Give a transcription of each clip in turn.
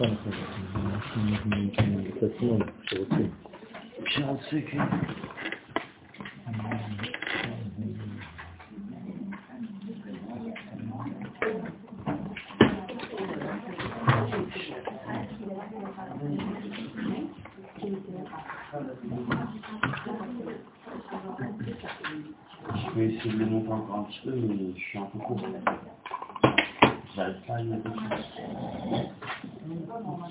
Je vais essayer de le monter encore un petit peu, mais je suis un peu court. J'arrive pas à y mettre Bon,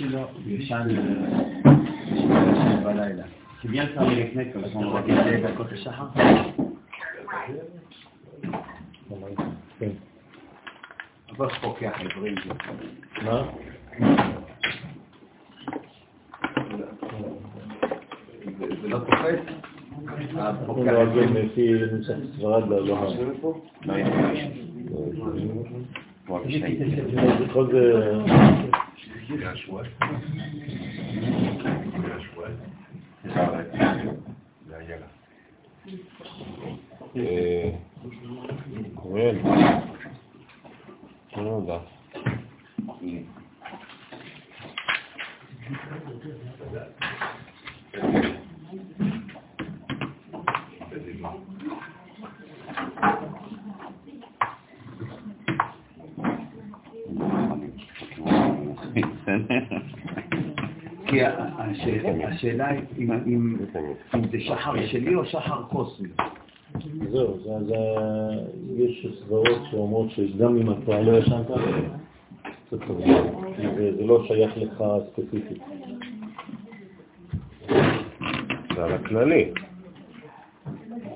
מי שלא ישן ישן בלילה. זה bien faire les fenêtres comme ça on aura des דקות לשחר. כן. אבל פוקח עברים זה. מה? זה לא קופץ? אנחנו נוהגים לפי נוסח ספרד לא לא לא יש. כל זה... אה, אוריאל, לא יודע. כי השאלה- השאלה היא אם- אם אם זה שחר שלי או שחר קוסמי. זהו, זה, זה, יש סברות שאומרות שגם אם אתה לא ישנת, זה טוב. זה, זה לא שייך לך ספציפית. זה על הכללי.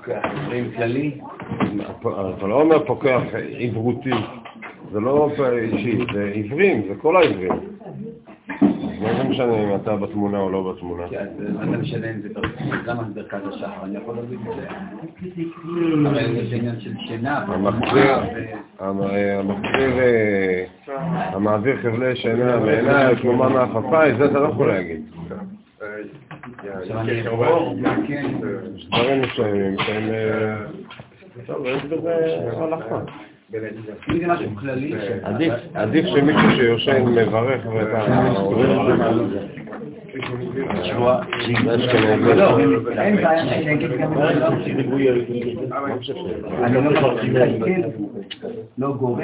זה כללי? אתה לא אומר פוקח עברותי, זה לא אישי, זה עיוורים, זה כל העיוורים. מה זה משנה אם אתה בתמונה או לא בתמונה? מה זה משנה אם זה בר- גם על מרכז השחר, אני יכול להגיד את זה. הרי זה עניין של שינה. המחזיר, אה, המעביר חבלי שינה מעיניי, תלומה מהחפאי, זה אתה לא יכול להגיד. כן. דברים מסוימים שהם... אה, טוב, יש בזה הלכה. אם זה משהו כללי, עדיף, עדיף שמישהו שיושן מברך ואת ה... שבוע, זה אשכנזי. לא, אין בעיה שאני אגיד גם את זה. אני לא מתחיל, לא גורע,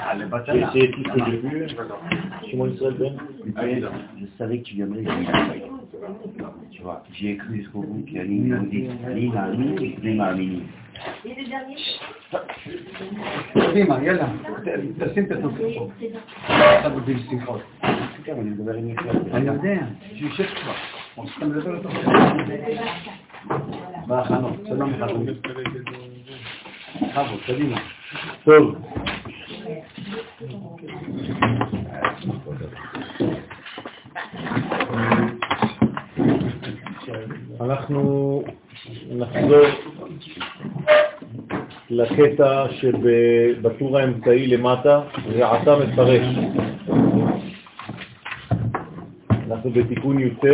על בטלה. C'est qui c'est début Shimon Israël Ben Je savais que tu viendrais, j'ai mis la feuille. Tu vois, j'ai écrit jusqu'au bout qu'il y a ligne maudite, ligne מאמין, בלי מאמינים. קדימה, יאללה, תשים את הטופס פה. אתה בגיל שמחות. כן, אני מדבר עם מיכאל. אני יודע, שיושב כבר. או שאתה מדבר איתו. בהכנות, שלום חברים. בכבוד, קדימה. טוב. אנחנו נחזור לקטע שבטור האמצעי למטה, ועתה מפרש. אנחנו בתיקון י"ט,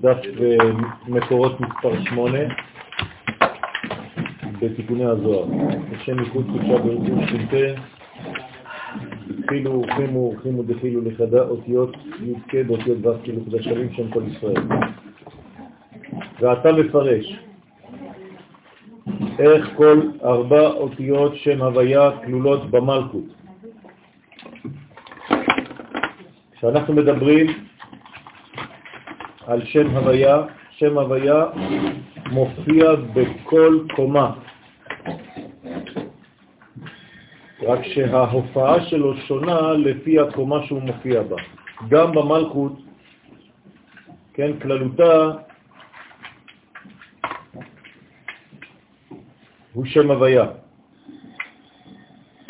דף מקורות מספר 8, בתיקוני הזוהר. השם ייחוד קודשה ברוך ש"ט, התחילו אורחים ואורחים ודחילו לחדה אותיות י"ק באותיות ו' כאילו שם כל ישראל. ואתה מפרש איך כל ארבע אותיות שם הוויה כלולות במלכות. כשאנחנו מדברים על שם הוויה, שם הוויה מופיע בכל קומה, רק שההופעה שלו שונה לפי הקומה שהוא מופיע בה. גם במלכות, כן, כללותה הוא שם הוויה.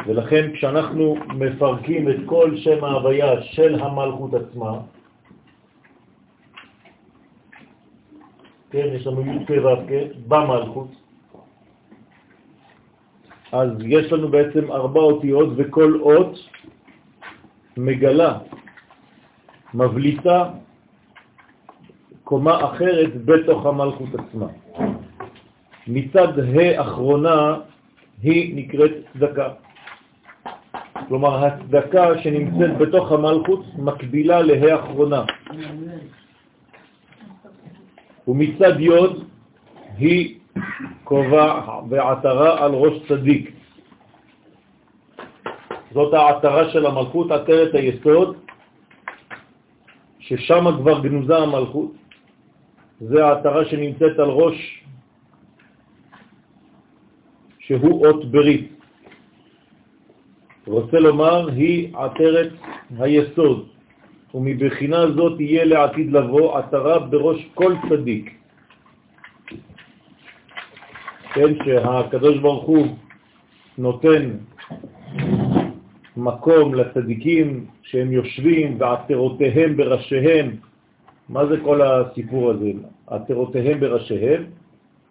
ולכן כשאנחנו מפרקים את כל שם ההוויה של המלכות עצמה, כן, יש לנו י' כ' ו' כ' במלכות, אז יש לנו בעצם ארבע אותיות וכל אות מגלה, מבליטה קומה אחרת בתוך המלכות עצמה. מצד ה' אחרונה היא נקראת צדקה. כלומר, הצדקה שנמצאת בתוך המלכות מקבילה לה' אחרונה. ומצד י' היא כובע ועטרה על ראש צדיק. זאת העטרה של המלכות, עטרת היסוד, ששם כבר גנוזה המלכות. זה העטרה שנמצאת על ראש שהוא אות ברית. רוצה לומר, היא עטרת היסוד, ומבחינה זאת יהיה לעתיד לבוא עטרה בראש כל צדיק. כן, שהקדוש ברוך הוא נותן מקום לצדיקים שהם יושבים ועטרותיהם בראשיהם. מה זה כל הסיפור הזה? עטרותיהם בראשיהם,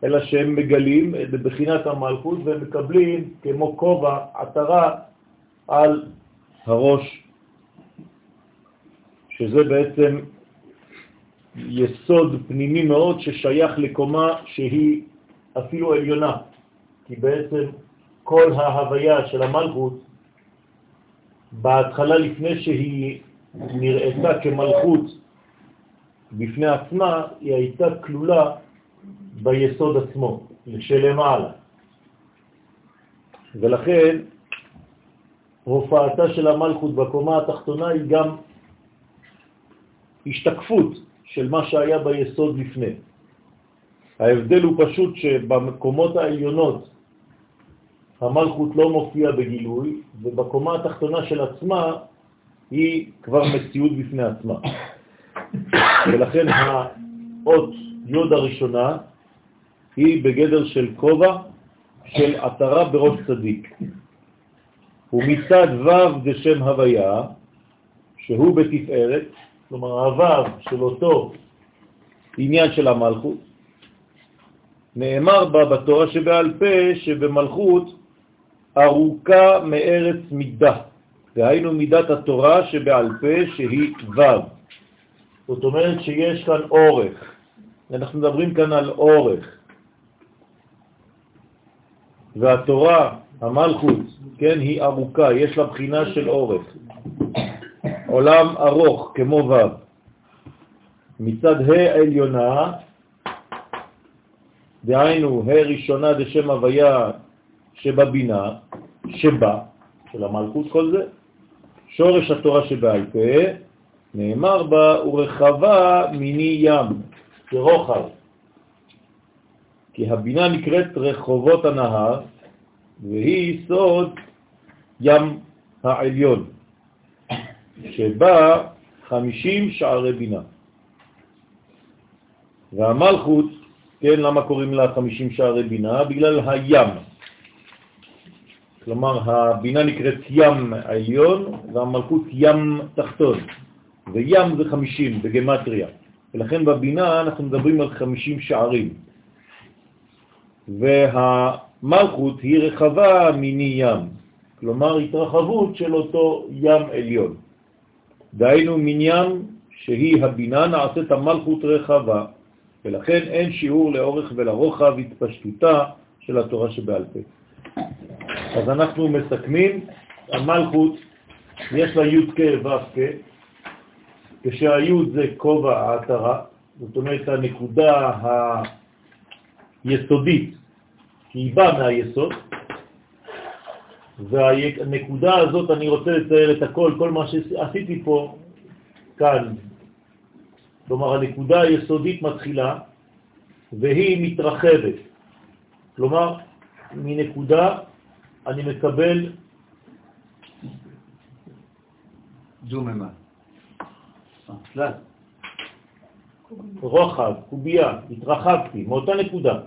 אלא שהם מגלים בבחינת המלכות ומקבלים כמו כובע עטרה על הראש, שזה בעצם יסוד פנימי מאוד ששייך לקומה שהיא אפילו עליונה, כי בעצם כל ההוויה של המלכות, בהתחלה לפני שהיא נראתה כמלכות בפני עצמה, היא הייתה כלולה ביסוד עצמו, שלמעלה. ולכן הופעתה של המלכות בקומה התחתונה היא גם השתקפות של מה שהיה ביסוד לפני. ההבדל הוא פשוט שבמקומות העליונות המלכות לא מופיעה בגילוי, ובקומה התחתונה של עצמה היא כבר מציאות בפני עצמה. ולכן האות יוד הראשונה היא בגדר של כובע של עטרה בראש צדיק. ומצד ו' דשם הוויה, שהוא בתפארת, כלומר הו' של אותו עניין של המלכות, נאמר בה בתורה שבעל פה שבמלכות ארוכה מארץ מידה, דהיינו מידת התורה שבעל פה שהיא ו'. זאת אומרת שיש כאן אורך, אנחנו מדברים כאן על אורך. והתורה, המלכות, כן, היא ארוכה, יש לה בחינה של אורך. עולם ארוך כמו ו'. מצד ה' העליונה, דהיינו ה' ראשונה דשם הוויה שבבינה, שבה, של המלכות כל זה, שורש התורה שבעל פה, נאמר בה, ורחבה מיני ים, כרוחב. כי הבינה נקראת רחובות הנהר, והיא סוד ים העליון, שבה חמישים שערי בינה. והמלכות, כן, למה קוראים לה חמישים שערי בינה? בגלל הים. כלומר, הבינה נקראת ים העליון והמלכות ים תחתון, וים זה חמישים בגמטריה, ולכן בבינה אנחנו מדברים על חמישים שערים. והמלכות היא רחבה מיני ים, כלומר התרחבות של אותו ים עליון. דהיינו מניין שהיא הבינה נעשית המלכות רחבה, ולכן אין שיעור לאורך ולרוחב התפשטותה של התורה שבעל פה. אז אנחנו מסכמים, המלכות יש לה י' כ' ו' כ', כשהי' זה כובע העטרה, זאת אומרת הנקודה היסודית כי היא באה מהיסוד, והנקודה הזאת, אני רוצה לצייר את הכל, כל מה שעשיתי פה, כאן. כלומר, הנקודה היסודית מתחילה, והיא מתרחבת. כלומר, מנקודה אני מקבל דוממה. רוחב, קובייה, התרחבתי, מאותה נקודה.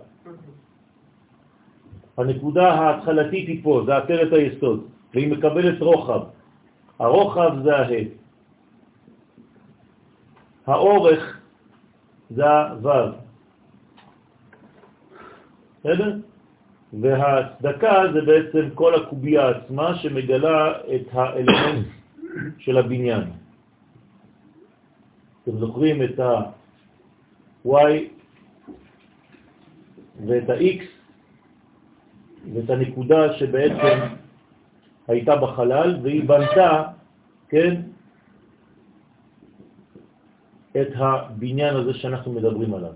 הנקודה ההתחלתית היא פה, זה עטרת היסוד, והיא מקבלת רוחב. הרוחב זה ההד. האורך זה הוו. בסדר? והצדקה זה בעצם כל הקובייה עצמה שמגלה את האלמנט של הבניין. אתם זוכרים את ה-Y ואת ה-X ואת הנקודה שבעצם הייתה בחלל והיא בנתה, כן, את הבניין הזה שאנחנו מדברים עליו.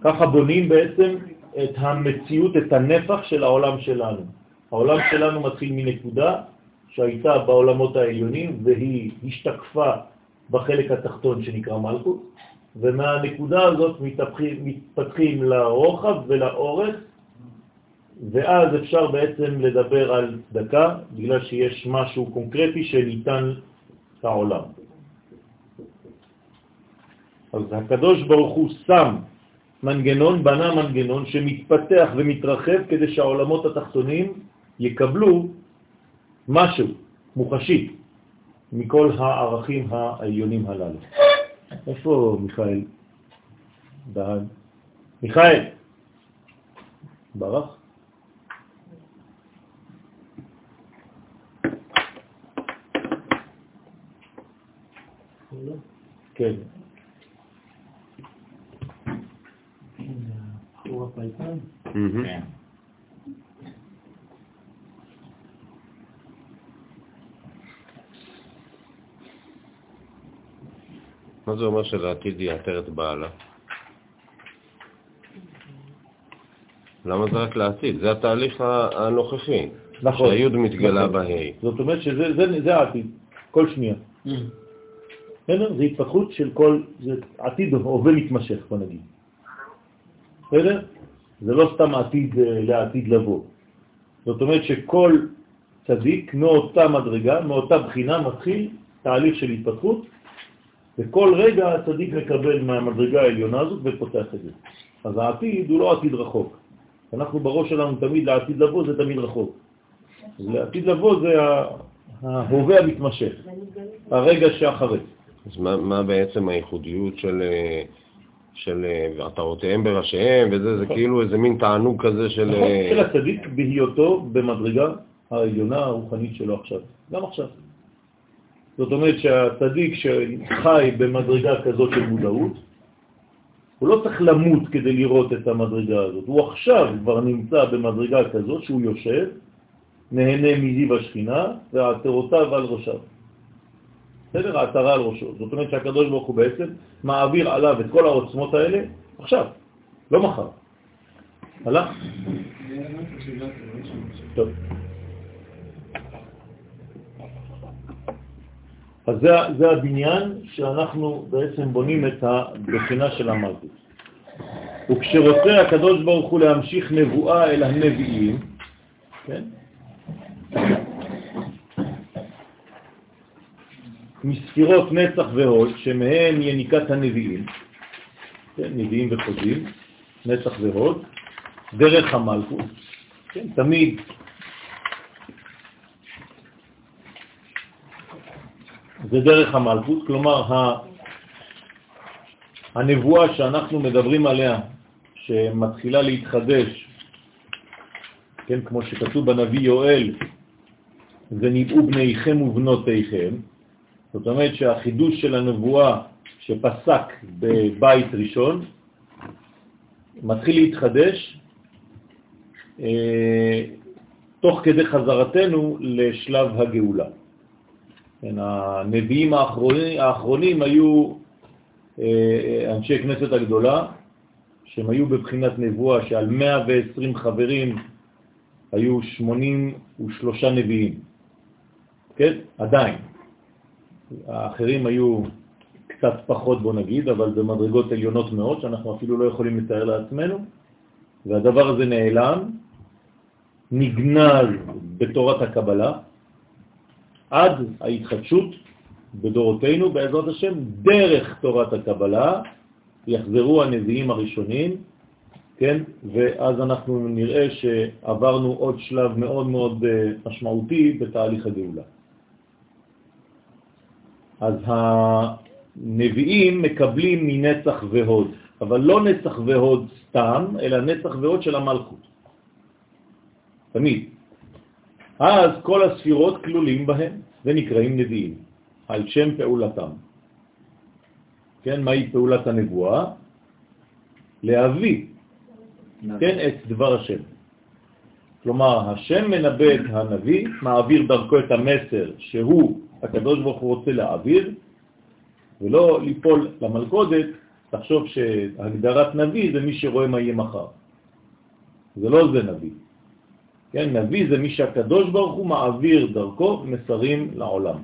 ככה בונים בעצם את המציאות, את הנפח של העולם שלנו. העולם שלנו מתחיל מנקודה שהייתה בעולמות העליונים והיא השתקפה בחלק התחתון שנקרא מלכות, ומהנקודה הזאת מתפתחים, מתפתחים לרוחב ולאורך, ואז אפשר בעצם לדבר על דקה, בגלל שיש משהו קונקרטי שניתן לעולם. אז הקדוש ברוך הוא שם מנגנון, בנה מנגנון שמתפתח ומתרחב כדי שהעולמות התחתונים יקבלו משהו מוחשי מכל הערכים העליונים הללו. איפה מיכאל דהן? מיכאל! ברח? כן. כן. מה זה אומר שלעתיד יאתר את בעלה? למה זה רק לעתיד? זה התהליך הנוכחי. נכון. שהיוד מתגלה נכון. בה'. זאת אומרת שזה זה, זה העתיד, כל שנייה. בסדר? זה התפתחות של כל, זה עתיד הווה מתמשך, בוא נגיד. בסדר? זה לא סתם עתיד אה, לעתיד לבוא. זאת אומרת שכל צדיק מאותה מדרגה, מאותה בחינה, מתחיל תהליך של התפתחות, וכל רגע הצדיק מקבל מהמדרגה העליונה הזאת ופותח את זה. אז העתיד הוא לא עתיד רחוק. אנחנו בראש שלנו תמיד לעתיד לבוא זה תמיד רחוק. לעתיד לבוא זה ההווה המתמשך, הרגע שאחרי. אז מה, מה בעצם הייחודיות של של ועטרותיהם בראשיהם, וזה זה כאילו איזה מין תענוג כזה של... נכון, של הצדיק בהיותו במדרגה העליונה הרוחנית שלו עכשיו, גם עכשיו. זאת אומרת שהצדיק שחי במדרגה כזאת של מודעות, הוא לא צריך למות כדי לראות את המדרגה הזאת, הוא עכשיו כבר נמצא במדרגה כזאת שהוא יושב, נהנה מזיו השכינה, ועטרותיו על ראשיו. בסדר? העטרה על ראשו. זאת אומרת שהקדוש ברוך הוא בעצם מעביר עליו את כל העוצמות האלה עכשיו, לא מחר. הלך? טוב. אז זה, זה הבניין שאנחנו בעצם בונים את הבחינה של המלכות. וכשרוצה הקדוש ברוך הוא להמשיך נבואה אל הנביאים, כן? מספירות נצח והוד, שמהם יניקת הנביאים, כן, נביאים וחודים, נצח והוד, דרך המלכות, כן, תמיד זה דרך המלכות, כלומר הנבואה שאנחנו מדברים עליה, שמתחילה להתחדש, כן, כמו שכתוב בנביא יואל, וניבאו בניכם ובנותיכם, זאת אומרת שהחידוש של הנבואה שפסק בבית ראשון מתחיל להתחדש אה, תוך כדי חזרתנו לשלב הגאולה. כן, הנביאים האחרונים, האחרונים היו אה, אנשי כנסת הגדולה, שהם היו בבחינת נבואה, שעל 120 חברים היו 83 נביאים. כן? עדיין. האחרים היו קצת פחות, בוא נגיד, אבל במדרגות עליונות מאוד, שאנחנו אפילו לא יכולים לתאר לעצמנו, והדבר הזה נעלם, נגנז בתורת הקבלה, עד ההתחדשות בדורותינו, בעזרת השם, דרך תורת הקבלה, יחזרו הנביאים הראשונים, כן? ואז אנחנו נראה שעברנו עוד שלב מאוד מאוד אה, משמעותי בתהליך הגאולה. אז הנביאים מקבלים מנצח והוד, אבל לא נצח והוד סתם, אלא נצח והוד של המלכות. תמיד. אז כל הספירות כלולים בהם ונקראים נביאים, על שם פעולתם. כן, מהי פעולת הנבואה? להביא, כן, את דבר השם. כלומר, השם מנבא את הנביא, מעביר דרכו את המסר שהוא, הקדוש ברוך הוא רוצה להעביר, ולא ליפול למלכודת, תחשוב שהגדרת נביא זה מי שרואה מה יהיה מחר. זה לא זה נביא. כן, נביא זה מי שהקדוש ברוך הוא מעביר דרכו מסרים לעולם.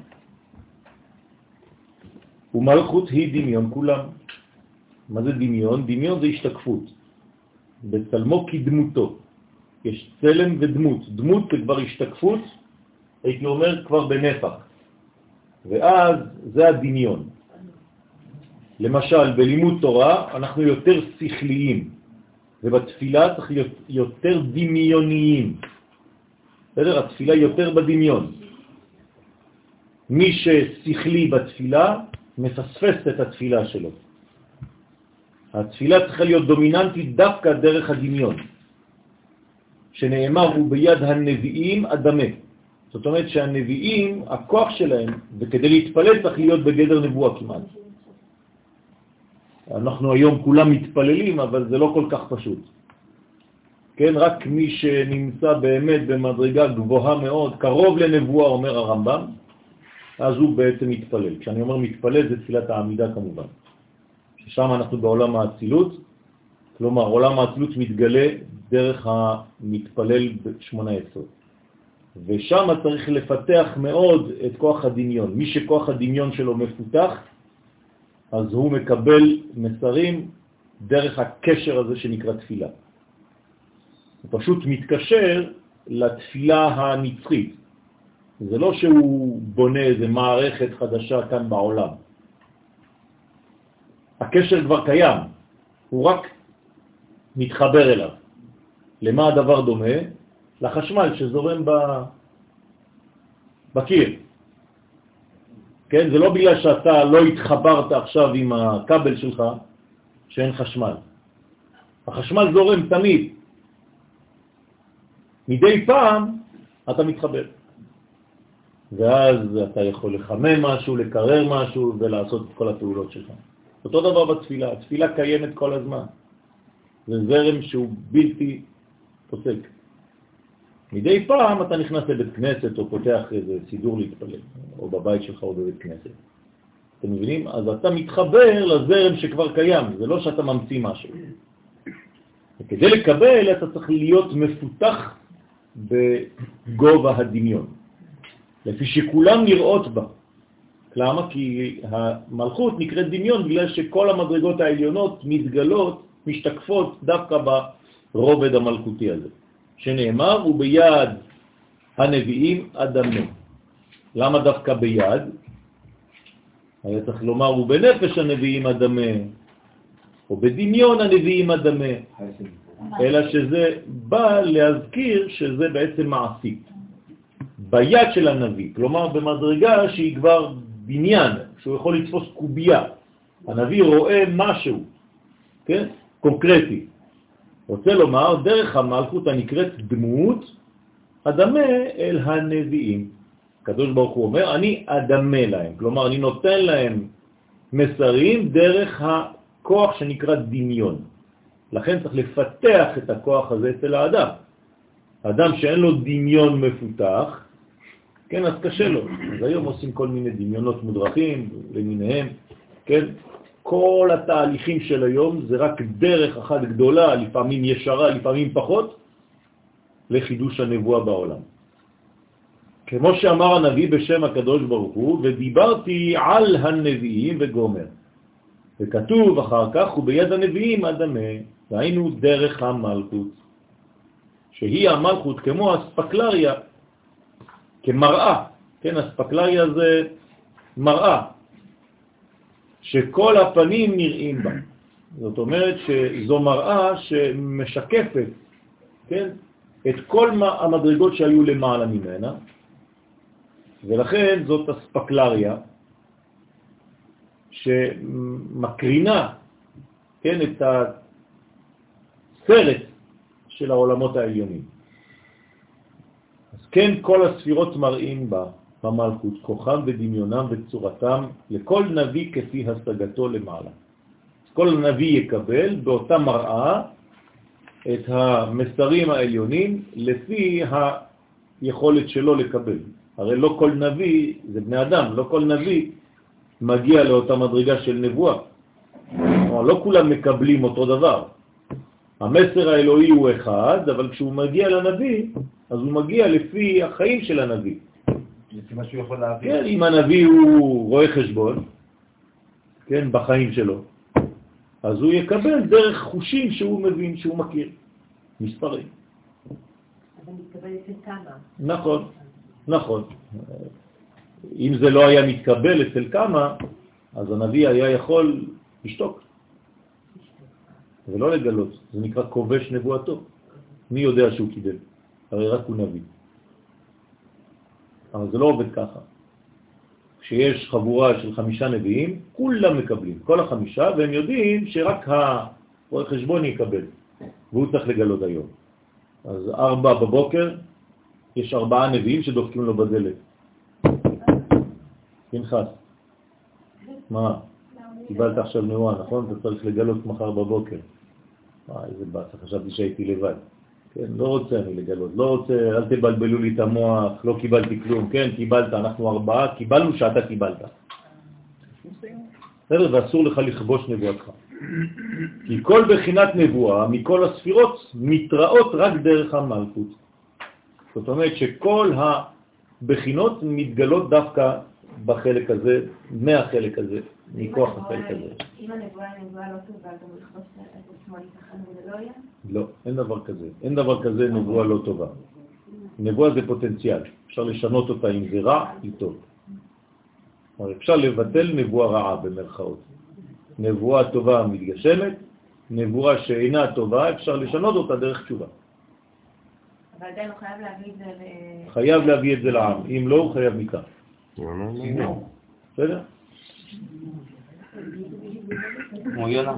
ומלכות היא דמיון כולם. מה זה דמיון? דמיון זה השתקפות. בצלמו כדמותו. יש צלם ודמות. דמות זה כבר השתקפות, הייתי אומר כבר בנפח. ואז זה הדמיון. למשל, בלימוד תורה אנחנו יותר שכליים, ובתפילה צריך להיות יותר דמיוניים. בסדר? התפילה יותר בדמיון. מי ששכלי בתפילה, מפספס את התפילה שלו. התפילה צריכה להיות דומיננטית דווקא דרך הדמיון, שנאמר הוא ביד הנביאים אדמה. זאת אומרת שהנביאים, הכוח שלהם, וכדי להתפלל צריך להיות בגדר נבואה כמעט. אנחנו היום כולם מתפללים, אבל זה לא כל כך פשוט. כן, רק מי שנמצא באמת במדרגה גבוהה מאוד, קרוב לנבואה, אומר הרמב"ם, אז הוא בעצם מתפלל. כשאני אומר מתפלל זה תפילת העמידה כמובן. ששם אנחנו בעולם האצילות, כלומר עולם האצילות מתגלה דרך המתפלל ב-18. ושם צריך לפתח מאוד את כוח הדמיון. מי שכוח הדמיון שלו מפותח, אז הוא מקבל מסרים דרך הקשר הזה שנקרא תפילה. הוא פשוט מתקשר לתפילה הנצחית. זה לא שהוא בונה איזה מערכת חדשה כאן בעולם. הקשר כבר קיים, הוא רק מתחבר אליו. למה הדבר דומה? לחשמל שזורם ב... בקיר. כן? זה לא בגלל שאתה לא התחברת עכשיו עם הכבל שלך שאין חשמל. החשמל זורם תמיד. מדי פעם אתה מתחבר. ואז אתה יכול לחמם משהו, לקרר משהו ולעשות את כל הפעולות שלך. אותו דבר בתפילה, התפילה קיימת כל הזמן. זה זרם שהוא בלתי פוסק. מדי פעם אתה נכנס לבית כנסת או פותח איזה סידור להתפלל, או בבית שלך או בבית כנסת. אתם מבינים? אז אתה מתחבר לזרם שכבר קיים, זה לא שאתה ממציא משהו. וכדי לקבל אתה צריך להיות מפותח בגובה הדמיון, לפי שכולם נראות בה. למה? כי המלכות נקראת דמיון בגלל שכל המדרגות העליונות מתגלות, משתקפות דווקא ברובד המלכותי הזה, שנאמר, הוא ביד הנביאים אדמה. למה דווקא ביד? היה צריך לומר, הוא בנפש הנביאים אדמה, או בדמיון הנביאים אדמה. אלא שזה בא להזכיר שזה בעצם מעשי. ביד של הנביא, כלומר במדרגה שהיא כבר בניין, שהוא יכול לתפוס קובייה. הנביא רואה משהו, כן? קונקרטי. רוצה לומר, דרך המלכות הנקראת דמות, אדמה אל הנביאים. הקדוש ברוך הוא אומר, אני אדמה להם, כלומר אני נותן להם מסרים דרך הכוח שנקרא דמיון. לכן צריך לפתח את הכוח הזה אצל האדם. אדם שאין לו דמיון מפותח, כן, אז קשה לו. אז היום עושים כל מיני דמיונות מודרכים למיניהם, כן? כל התהליכים של היום זה רק דרך אחת גדולה, לפעמים ישרה, לפעמים פחות, לחידוש הנבואה בעולם. כמו שאמר הנביא בשם הקדוש ברוך הוא, ודיברתי על הנביאים וגומר. וכתוב אחר כך, וביד הנביאים אדמה, והיינו דרך המלכות, שהיא המלכות כמו הספקלריה, כמראה, כן, הספקלריה זה מראה, שכל הפנים נראים בה. זאת אומרת שזו מראה שמשקפת, כן, את כל המדרגות שהיו למעלה ממנה, ולכן זאת הספקלריה שמקרינה, כן, את הסרט של העולמות העליונים. אז כן, כל הספירות מראים בה, במלכות, כוחם ודמיונם וצורתם, לכל נביא כפי השגתו למעלה. כל נביא יקבל באותה מראה את המסרים העליונים לפי היכולת שלו לקבל. הרי לא כל נביא, זה בני אדם, לא כל נביא מגיע לאותה מדרגה של נבואה. כלומר, לא כולם מקבלים אותו דבר. המסר האלוהי הוא אחד, אבל כשהוא מגיע לנביא, אז הוא מגיע לפי החיים של הנביא. לפי מה שהוא יכול להעביר. כן, אם הנביא הוא רואה חשבון, כן, בחיים שלו, אז הוא יקבל דרך חושים שהוא מבין, שהוא מכיר, מספרים. אבל מתקבל אצל כמה. נכון, נכון. אם זה לא היה מתקבל אצל כמה, אז הנביא היה יכול לשתוק ולא לגלות. זה נקרא כובש נבואתו. מי יודע שהוא קיבל? הרי רק הוא נביא. אבל זה לא עובד ככה. כשיש חבורה של חמישה נביאים, כולם מקבלים, כל החמישה, והם יודעים שרק הרואה חשבון יקבל, והוא צריך לגלות היום. אז ארבע בבוקר, יש ארבעה נביאים שדופקים לו בדלת. פנחס, מה? קיבלת עכשיו נבואה, נכון? אתה צריך לגלות מחר בבוקר. וואי, איזה באסה, חשבתי שהייתי לבד. כן, לא רוצה אני לגלות, לא רוצה, אל תבלבלו לי את המוח, לא קיבלתי כלום, כן, קיבלת, אנחנו ארבעה, קיבלנו שאתה קיבלת. בסדר, ואסור לך לכבוש נבואתך. כי כל בחינת נבואה מכל הספירות מתראות רק דרך המלכות. זאת אומרת שכל הבחינות מתגלות דווקא בחלק הזה, מהחלק הזה, מכוח החלק הזה. אם הנבואה היא נבואה לא טובה, גם הוא יכבוש את עצמו ייתכן וזה לא? לא, אין דבר כזה. אין דבר כזה נבואה לא טובה. נבואה זה פוטנציאל, אפשר לשנות אותה אם זה רע, היא טוב. כלומר, אפשר לבטל נבואה רעה במרכאות. נבואה טובה מתגשמת, נבואה שאינה טובה, אפשר לשנות אותה דרך תשובה. אבל עדיין הוא חייב להביא את זה ל... חייב להביא את זה לעם, אם לא, הוא חייב מכאן. בסדר? כמו יונה.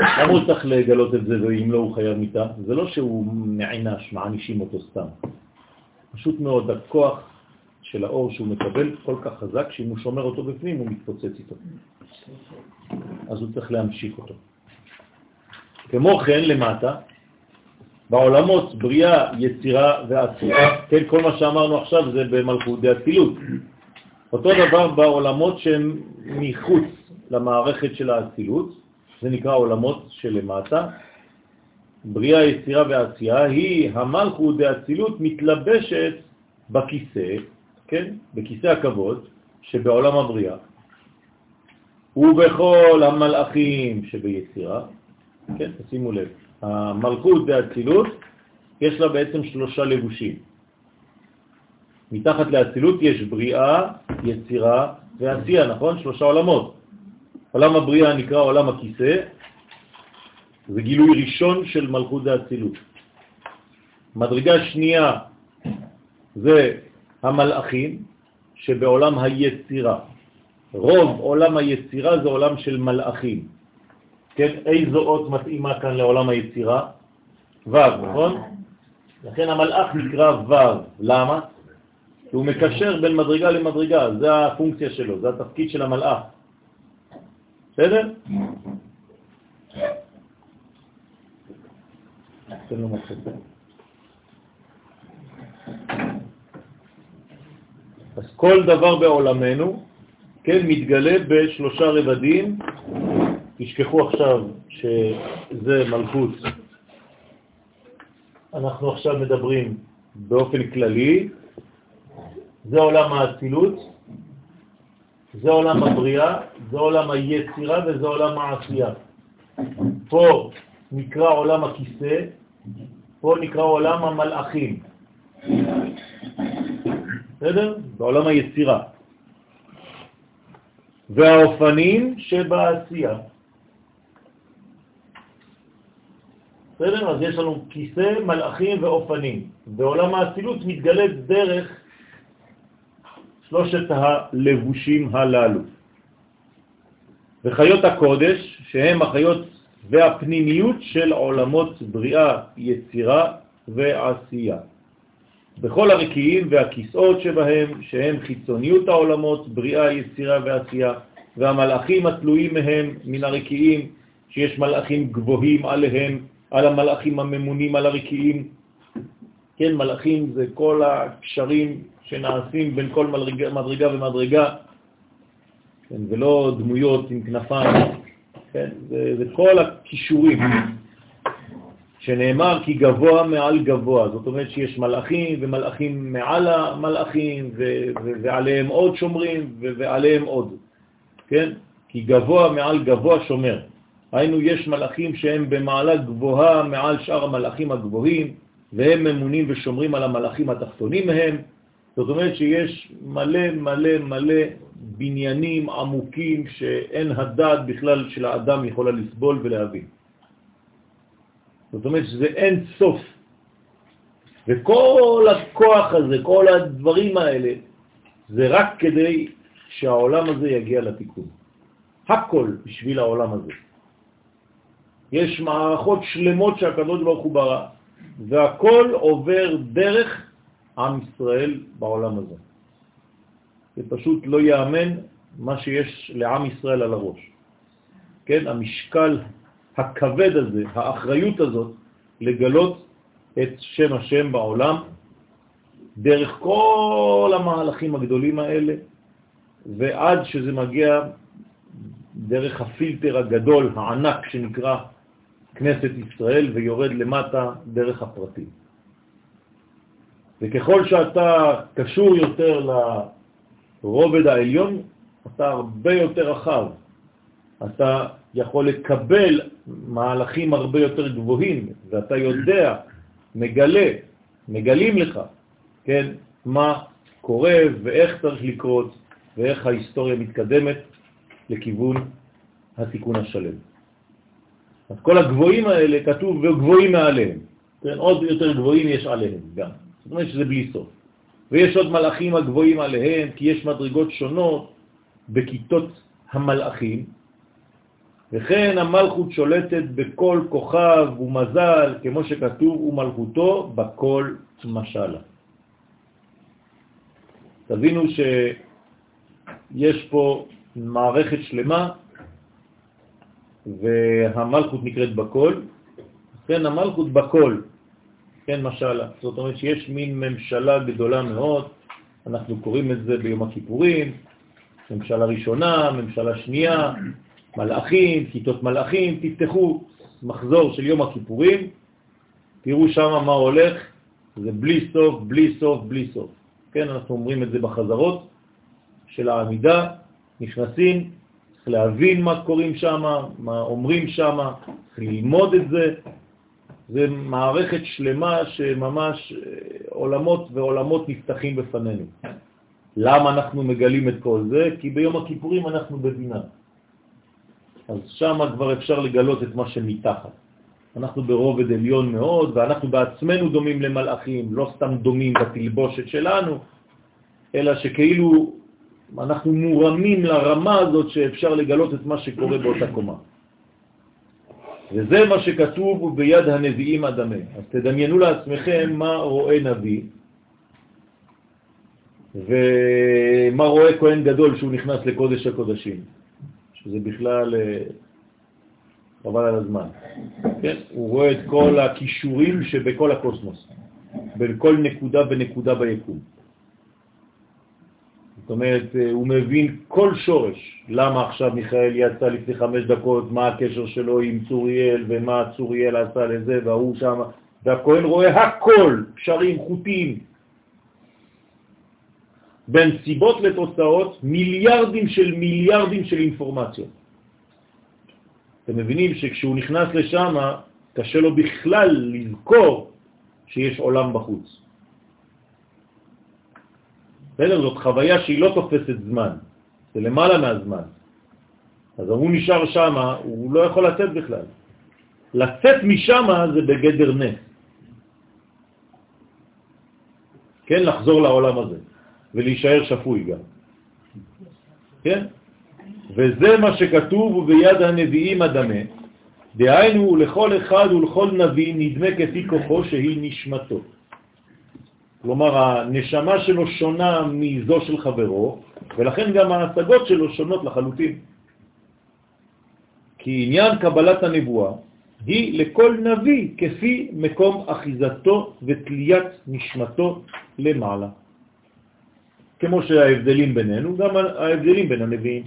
למה הוא צריך לגלות את זה ואם לא הוא חייב מיתה? זה לא שהוא נענש, מענישים אותו סתם. פשוט מאוד, הכוח של האור שהוא מקבל כל כך חזק, שאם הוא שומר אותו בפנים הוא מתפוצץ איתו. אז הוא צריך להמשיך אותו. כמו כן, למטה, בעולמות בריאה, יצירה ועצירה. כן, כל מה שאמרנו עכשיו זה במלכות דאצילות. אותו דבר בעולמות שהם מחוץ למערכת של האצילות, זה נקרא עולמות שלמטה. בריאה, יצירה ועשייה היא המלכות דאצילות מתלבשת בכיסא, כן, בכיסא הכבוד שבעולם הבריאה, ובכל המלאכים שביצירה, כן, תשימו לב, המלכות באצילות, יש לה בעצם שלושה לבושים. מתחת לאצילות יש בריאה, יצירה ועשייה, נכון? שלושה עולמות. עולם הבריאה נקרא עולם הכיסא, זה גילוי ראשון של מלכות דאצילות. מדרגה שנייה זה המלאכים, שבעולם היצירה. רוב עולם היצירה זה עולם של מלאכים. כן, איזו אות מתאימה כאן לעולם היצירה? ו', נכון? לכן המלאך נקרא ו', למה? כי הוא מקשר בין מדרגה למדרגה, זה הפונקציה שלו, זה התפקיד של המלאך. בסדר? אז כל דבר בעולמנו, כן, מתגלה בשלושה רבדים. תשכחו עכשיו שזה מלכות. אנחנו עכשיו מדברים באופן כללי. זה עולם האצילות, זה עולם הבריאה, זה עולם היצירה וזה עולם העשייה. פה נקרא עולם הכיסא, פה נקרא עולם המלאכים. בסדר? בעולם היצירה. והאופנים שבעשייה. בסדר? אז יש לנו כיסא, מלאכים ואופנים. בעולם האצילות מתגלה דרך שלושת הלבושים הללו. וחיות הקודש, שהם החיות והפנימיות של עולמות בריאה, יצירה ועשייה. בכל הרקיעים והכיסאות שבהם, שהם חיצוניות העולמות, בריאה, יצירה ועשייה, והמלאכים התלויים מהם מן הרקיעים, שיש מלאכים גבוהים עליהם, על המלאכים הממונים על הרקיעים. כן, מלאכים זה כל הקשרים שנעשים בין כל מדרגה, מדרגה ומדרגה, כן, ולא דמויות עם כנפיים, כן, זה, זה כל הכישורים. שנאמר כי גבוה מעל גבוה, זאת אומרת שיש מלאכים ומלאכים מעל המלאכים ו- ו- ועליהם עוד שומרים ו- ועליהם עוד, כן? כי גבוה מעל גבוה שומר. היינו, יש מלאכים שהם במעלה גבוהה מעל שאר המלאכים הגבוהים, והם ממונים ושומרים על המלאכים התחתונים מהם. זאת אומרת שיש מלא מלא מלא בניינים עמוקים שאין הדעת בכלל של האדם יכולה לסבול ולהבין. זאת אומרת שזה אין סוף. וכל הכוח הזה, כל הדברים האלה, זה רק כדי שהעולם הזה יגיע לתיקון. הכל בשביל העולם הזה. יש מערכות שלמות שהקדוש ברוך הוא ברא, והכל עובר דרך עם ישראל בעולם הזה. זה פשוט לא יאמן מה שיש לעם ישראל על הראש. כן, המשקל הכבד הזה, האחריות הזאת, לגלות את שם השם בעולם דרך כל המהלכים הגדולים האלה, ועד שזה מגיע דרך הפילטר הגדול, הענק, שנקרא כנסת ישראל, ויורד למטה דרך הפרטים. וככל שאתה קשור יותר לרובד העליון, אתה הרבה יותר רחב. אתה יכול לקבל מהלכים הרבה יותר גבוהים, ואתה יודע, מגלה, מגלים לך, כן, מה קורה ואיך צריך לקרות, ואיך ההיסטוריה מתקדמת לכיוון התיקון השלם. אז כל הגבוהים האלה כתוב וגבוהים מעליהם, כן, עוד יותר גבוהים יש עליהם גם, זאת אומרת שזה בלי סוף. ויש עוד מלאכים הגבוהים עליהם, כי יש מדרגות שונות בכיתות המלאכים, וכן המלכות שולטת בכל כוכב ומזל, כמו שכתוב, ומלכותו בכל משלה. תבינו שיש פה מערכת שלמה, והמלכות נקראת בכל, כן, המלכות בכל, כן, משלה. זאת אומרת שיש מין ממשלה גדולה מאוד, אנחנו קוראים את זה ביום הכיפורים, ממשלה ראשונה, ממשלה שנייה, מלאכים, כיתות מלאכים, תפתחו מחזור של יום הכיפורים, תראו שם מה הולך, זה בלי סוף, בלי סוף, בלי סוף. כן, אנחנו אומרים את זה בחזרות של העמידה, נכנסים, צריך להבין מה קוראים שם, מה אומרים שם, צריך ללמוד את זה. זה מערכת שלמה שממש אה, עולמות ועולמות נפתחים בפנינו. למה אנחנו מגלים את כל זה? כי ביום הכיפורים אנחנו בבינה. אז שם כבר אפשר לגלות את מה שמתחת. אנחנו ברובד עליון מאוד, ואנחנו בעצמנו דומים למלאכים, לא סתם דומים בתלבושת שלנו, אלא שכאילו אנחנו מורמים לרמה הזאת שאפשר לגלות את מה שקורה באותה קומה. וזה מה שכתוב ביד הנביאים אדמה. אז תדמיינו לעצמכם מה רואה נביא, ומה רואה כהן גדול שהוא נכנס לקודש הקודשים. שזה בכלל אה, חבל על הזמן. כן? הוא רואה את כל הכישורים שבכל הקוסמוס, בין כל נקודה ונקודה ביקום. זאת אומרת, אה, הוא מבין כל שורש. למה עכשיו מיכאל יצא לפני חמש דקות, מה הקשר שלו עם צוריאל, ומה צוריאל עשה לזה, והוא שם, והכהן רואה הכל, קשרים, חוטים. בין סיבות לתוצאות, מיליארדים של מיליארדים של אינפורמציות. אתם מבינים שכשהוא נכנס לשם, קשה לו בכלל לזכור שיש עולם בחוץ. בסדר? זאת חוויה שהיא לא תופסת זמן, זה למעלה מהזמן. אז הוא נשאר שם, הוא לא יכול לצאת בכלל. לצאת משם זה בגדר נס. כן, לחזור לעולם הזה, ולהישאר שפוי גם. כן? וזה מה שכתוב וביד הנביאים הדמה, דהיינו לכל אחד ולכל נביא נדמה כפי כוחו שהיא נשמתו. כלומר, הנשמה שלו שונה מזו של חברו, ולכן גם ההשגות שלו שונות לחלוטין. כי עניין קבלת הנבואה היא לכל נביא כפי מקום אחיזתו ותליית נשמתו למעלה. כמו שההבדלים בינינו, גם ההבדלים בין הנביאים.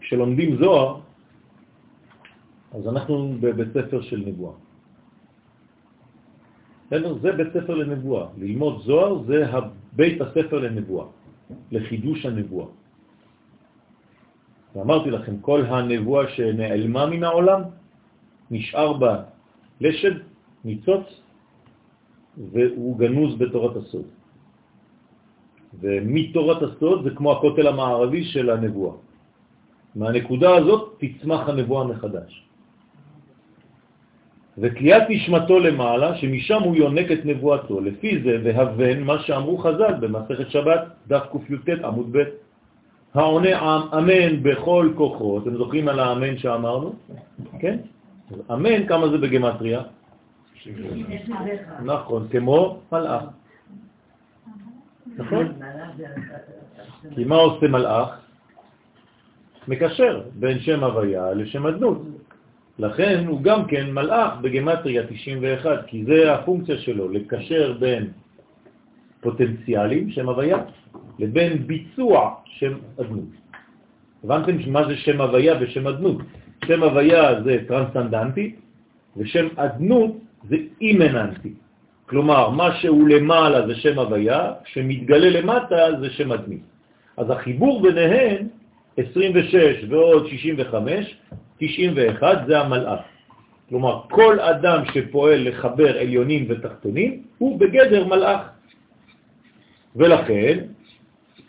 כשלומדים זוהר, אז אנחנו בבית ספר של נבואה. זה בית ספר לנבואה. ללמוד זוהר זה בית הספר לנבואה, לחידוש הנבואה. ואמרתי לכם, כל הנבואה שנעלמה מן העולם, נשאר בה לשד, ניצוץ, והוא גנוז בתורת הסוד. ומתורת הסוד זה כמו הכותל המערבי של הנבואה. מהנקודה הזאת תצמח הנבואה מחדש. ותליית נשמתו למעלה, שמשם הוא יונק את נבואתו. לפי זה, והבן, מה שאמרו חז"ל במסכת שבת, דף ק"ט עמוד ב', העונה אמן בכל כוחו, אתם זוכרים על האמן שאמרנו? כן? אמן, כמה זה בגמטריה? נכון, כמו מלאך. נכון? כי מה עושה מלאך? מקשר בין שם הוויה לשם אדנות. לכן הוא גם כן מלאך בגמטריה 91, כי זה הפונקציה שלו, לקשר בין פוטנציאלים, שם הוויה, לבין ביצוע שם אדנות. הבנתם מה זה שם הוויה ושם אדנות? שם הוויה זה טרנסנדנטי, ושם אדנות זה אימננטי. כלומר, מה שהוא למעלה זה שם הוויה, שמתגלה למטה זה שם אדמי. אז החיבור ביניהן, 26 ועוד 65, 91 זה המלאך. כלומר, כל אדם שפועל לחבר עליונים ותחתונים הוא בגדר מלאך. ולכן,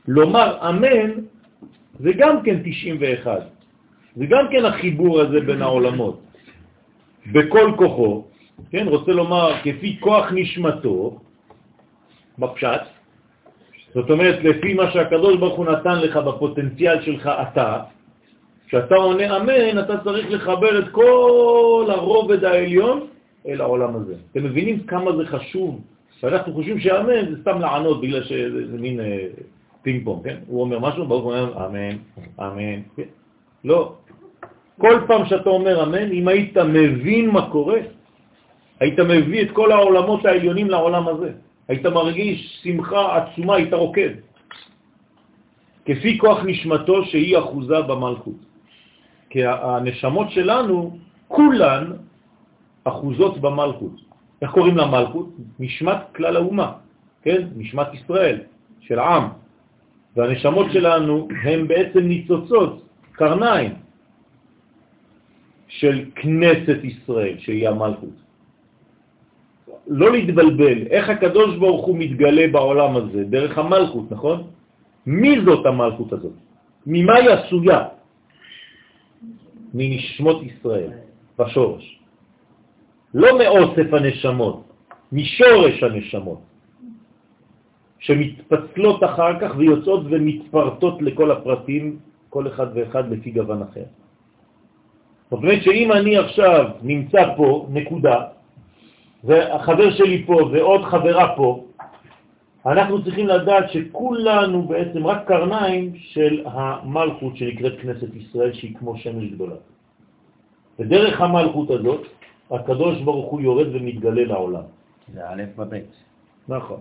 לומר אמן זה גם כן 91. זה גם כן החיבור הזה בין העולמות. בכל כוחו, כן, רוצה לומר, כפי כוח נשמתו, בפשט, זאת אומרת, לפי מה שהקדוש ברוך הוא נתן לך בפוטנציאל שלך אתה, כשאתה עונה אמן, אתה צריך לחבר את כל הרובד העליון אל העולם הזה. אתם מבינים כמה זה חשוב? ואנחנו חושבים שאמן זה סתם לענות בגלל שזה מין אה, פינג פונג, כן? הוא אומר משהו, ברוך הוא אומר אמן, אמן. כן? לא. כל פעם שאתה אומר אמן, אם היית מבין מה קורה, היית מביא את כל העולמות העליונים לעולם הזה. היית מרגיש שמחה עצומה, היית רוקד. כפי כוח נשמתו שהיא אחוזה במלכות. כי הנשמות שלנו, כולן אחוזות במלכות. איך קוראים לה מלכות? נשמת כלל האומה, כן? נשמת ישראל, של העם. והנשמות שלנו הן בעצם ניצוצות, קרניים, של כנסת ישראל, שהיא המלכות. לא להתבלבל, איך הקדוש ברוך הוא מתגלה בעולם הזה? דרך המלכות, נכון? מי זאת המלכות הזאת? ממה היא עשויה? מנשמות ישראל, בשורש. לא מאוסף הנשמות, משורש הנשמות, שמתפצלות אחר כך ויוצאות ומתפרטות לכל הפרטים, כל אחד ואחד לפי גוון אחר. זאת אומרת שאם אני עכשיו נמצא פה, נקודה, והחבר שלי פה ועוד חברה פה, אנחנו צריכים לדעת שכולנו בעצם רק קרניים של המלכות שנקראת כנסת ישראל, שהיא כמו שמש גדולה. ודרך המלכות הזאת, הקדוש ברוך הוא יורד ומתגלה לעולם. זה א' בבית. נכון.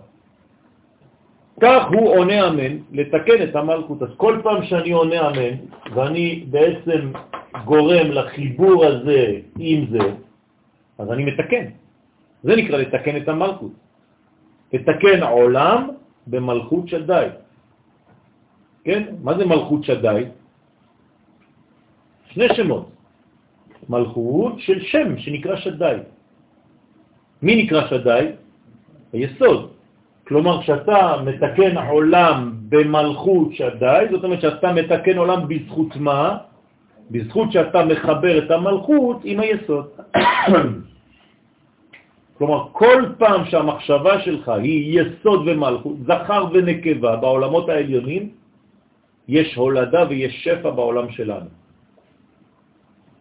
כך הוא עונה אמן לתקן את המלכות. אז כל פעם שאני עונה אמן, ואני בעצם גורם לחיבור הזה עם זה, אז אני מתקן. זה נקרא לתקן את המלכות. לתקן עולם במלכות שדי. כן? מה זה מלכות שדי? שני שמות. מלכות של שם שנקרא שדי. מי נקרא שדי? היסוד. כלומר, כשאתה מתקן עולם במלכות שדי, זאת אומרת שאתה מתקן עולם בזכות מה? בזכות שאתה מחבר את המלכות עם היסוד. כלומר, כל פעם שהמחשבה שלך היא יסוד ומלכות, זכר ונקבה בעולמות העליונים, יש הולדה ויש שפע בעולם שלנו.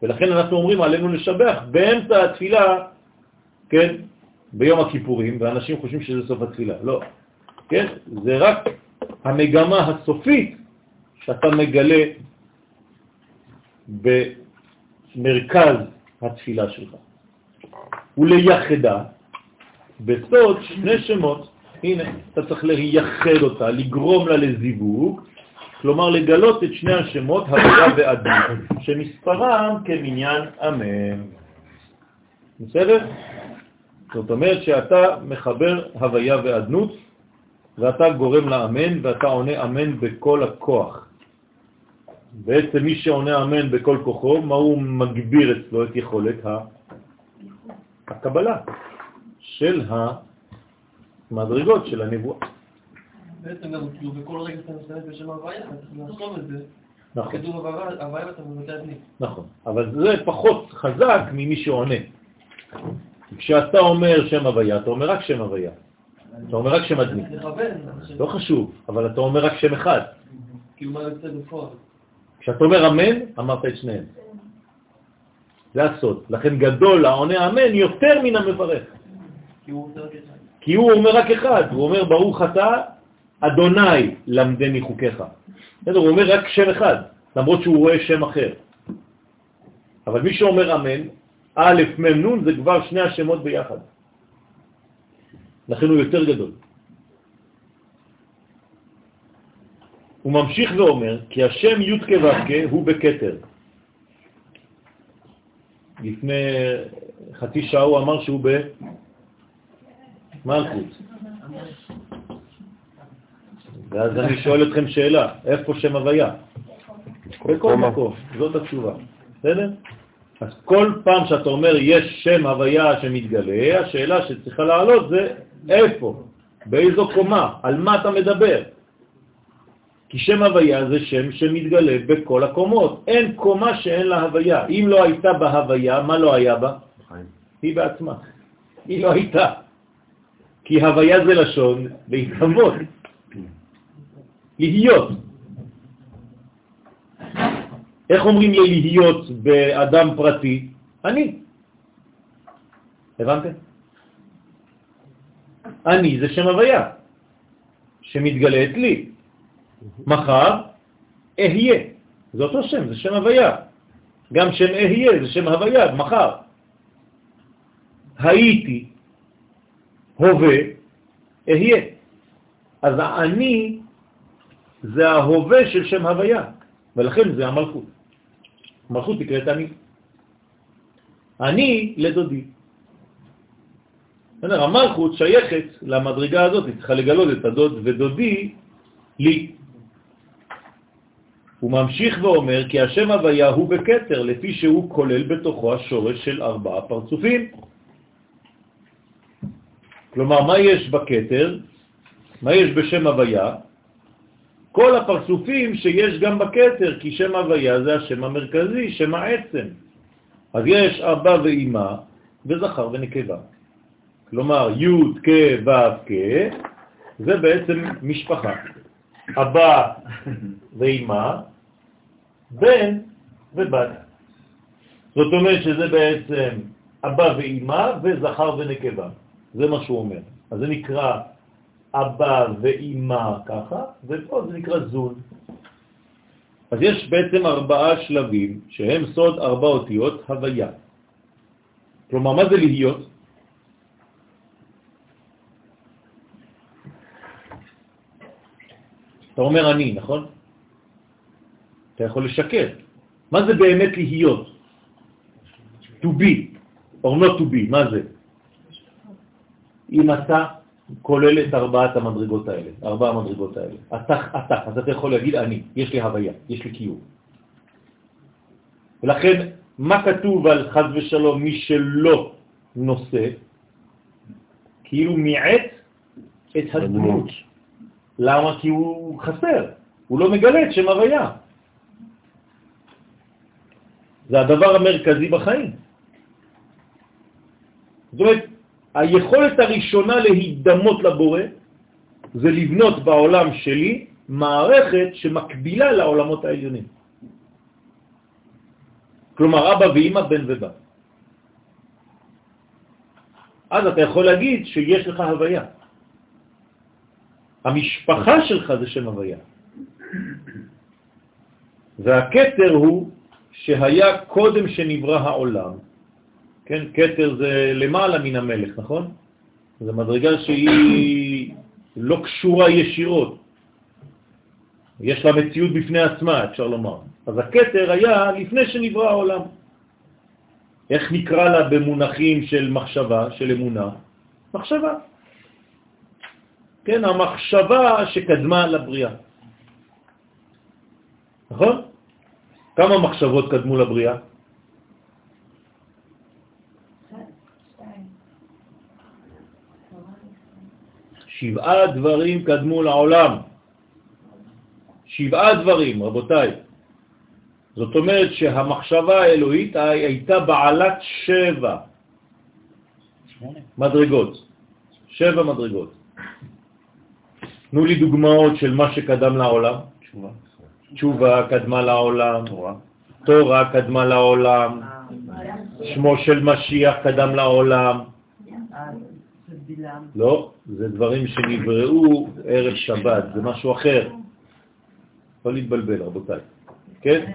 ולכן אנחנו אומרים עלינו לשבח באמצע התפילה, כן, ביום הכיפורים, ואנשים חושבים שזה סוף התפילה. לא, כן? זה רק המגמה הסופית שאתה מגלה במרכז התפילה שלך. ולייחדה בסוד שני שמות, הנה, אתה צריך לייחד אותה, לגרום לה לזיווג, כלומר לגלות את שני השמות, הוויה ואדום, שמספרם כמניין אמן. בסדר? זאת אומרת שאתה מחבר הוויה ואדנות, ואתה גורם לאמן, ואתה עונה אמן בכל הכוח. בעצם מי שעונה אמן בכל כוחו, מה הוא מגביר אצלו את יכולת הקבלה של המדרגות של הנבואה. בעצם גם כאילו בכל רגע שאתה משתמש בשם הוויה, אתה צריך לחשוב את זה. נכון. כתוב הוויה ואתה מבטא את נכון, אבל זה פחות חזק ממי שעונה. כשאתה אומר שם הוויה, אתה אומר רק שם הוויה. אתה אומר רק שם אדמי. לא חשוב, אבל אתה אומר רק שם אחד. כאילו מה יוצא בפועל. כשאתה אומר אמן, אמרת את שניהם. זה הסוד. לכן גדול העונה אמן יותר מן המברך. כי הוא אומר רק אחד. הוא אומר ברוך אתה אדוני למדני חוקיך. בסדר, הוא אומר רק שם אחד, למרות שהוא רואה שם אחר. אבל מי שאומר אמן, א', מ', נ', זה כבר שני השמות ביחד. לכן הוא יותר גדול. הוא ממשיך ואומר, כי השם י' כו' הוא בקטר. לפני חצי שעה הוא אמר שהוא במלכות. ואז אני שואל אתכם שאלה, איפה שם הוויה? בכל מקום, זאת התשובה, בסדר? אז כל פעם שאתה אומר יש שם הוויה שמתגלה, השאלה שצריכה לעלות זה איפה, באיזו קומה, על מה אתה מדבר. כי שם הוויה זה שם שמתגלה בכל הקומות. אין קומה שאין לה הוויה. אם לא הייתה בה הוויה, מה לא היה בה? היא בעצמה. היא לא הייתה. כי הוויה זה לשון להתהוות. להיות. איך אומרים לי להיות באדם פרטי? אני. הבנתם? אני זה שם הוויה שמתגלית לי. מחר אהיה, זה אותו שם, זה שם הוויה. גם שם אהיה זה שם הוויה, מחר. הייתי, הווה, אהיה. אז אני זה ההווה של שם הוויה, ולכן זה המלכות. המלכות נקראת אני. אני לדודי. המלכות שייכת למדרגה הזאת, היא צריכה לגלות את הדוד ודודי לי. הוא ממשיך ואומר כי השם הוויה הוא בקטר, לפי שהוא כולל בתוכו השורש של ארבעה פרצופים. כלומר, מה יש בקטר? מה יש בשם הוויה? כל הפרצופים שיש גם בקטר, כי שם הוויה זה השם המרכזי, שם העצם. אז יש אבא ואימא וזכר ונקבה. כלומר, י' כ' ו' כ', זה בעצם משפחה. אבא ואימא, בן ובת. זאת אומרת שזה בעצם אבא ואימא וזכר ונקבה. זה מה שהוא אומר. אז זה נקרא אבא ואימא ככה, ופה זה נקרא זון. אז יש בעצם ארבעה שלבים שהם סוד ארבע אותיות הוויה. כלומר, מה זה להיות? אתה אומר אני, נכון? אתה יכול לשקר. מה זה באמת להיות? To be, or not to be, מה זה? אם אתה כולל את ארבעת המדרגות האלה, ארבע המדרגות האלה, אתה, אתה, אז אתה יכול להגיד אני, יש לי הוויה, יש לי קיום. ולכן, מה כתוב על חז ושלום מי שלא נושא? כאילו מיעט את הדמות. למה? כי הוא חסר, הוא לא מגלה את שם הוויה. זה הדבר המרכזי בחיים. זאת אומרת, היכולת הראשונה להידמות לבורא זה לבנות בעולם שלי מערכת שמקבילה לעולמות העליונים. כלומר, אבא ואמא, בן ובת. אז אתה יכול להגיד שיש לך הוויה. המשפחה שלך זה שם הוויה. והקטר הוא שהיה קודם שנברא העולם, כן, קטר זה למעלה מן המלך, נכון? זו מדרגה שהיא לא קשורה ישירות. יש לה מציאות בפני עצמה, אפשר לומר. אז הקטר היה לפני שנברא העולם. איך נקרא לה במונחים של מחשבה, של אמונה? מחשבה. כן, המחשבה שקדמה לבריאה. נכון? כמה מחשבות קדמו לבריאה? שבעה דברים קדמו לעולם. שבעה דברים, רבותיי. זאת אומרת שהמחשבה האלוהית הייתה בעלת שבע מדרגות. שבע מדרגות. תנו לי דוגמאות של מה שקדם לעולם. תשובה. תשובה קדמה לעולם. תורה. קדמה לעולם. שמו של משיח קדם לעולם. לא, זה דברים שנבראו ערב שבת, זה משהו אחר. לא להתבלבל, רבותיי. כן?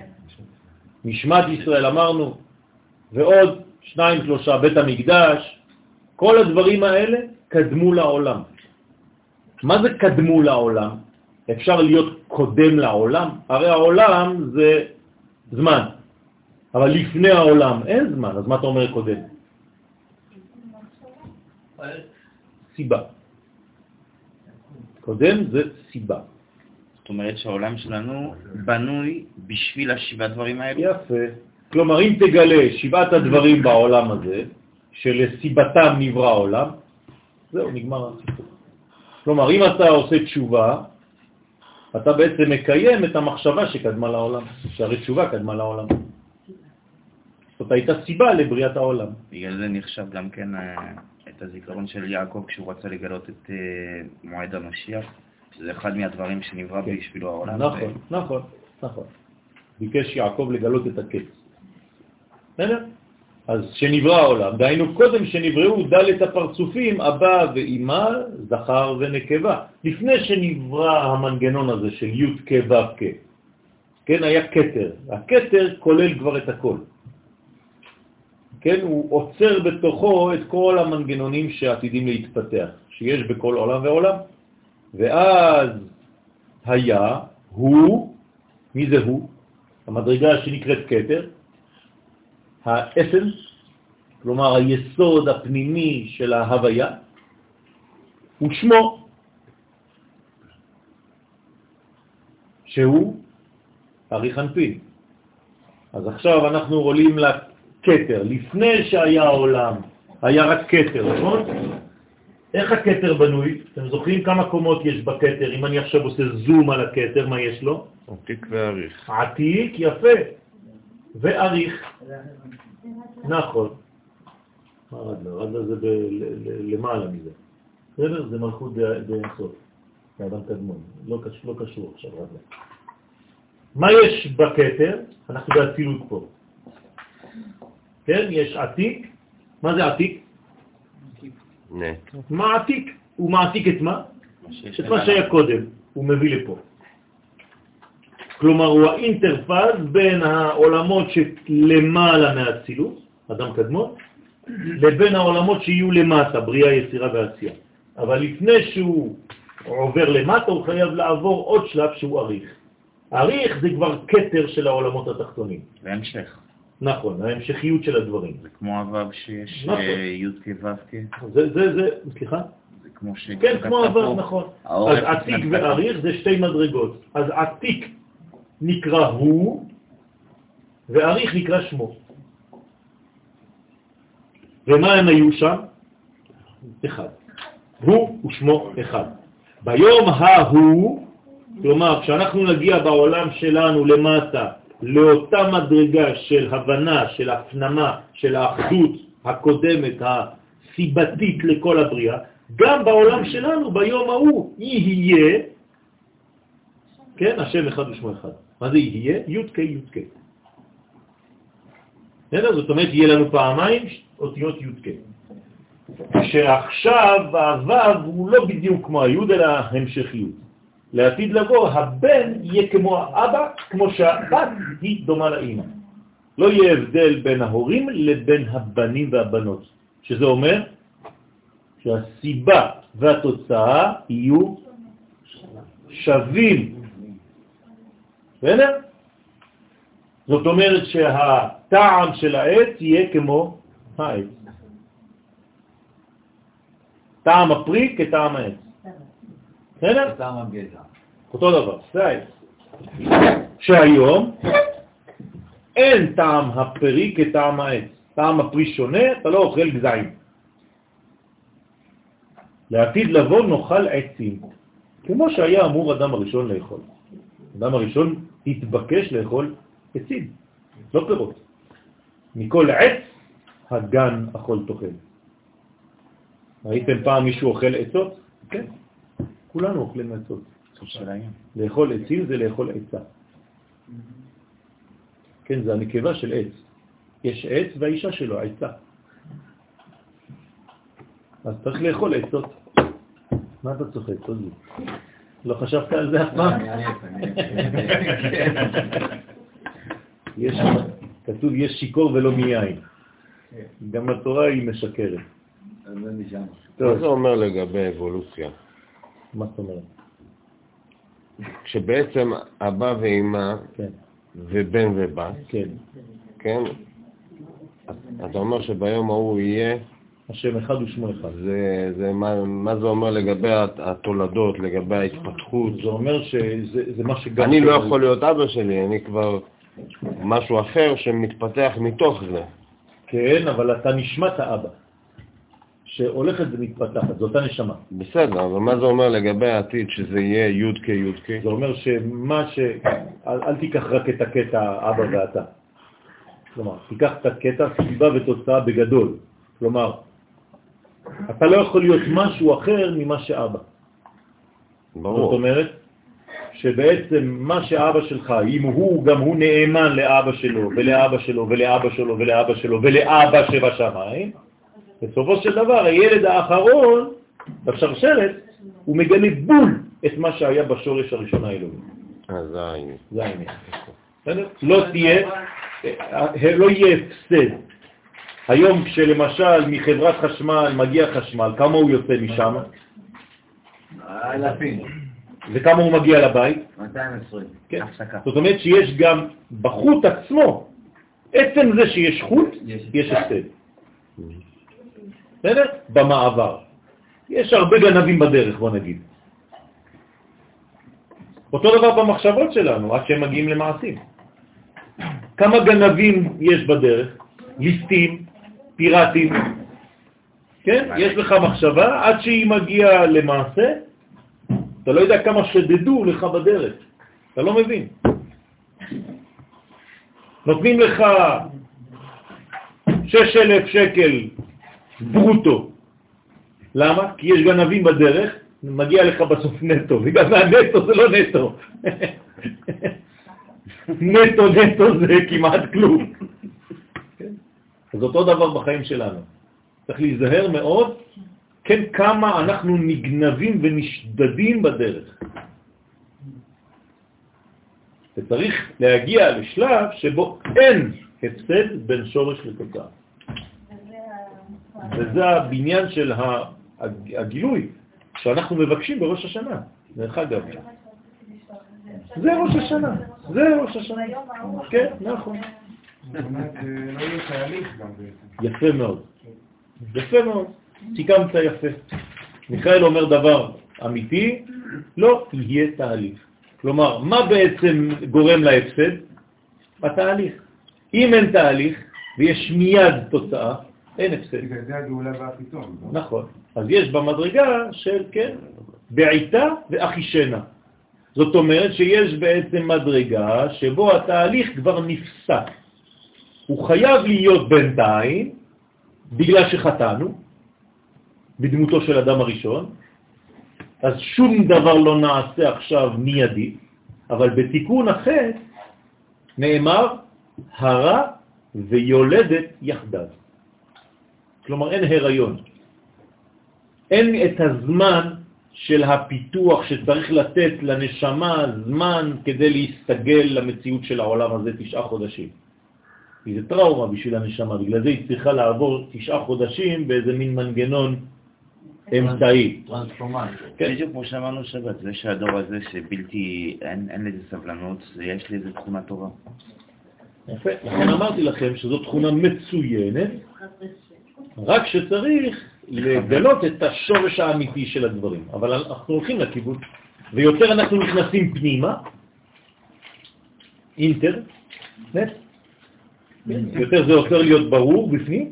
נשמת ישראל אמרנו, ועוד שניים, שלושה, בית המקדש, כל הדברים האלה קדמו לעולם. מה זה קדמו לעולם? אפשר להיות קודם לעולם? הרי העולם זה זמן, אבל לפני העולם אין זמן, אז מה אתה אומר קודם? סיבה. קודם זה סיבה. זאת אומרת שהעולם שלנו בנוי בשביל השבעה דברים האלה? יפה. כלומר, אם תגלה שבעת הדברים בעולם הזה, שלסיבתם נברא העולם, זהו, נגמר הסיפור. כלומר, אם אתה עושה תשובה, אתה בעצם מקיים את המחשבה שקדמה לעולם, שהרי תשובה קדמה לעולם. זאת הייתה סיבה לבריאת העולם. בגלל זה נחשב גם כן אה, את הזיכרון של יעקב כשהוא רצה לגלות את אה, מועד המשיח, שזה אחד מהדברים שנברא כן. בשבילו העולם. נכון, ו... נכון, נכון. ביקש יעקב לגלות את הקץ. בסדר? אז שנברא העולם, דהיינו קודם שנבראו דלת הפרצופים, אבא ואימא, זכר ונקבה. לפני שנברא המנגנון הזה של י' כ' ו' כ', כן, היה קטר. הקטר כולל כבר את הכל. כן, הוא עוצר בתוכו את כל המנגנונים שעתידים להתפתח, שיש בכל עולם ועולם. ואז היה, הוא, מי זה הוא? המדרגה שנקראת קטר, האסנס, כלומר היסוד הפנימי של ההוויה, הוא שמו, שהוא אריך אנפין. אז עכשיו אנחנו עולים לכתר. לפני שהיה העולם, היה רק כתר, נכון? איך הכתר בנוי? אתם זוכרים כמה קומות יש בכתר? אם אני עכשיו עושה זום על הכתר, מה יש לו? עתיק ועריך. עתיק, יפה. ועריך. נכון. מה רדלה? רדלה זה למעלה מזה. בסדר? זה מלכות באינסוף. זה אדם קדמון. לא, לא קשור עכשיו רדלה. מה יש בכתר? אנחנו באצילות פה. כן? יש עתיק. מה זה עתיק? מעתיק. הוא מעתיק את מה? את מה שהיה קודם. הוא מביא לפה. כלומר, הוא האינטרפז בין העולמות שלמעלה מהצילות, אדם קדמון, לבין העולמות שיהיו למטה, בריאה, יצירה ועשייה. אבל לפני שהוא עובר למטה, הוא חייב לעבור עוד שלב שהוא אריך. אריך זה כבר קטר של העולמות התחתונים. זה המשך. נכון, ההמשכיות של הדברים. זה כמו הו"ב שיש נכון. אה, י' כו' כ... זה, זה, זה, סליחה? זה כמו ש... כן, כמו עבר, נכון. אז עתיק ואריך זה שתי מדרגות. אז עתיק נקרא הוא, ואריך נקרא שמו. ומה הם היו שם? אחד. הוא ושמו אחד. ביום ההוא, כלומר, כשאנחנו נגיע בעולם שלנו למטה לאותה מדרגה של הבנה, של הפנמה, של האחדות הקודמת, הסיבתית לכל הבריאה, גם בעולם שלנו ביום ההוא יהיה, כן, השם אחד ושמו אחד. מה זה יהיה? י' כ' י' כ'. בסדר? זאת אומרת, יהיה לנו פעמיים אותיות י' כ'. שעכשיו הו' הוא לא בדיוק כמו הי' אלא המשכיות. לעתיד לבוא, הבן יהיה כמו האבא, כמו שהבת היא דומה לאמא. לא יהיה הבדל בין ההורים לבין הבנים והבנות, שזה אומר שהסיבה והתוצאה יהיו שווים. בסדר? זאת אומרת שהטעם של העץ יהיה כמו העץ. טעם הפרי כטעם העץ. בסדר? טעם הגזע. אותו דבר, זה העץ. שהיום אין טעם הפרי כטעם העץ. טעם הפרי שונה, אתה לא אוכל גזעים. לעתיד לבוא נאכל עצים, כמו שהיה אמור אדם הראשון לאכול. אדם הראשון התבקש לאכול עצים, לא פירות. מכל עץ הגן אכול תאכל. ראיתם פעם מישהו אוכל עצות? כן, כולנו אוכלים עצות. לאכול עצים זה לאכול עצה. כן, זה הנקבה של עץ. יש עץ והאישה שלו, עצה. אז צריך לאכול עצות. מה אתה צוחק, תוזי? לא חשבת על זה אף פעם? אני עייף, אני עייף. יש, כתוב יש שיקור ולא מיין. גם התורה היא משקרת. מה זה אומר לגבי אבולוציה? מה זאת אומרת? כשבעצם אבא ואמא כן, ובן ובת, כן. כן? אתה אומר שביום ההוא יהיה, השם אחד ושמו אחד. זה, זה מה, מה זה אומר לגבי הת- התולדות, לגבי ההתפתחות? זה אומר שזה זה מה שגם... אני לא יכול להיות אבא שלי, אני כבר משהו אחר שמתפתח מתוך זה. כן, אבל אתה נשמת האבא, שהולכת ומתפתחת, זו אותה נשמה. בסדר, אבל מה זה אומר לגבי העתיד שזה יהיה י' כ' י' כ'? זה אומר שמה ש... אל, אל תיקח רק את הקטע אבא ואתה. כלומר, תיקח את הקטע סיבה ותוצאה בגדול. כלומר, אתה לא יכול להיות משהו אחר ממה שאבא. זאת ברור. אומרת, שבעצם מה שאבא שלך, אם הוא, גם הוא נאמן לאבא שלו, ולאבא שלו, ולאבא שלו, ולאבא שלו, ולאבא שבשמיים, בסופו של דבר הילד האחרון בשרשרת, הוא מגלה בול את מה שהיה בשורש הראשון האלוהי. אז זה זה העניין. בסדר? לא תהיה, לא יהיה הפסד. היום כשלמשל מחברת חשמל מגיע חשמל, כמה הוא יוצא משם? אלפים. וכמה הוא מגיע לבית? 220. כן. הפסקה. זאת אומרת שיש גם בחוט עצמו, עצם זה שיש חוט, יש. הפסד. בסדר? במעבר. יש הרבה גנבים בדרך, בוא נגיד. אותו דבר במחשבות שלנו, עד שהם מגיעים למעשים. כמה גנבים יש בדרך? ליסטים, פיראטים, כן? יש לך מחשבה, עד שהיא מגיעה למעשה, אתה לא יודע כמה שדדו לך בדרך, אתה לא מבין. נותנים לך 6,000 שקל ברוטו. למה? כי יש גנבים בדרך, מגיע לך בסוף נטו, וגם מהנטו זה לא נטו. נטו נטו זה כמעט כלום. אז אותו דבר בחיים שלנו. צריך להיזהר מאוד, כן, כמה אנחנו נגנבים ונשדדים בדרך. וצריך להגיע לשלב שבו אין הפסד בין שורש לתוצאה. וזה הבניין של הגילוי שאנחנו מבקשים בראש השנה, דרך אגב. זה ראש השנה, זה ראש השנה. כן, נכון. יפה מאוד. יפה מאוד. סיכמת יפה. מיכאל אומר דבר אמיתי, לא יהיה תהליך. כלומר, מה בעצם גורם להפסד? התהליך. אם אין תהליך ויש מיד תוצאה, אין הפסד. בגלל זה הגאולה באה פתאום. נכון. אז יש במדרגה של, כן, בעיטה ואחישנה. זאת אומרת שיש בעצם מדרגה שבו התהליך כבר נפסק. הוא חייב להיות בינתיים, בגלל שחטאנו, בדמותו של אדם הראשון, אז שום דבר לא נעשה עכשיו מיידי, אבל בתיקון החטא נאמר הרע ויולדת יחדיו. כלומר אין הריון. אין את הזמן של הפיתוח שצריך לתת לנשמה זמן כדי להסתגל למציאות של העולם הזה תשעה חודשים. כי זה טראומה בשביל הנשמה, בגלל זה היא צריכה לעבור תשעה חודשים באיזה מין מנגנון אמצעי. כן. בדיוק כמו שאמרנו שבת, זה שהדור הזה שבלתי, אין לזה סבלנות, יש לזה תכונה טובה. יפה, לכן אמרתי לכם שזו תכונה מצוינת, רק שצריך לגלות את השורש האמיתי של הדברים. אבל אנחנו הולכים לכיוון, ויותר אנחנו נכנסים פנימה, inter, net, יותר זה הופך להיות ברור בפנים,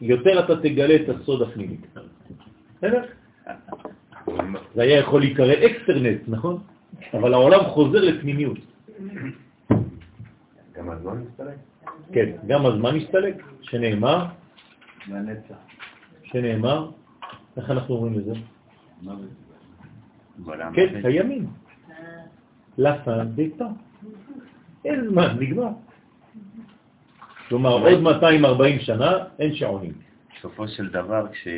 יותר אתה תגלה את הסוד הפנימי. בסדר? זה היה יכול להיקרא extranet, נכון? אבל העולם חוזר לפנימיות. גם הזמן מסתלק? כן, גם הזמן מסתלק, שנאמר, לנצח. שנאמר, איך אנחנו אומרים לזה? כן. הימים. לפן ביתה. אין זמן, נגמר. כלומר, עוד 240 שנה אין שעונים. בסופו של דבר, כש-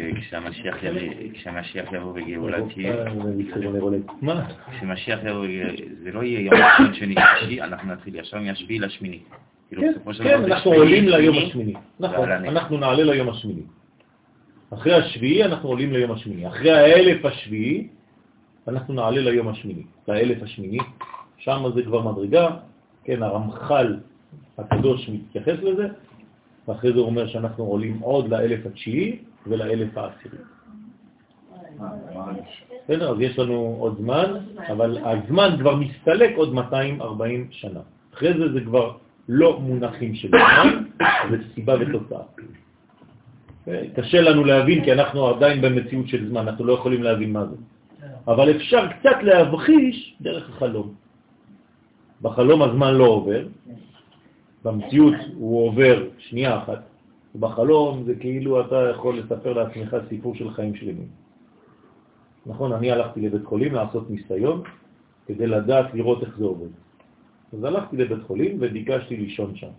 כשהמשיח יבוא בגאולה תהיה, אה? כשמשיח יבוא, זה לא יהיה יום ראשון, שני, שישי, אנחנו נתחיל ישר מהשביעי לשמיני. כאילו, כן, כן, אנחנו עולים ליום שמיני, השמיני. נכון. אנחנו נעלה ליום השמיני. אחרי השביעי אנחנו עולים ליום השמיני. אחרי האלף השביעי אנחנו נעלה ליום השמיני. לאלף השמיני, שם זה כבר מדרגה, כן, הרמח"ל הקדוש מתייחס לזה, ואחרי זה הוא אומר שאנחנו עולים עוד לאלף התשיעי ולאלף העשירי. בסדר, אז יש לנו עוד זמן, אבל הזמן כבר מסתלק עוד 240 שנה. אחרי זה זה כבר לא מונחים של זמן, זה סיבה ותוצאה. קשה לנו להבין כי אנחנו עדיין במציאות של זמן, אנחנו לא יכולים להבין מה זה. אבל אפשר קצת להבחיש דרך החלום. בחלום הזמן לא עובר, במציאות הוא עובר שנייה אחת, ובחלום זה כאילו אתה יכול לספר לעצמך סיפור של חיים שלמים. נכון, אני הלכתי לבית חולים לעשות ניסיון כדי לדעת לראות איך זה עובד. אז הלכתי לבית חולים וביקשתי לישון שם.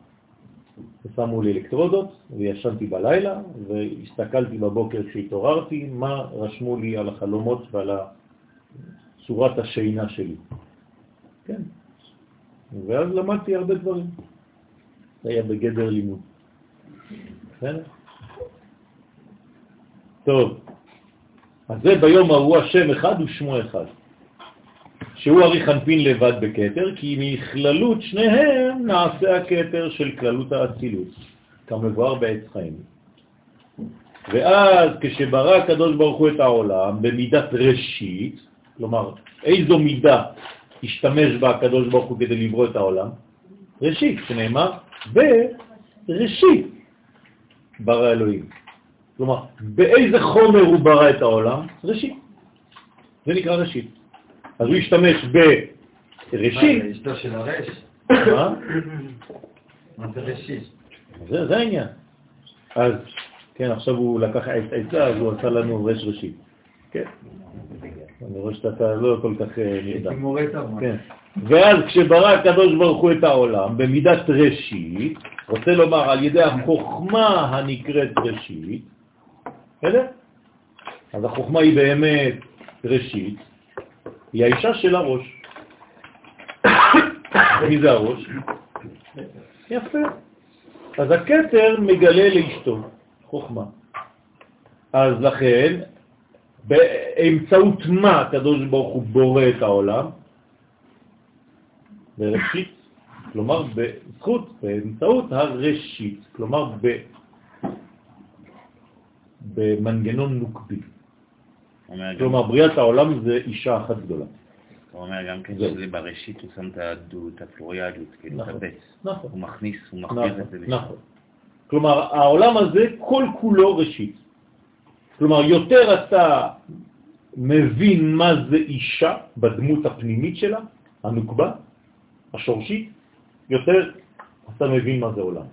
ושמו לי אלקטרודות וישנתי בלילה והסתכלתי בבוקר כשהתעוררתי מה רשמו לי על החלומות ועל צורת השינה שלי. כן. ואז למדתי הרבה דברים. זה היה בגדר לימוד. בסדר? טוב, אז זה ביום ההוא השם אחד ושמו אחד. שהוא ארי חנפין לבד בכתר, כי מכללות שניהם נעשה הכתר של כללות האצילות, כמבואר בעץ חיים. ואז כשברא הקדוש ברוך הוא את העולם במידת ראשית, כלומר, איזו מידה השתמש בה הקדוש ברוך הוא כדי לברוא את העולם? ראשית, שנאמר, בראשית ברא אלוהים. כלומר, באיזה חומר הוא ברא את העולם? ראשית. זה נקרא ראשית. אז הוא השתמש בראשית. אשתו של הרש? מה? מה זה ראשית? זה, העניין. אז, כן, עכשיו הוא לקח עת עצה, אז הוא עשה לנו רש ראשית. כן. אני רואה שאתה לא כל כך אה, נרדם. כן. ואז כשברא הקדוש ברוך הוא את העולם במידת ראשית, רוצה לומר על ידי החוכמה הנקראת ראשית, בסדר? אז החוכמה היא באמת ראשית, היא האישה של הראש. מי זה הראש? יפה. אז הכתר מגלה לאשתו חוכמה. אז לכן, באמצעות מה הקדוש ברוך הוא בורא את העולם? בראשית, כלומר בזכות, באמצעות הראשית, כלומר ב, במנגנון נוקבי. כלומר, בריאת העולם זה אישה אחת גדולה. הוא אומר גם כן שזה בראשית הוא שם את הדו, את הפלוריאליות, כאילו את נכון. הבץ. נכון. הוא מכניס, הוא מחביר נכון, את זה. נכון. כלומר, העולם הזה כל כולו ראשית. כלומר, יותר אתה מבין מה זה אישה בדמות הפנימית שלה, הנוקבה, השורשית, יותר אתה מבין מה זה עולם.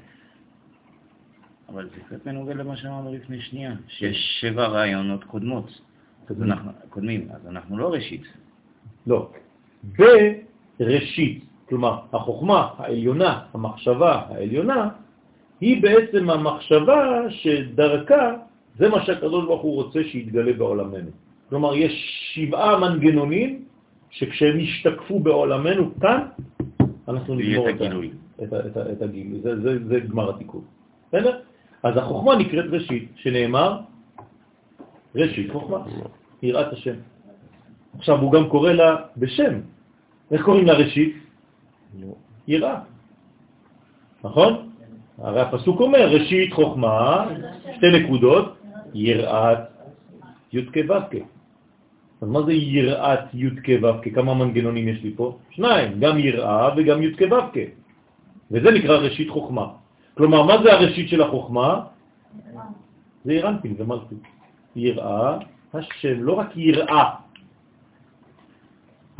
אבל זה קצת מנוגד למה שאמרנו לפני שנייה, שיש שבע רעיונות קודמות. אז אנחנו, קודמים, אז אנחנו לא ראשית. לא. בראשית, כלומר, החוכמה העליונה, המחשבה העליונה, היא בעצם המחשבה שדרכה, זה מה שהקדוש ברוך הוא רוצה שיתגלה בעולמנו. כלומר, יש שבעה מנגנונים שכשהם ישתקפו בעולמנו כאן, אנחנו נגמור את. את, את, את הגילוי. זה, זה, זה גמר התיקון. בסדר? אז החוכמה נקראת ראשית, שנאמר ראשית חוכמה, יראת השם. עכשיו הוא גם קורא לה בשם. איך קוראים לה ראשית? יראה. נכון? הרי הפסוק אומר, ראשית חוכמה, שתי נקודות, יראת י' כו' אז מה זה יראת י' כו' כמה מנגנונים יש לי פה? שניים, גם יראה וגם י' כו' וזה נקרא ראשית חוכמה. כלומר, מה זה הראשית של החוכמה? זה ירנפין ומלכות. יראה השם, לא רק יראה.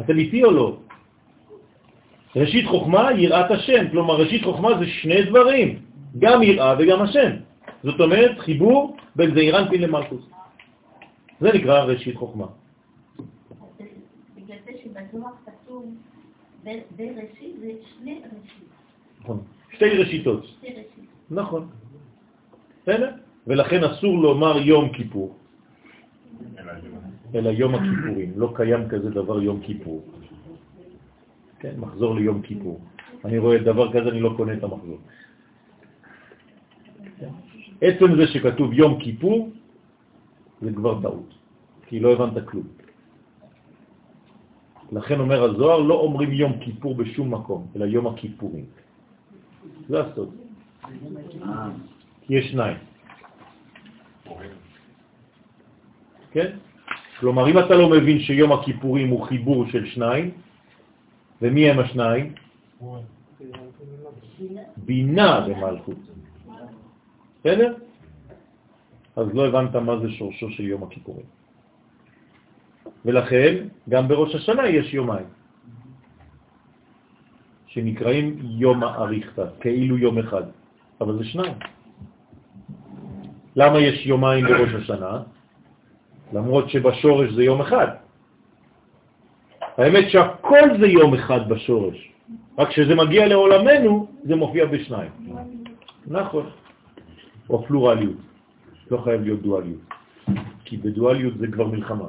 אתם איתי או לא? ראשית חוכמה, יראת השם. כלומר, ראשית חוכמה זה שני דברים, גם יראה וגם השם. זאת אומרת, חיבור בין זעירנפין למלכות. זה נקרא ראשית חוכמה. בגלל זה שבזוהר כתוב בראשית זה שני ראשית, נכון. שתי ראשיתות. שתי ראשית. נכון. בסדר? ולכן אסור לומר יום כיפור, אלא יום הכיפורים. לא קיים כזה דבר יום כיפור. כן, מחזור ליום כיפור. אני רואה דבר כזה, אני לא קונה את המחזור. עצם זה שכתוב יום כיפור, זה כבר טעות, כי לא הבנת כלום. לכן אומר הזוהר, לא אומרים יום כיפור בשום מקום, אלא יום הכיפורים. זה הסוד. כי יש שניים. כן? כלומר, אם אתה לא מבין שיום הכיפורים הוא חיבור של שניים, ומי הם השניים? בינה ומלכות. בסדר? אז לא הבנת מה זה שורשו של יום הכיפורים. ולכן, גם בראש השנה יש יומיים, שנקראים יום האריכתא, כאילו יום אחד, אבל זה שניים. למה יש יומיים בראש השנה? למרות שבשורש זה יום אחד. האמת שהכל זה יום אחד בשורש, רק כשזה מגיע לעולמנו זה מופיע בשניים. נכון. או פלורליות. לא חייב להיות דואליות. כי בדואליות זה כבר מלחמה.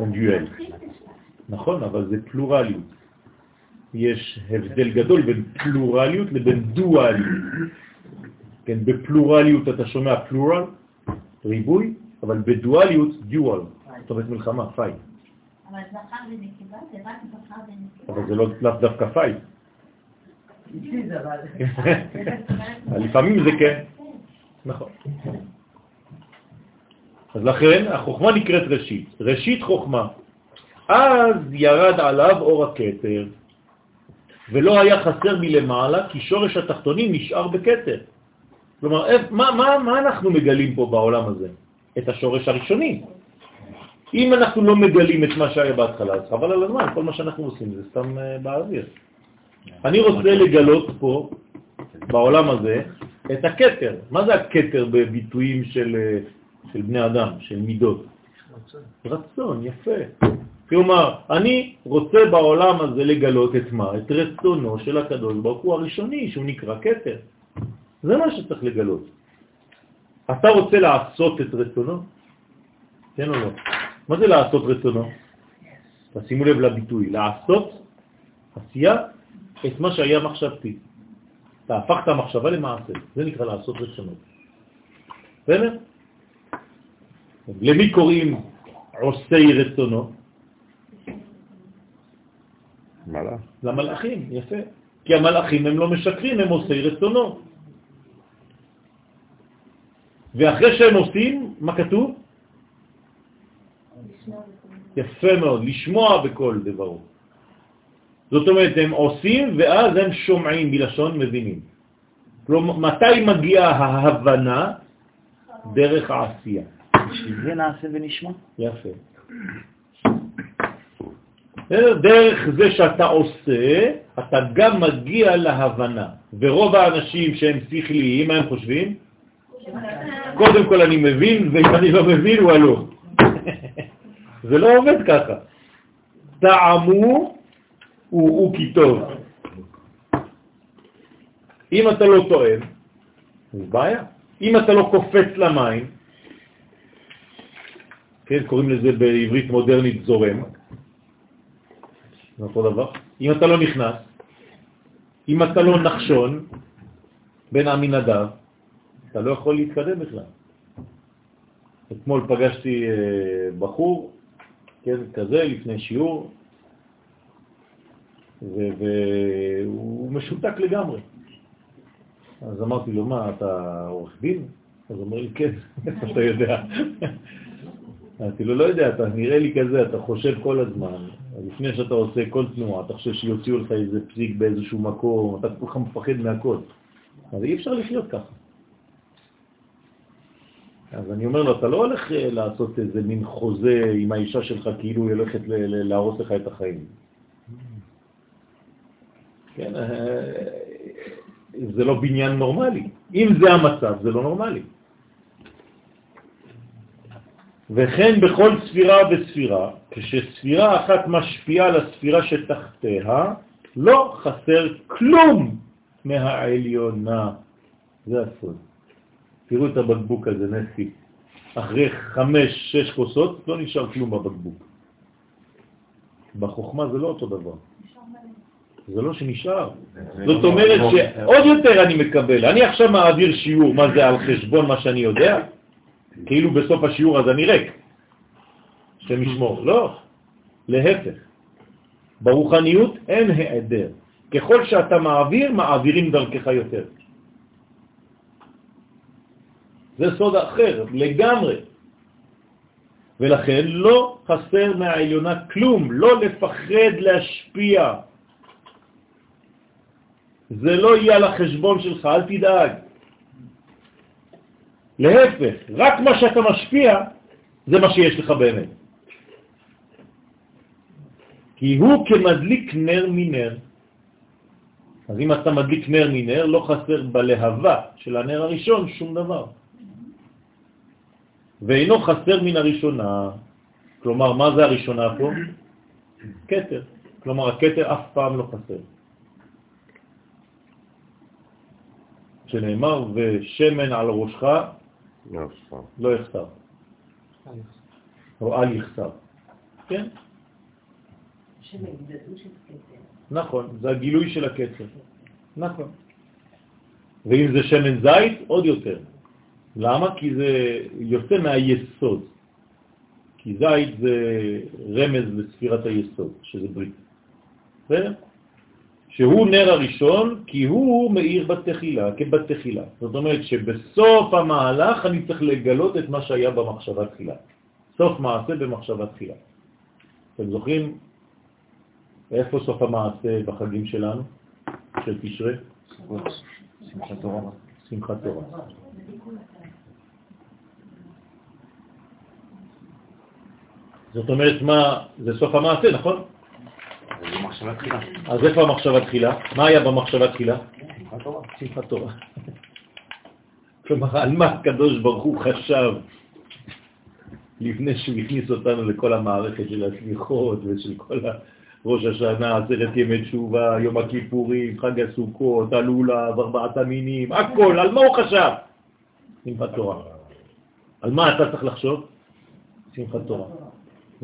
אין דיואל. נכון, אבל זה פלורליות. יש הבדל גדול בין פלורליות לבין דואליות. כן, בפלורליות אתה שומע פלורל, ריבוי, אבל בדואליות duel, זאת אומרת מלחמה, fight. אבל זכר ונקבה זה רק זכר ונקבה. אבל זה לא לאו דווקא fight. לפעמים זה כן. נכון. אז לכן החוכמה נקראת ראשית, ראשית חוכמה. אז ירד עליו אור הכתר, ולא היה חסר מלמעלה, כי שורש התחתונים נשאר בכתר. כלומר, מה, מה, מה אנחנו מגלים פה בעולם הזה? את השורש הראשוני. אם אנחנו לא מגלים את מה שהיה בהתחלה, אז חבל על הזמן, כל מה שאנחנו עושים זה סתם אה, באוויר. אני רוצה לגלות פה, בעולם הזה, את הכתר. מה זה הכתר בביטויים של, אה, של בני אדם, של מידות? רצון, יפה. כלומר, אני רוצה בעולם הזה לגלות את מה? את רצונו של הקדוש ברוך הוא הראשוני, שהוא נקרא כתר. זה מה שצריך לגלות. אתה רוצה לעשות את רצונו? כן או לא? מה זה לעשות רצונו? תשימו לב לביטוי, לעשות עשייה את מה שהיה מחשבתי. אתה הפכת המחשבה למעשה, זה נקרא לעשות רצונות. בסדר? למי קוראים עושי רצונו? מלאך. למלאכים, יפה. כי המלאכים הם לא משקרים, הם עושי רצונו. ואחרי שהם עושים, מה כתוב? יפה מאוד, לשמוע בכל דברו. זאת אומרת, הם עושים ואז הם שומעים בלשון מבינים. כלומר, מתי מגיעה ההבנה? דרך העשייה. בשביל זה נעשה ונשמע. יפה. דרך זה שאתה עושה, אתה גם מגיע להבנה. ורוב האנשים שהם שכליים, מה הם חושבים? קודם כל אני מבין, ואם אני לא מבין, הוא הלא. זה לא עובד ככה. טעמו הוא כי טוב. אם אתה לא טועם, זה בעיה. אם אתה לא קופץ למים, כן, קוראים לזה בעברית מודרנית זורם, זה אותו דבר. אם אתה לא נכנס, אם אתה לא נחשון בין עמינדב, אתה לא יכול להתקדם בכלל. אתמול פגשתי אה, בחור, כן, כזה, לפני שיעור, והוא משותק לגמרי. אז אמרתי לו, מה, אתה עורך דין? אז הוא אומר לי, כן, איך אתה יודע? אמרתי לו, לא יודע, אתה נראה לי כזה, אתה חושב כל הזמן, לפני שאתה עושה כל תנועה, אתה חושב שיוציאו לך איזה פסיק באיזשהו מקום, אתה כל כך מפחד מהכל. אז אי אפשר לחיות ככה. אז אני אומר לו, אתה לא הולך אה, לעשות איזה מין חוזה עם האישה שלך כאילו היא הולכת להרוס לך את החיים. כן, אה, זה לא בניין נורמלי. אם זה המצב, זה לא נורמלי. וכן בכל ספירה וספירה, כשספירה אחת משפיעה על הספירה שתחתיה, לא חסר כלום מהעליונה. זה הסוד. תראו את הבקבוק הזה, נסי. אחרי חמש, שש כוסות, לא נשאר כלום בבקבוק. בחוכמה זה לא אותו דבר. זה לא שנשאר. זאת אומרת שעוד יותר אני מקבל. אני עכשיו מעביר שיעור, מה זה על חשבון מה שאני יודע? כאילו בסוף השיעור אז אני ריק. השם ישמור. לא, להפך. ברוחניות אין העדר. ככל שאתה מעביר, מעבירים דרכך יותר. זה סוד אחר לגמרי. ולכן לא חסר מהעליונה כלום, לא לפחד להשפיע. זה לא יהיה על החשבון שלך, אל תדאג. להפך, רק מה שאתה משפיע, זה מה שיש לך באמת. כי הוא כמדליק נר מנר. אז אם אתה מדליק נר מנר, לא חסר בלהבה של הנר הראשון שום דבר. ואינו חסר מן הראשונה. כלומר, מה זה הראשונה פה? קטר. כלומר, הקטר אף פעם לא חסר. שנאמר, ושמן על ראשך לא יחסר. או אל יחסר. כן? נכון, זה הגילוי של הקצר. נכון. ואם זה שמן זית, עוד יותר. למה? כי זה יוצא מהיסוד. כי זית זה רמז לספירת היסוד, שזה ברית. בסדר? שהוא נר הראשון, כי הוא מאיר בתחילה, כבתחילה. זאת אומרת שבסוף המהלך אני צריך לגלות את מה שהיה במחשבה תחילה. סוף מעשה במחשבה תחילה. אתם זוכרים איפה סוף המעשה בחגים שלנו, של תשרה? שמחת תורה. שמחת תורה. זאת אומרת, מה, זה סוף המעשה, נכון? אז איפה המחשבה תחילה? מה היה במחשבה תחילה? שמחת תורה. כלומר, על מה הקדוש ברוך הוא חשב לפני שהוא הכניס אותנו לכל המערכת של הסליחות ושל כל ראש השנה, עשרת ימי תשובה, יום הכיפורים, חג הסוכות, הלולב, ארבעת המינים, הכל, על מה הוא חשב? שמחת תורה. על מה אתה צריך לחשוב? שמחת תורה.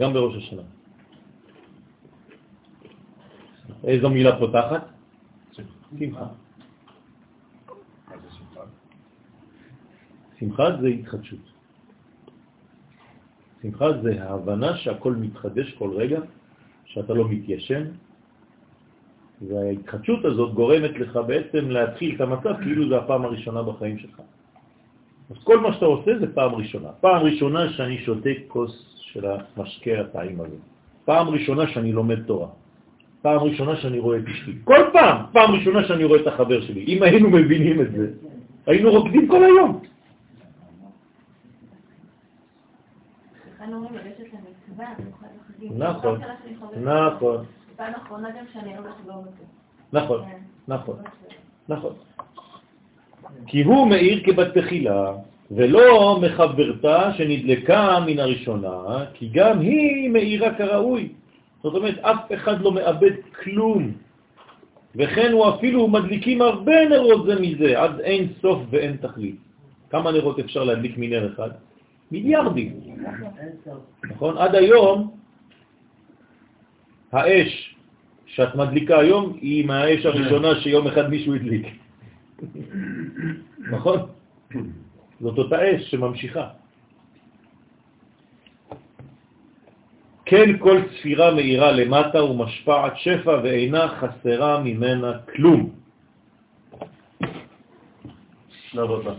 גם בראש השנה. איזו מילה פותחת? שמחה. שמחה זה התחדשות. שמחה זה ההבנה שהכל מתחדש כל רגע, שאתה לא מתיישן, וההתחדשות הזאת גורמת לך בעצם להתחיל את המצב כאילו זה הפעם הראשונה בחיים שלך. אז כל מה שאתה עושה זה פעם ראשונה. פעם ראשונה שאני שותה כוס של המשקה הטעים הזה. פעם ראשונה שאני לומד תורה. פעם ראשונה שאני רואה את אשתי. כל פעם, פעם ראשונה שאני רואה את החבר שלי. אם היינו מבינים את זה, היינו רוקדים כל היום. נכון, נכון. פעם אחרונה גם שאני לא לחגוג אותו. נכון, נכון, נכון. כי הוא מאיר כבת תחילה, ולא מחברתה שנדלקה מן הראשונה, כי גם היא מאירה כראוי. זאת אומרת, אף אחד לא מאבד כלום. וכן הוא אפילו מדליקים הרבה נרות זה מזה, עד אין סוף ואין תכלית. כמה נרות אפשר להדליק מנר אחד? מיליארדים. נכון? עד היום האש שאת מדליקה היום היא מהאש הראשונה שיום אחד מישהו הדליק. נכון? זאת אותה אש שממשיכה. כן כל ספירה מאירה למטה ומשפעת שפע ואינה חסרה ממנה כלום. שלב הבא.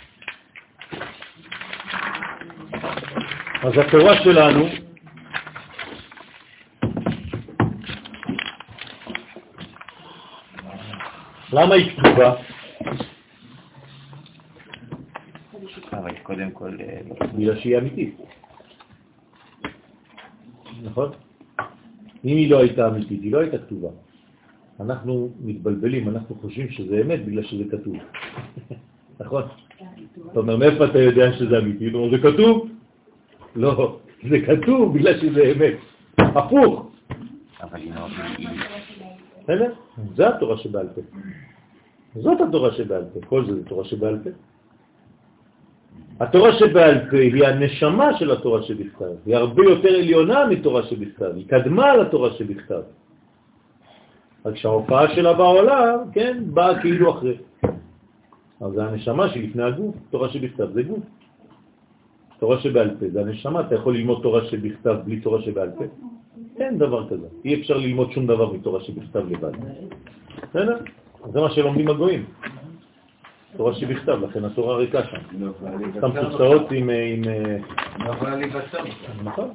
אז התורה שלנו למה היא כתובה? אבל קודם כל... אה, בגלל שהיא אמיתית. נכון? אם היא לא הייתה אמיתית, היא לא הייתה כתובה. אנחנו מתבלבלים, אנחנו חושבים שזה אמת בגלל שזה כתוב. נכון? אתה אומר, מאיפה אתה יודע שזה אמיתי? אומר, זה כתוב? לא, זה כתוב בגלל שזה אמת. הפוך. אבל. בסדר? זה התורה שבעל פה. זאת התורה שבעל פה. כל זה זה תורה שבעל פה. התורה שבעל פה היא הנשמה של התורה שבכתב, היא הרבה יותר עליונה מתורה שבכתב, היא קדמה לתורה שבכתב. רק שההופעה שלה בעולם, כן, באה כאילו אחרי. אז זה הנשמה שלפני הגוף, תורה שבכתב זה גוף. תורה שבעל פה זה הנשמה, אתה יכול ללמוד תורה שבכתב בלי תורה שבעל פה? אין דבר כזה. אי אפשר ללמוד שום דבר מתורה שבכתב לבד. בסדר? זה מה שלומדים הגויים. תורה שבכתב, לכן התורה ריקה שם. סתם קופסאות עם... לא יכולה להיווצר. נכון.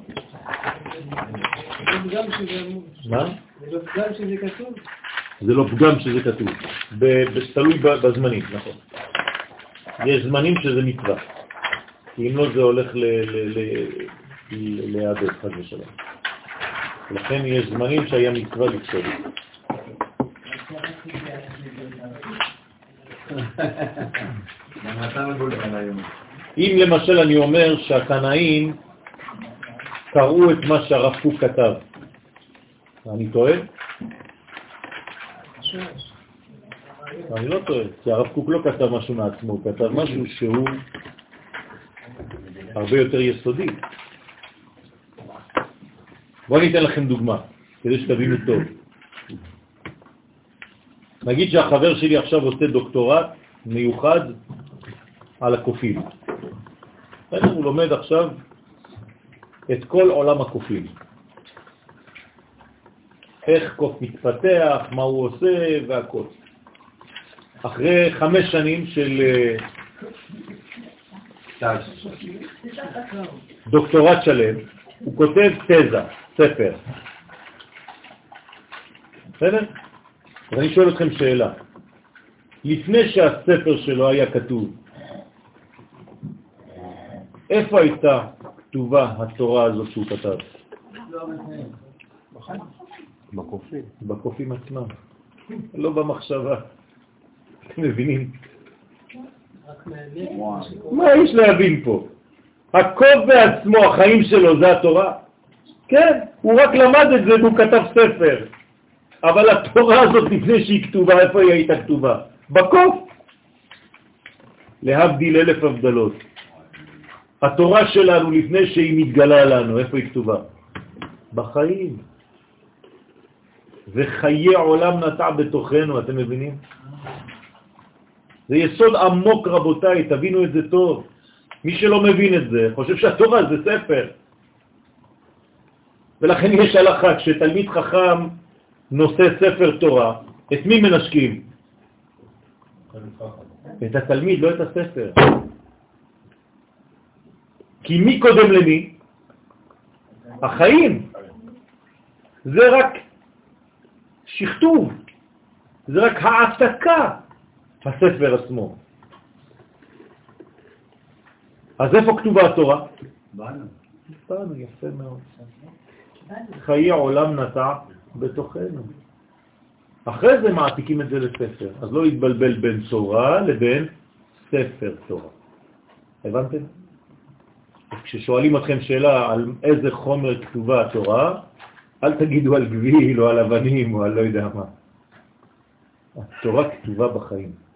זה לא פגם שזה כתוב. זה לא פגם שזה כתוב. תלוי בזמנים, נכון. יש זמנים שזה מצווה. כי אם לא זה הולך להיעדר, חד ושלום. לכן יש זמנים שהיה מצווה היום. אם למשל אני אומר שהקנאים קראו את מה שהרב קוק כתב, אני טועה? אני לא טועה, כי הרב קוק לא כתב משהו מעצמו, הוא כתב משהו שהוא הרבה יותר יסודי. בואו ניתן לכם דוגמה, כדי שתבינו טוב. נגיד שהחבר שלי עכשיו עושה דוקטורט מיוחד על הקופים. הוא לומד עכשיו את כל עולם הקופים. איך קוף מתפתח, מה הוא עושה והכל. אחרי חמש שנים של אה, דוקטורט שלם, הוא כותב תזה, ספר. בסדר? אז אני שואל אתכם שאלה. לפני שהספר שלו היה כתוב, איפה הייתה כתובה התורה הזאת שהוא כתב? בקופים. בקופים עצמם, לא במחשבה. אתם מבינים? מה יש להבין פה? הקוף בעצמו, החיים שלו, זה התורה? כן, הוא רק למד את זה והוא כתב ספר. אבל התורה הזאת לפני שהיא כתובה, איפה היא הייתה כתובה? בקוף. להבדיל אלף הבדלות. התורה שלנו לפני שהיא מתגלה לנו, איפה היא כתובה? בחיים. וחיי עולם נטע בתוכנו, אתם מבינים? זה יסוד עמוק רבותיי, תבינו את זה טוב. מי שלא מבין את זה, חושב שהתורה זה ספר. ולכן יש הלכה, כשתלמיד חכם נושא ספר תורה, את מי מנשקים? את התלמיד, לא את הספר. כי מי קודם למי? החיים. זה רק שכתוב, זה רק העתקה, הספר עצמו. אז איפה כתובה התורה? בנו. בנו, יפה מאוד. חיי עולם נטע בתוכנו. אחרי זה מעתיקים את זה לספר, אז לא יתבלבל בין תורה לבין ספר תורה. הבנתם? כששואלים אתכם שאלה על איזה חומר כתובה התורה, אל תגידו על גביל או על אבנים או על לא יודע מה. התורה כתובה בחיים.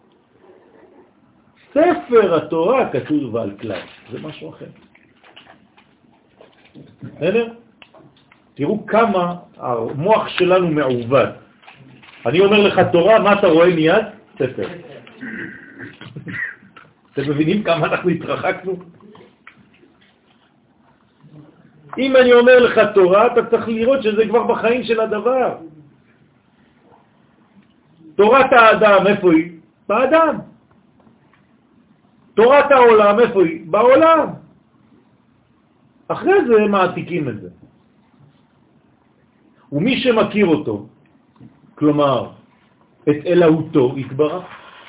ספר התורה כתוב על כלל, זה משהו אחר. בסדר? תראו כמה המוח שלנו מעובד. אני אומר לך תורה, מה אתה רואה מיד? ספר. אתם מבינים כמה אנחנו התרחקנו? אם אני אומר לך תורה, אתה צריך לראות שזה כבר בחיים של הדבר. תורת האדם, איפה היא? באדם. תורת העולם, איפה היא? בעולם. אחרי זה מעתיקים את זה. ומי שמכיר אותו, כלומר, את אלוהותו יתברך,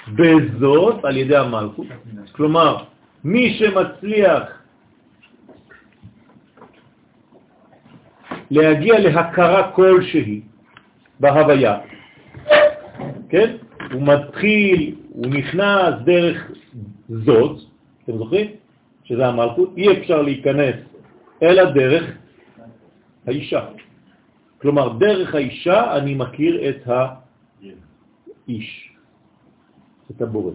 בזאת על ידי המלכות. כלומר, מי שמצליח להגיע להכרה כלשהי בהוויה, כן? הוא מתחיל, הוא נכנס דרך זאת, אתם זוכרים? שזה המלכות, אי אפשר להיכנס אלא דרך האישה. כלומר, דרך האישה אני מכיר את האיש, את הבורא.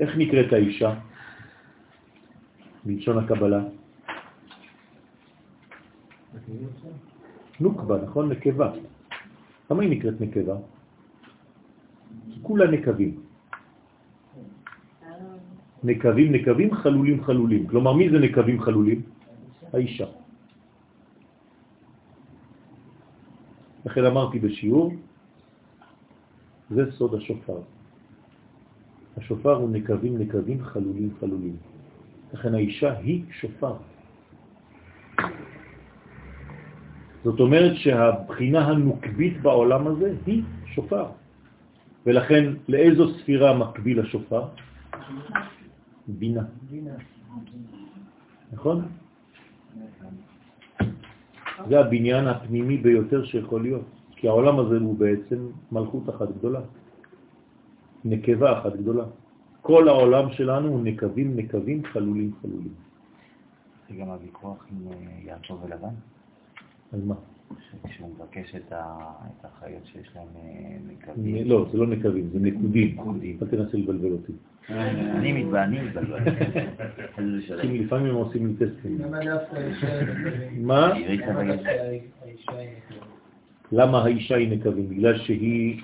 איך נקראת האישה? בלשון הקבלה? נוקבה, נכון? נקבה. למה היא נקראת נקבה? כולה נקבים. נקבים נקבים, חלולים חלולים. כלומר, מי זה נקבים חלולים? האישה. לכן אמרתי בשיעור, זה סוד השופר. השופר הוא נקבים נקבים, חלולים חלולים. לכן האישה היא שופר. זאת אומרת שהבחינה הנוקבית בעולם הזה היא שופר. ולכן לאיזו ספירה מקביל השופר? בינה. נכון? זה הבניין הפנימי ביותר שיכול להיות, כי העולם הזה הוא בעצם מלכות אחת גדולה, נקבה אחת גדולה. כל העולם שלנו הוא נקבים, נקבים, חלולים, חלולים. זה גם הוויכוח עם אה, יעקב ולבן? על מה? כשהוא מבקש את החיות שיש להם אה, נקבים. לא, זה לא נקבים, זה נקודים. אל תנסה לבלבל אותי. אני מתבלבל. כי לפעמים הם עושים לי טסטים. מה? למה האישה היא נקבים? בגלל שהיא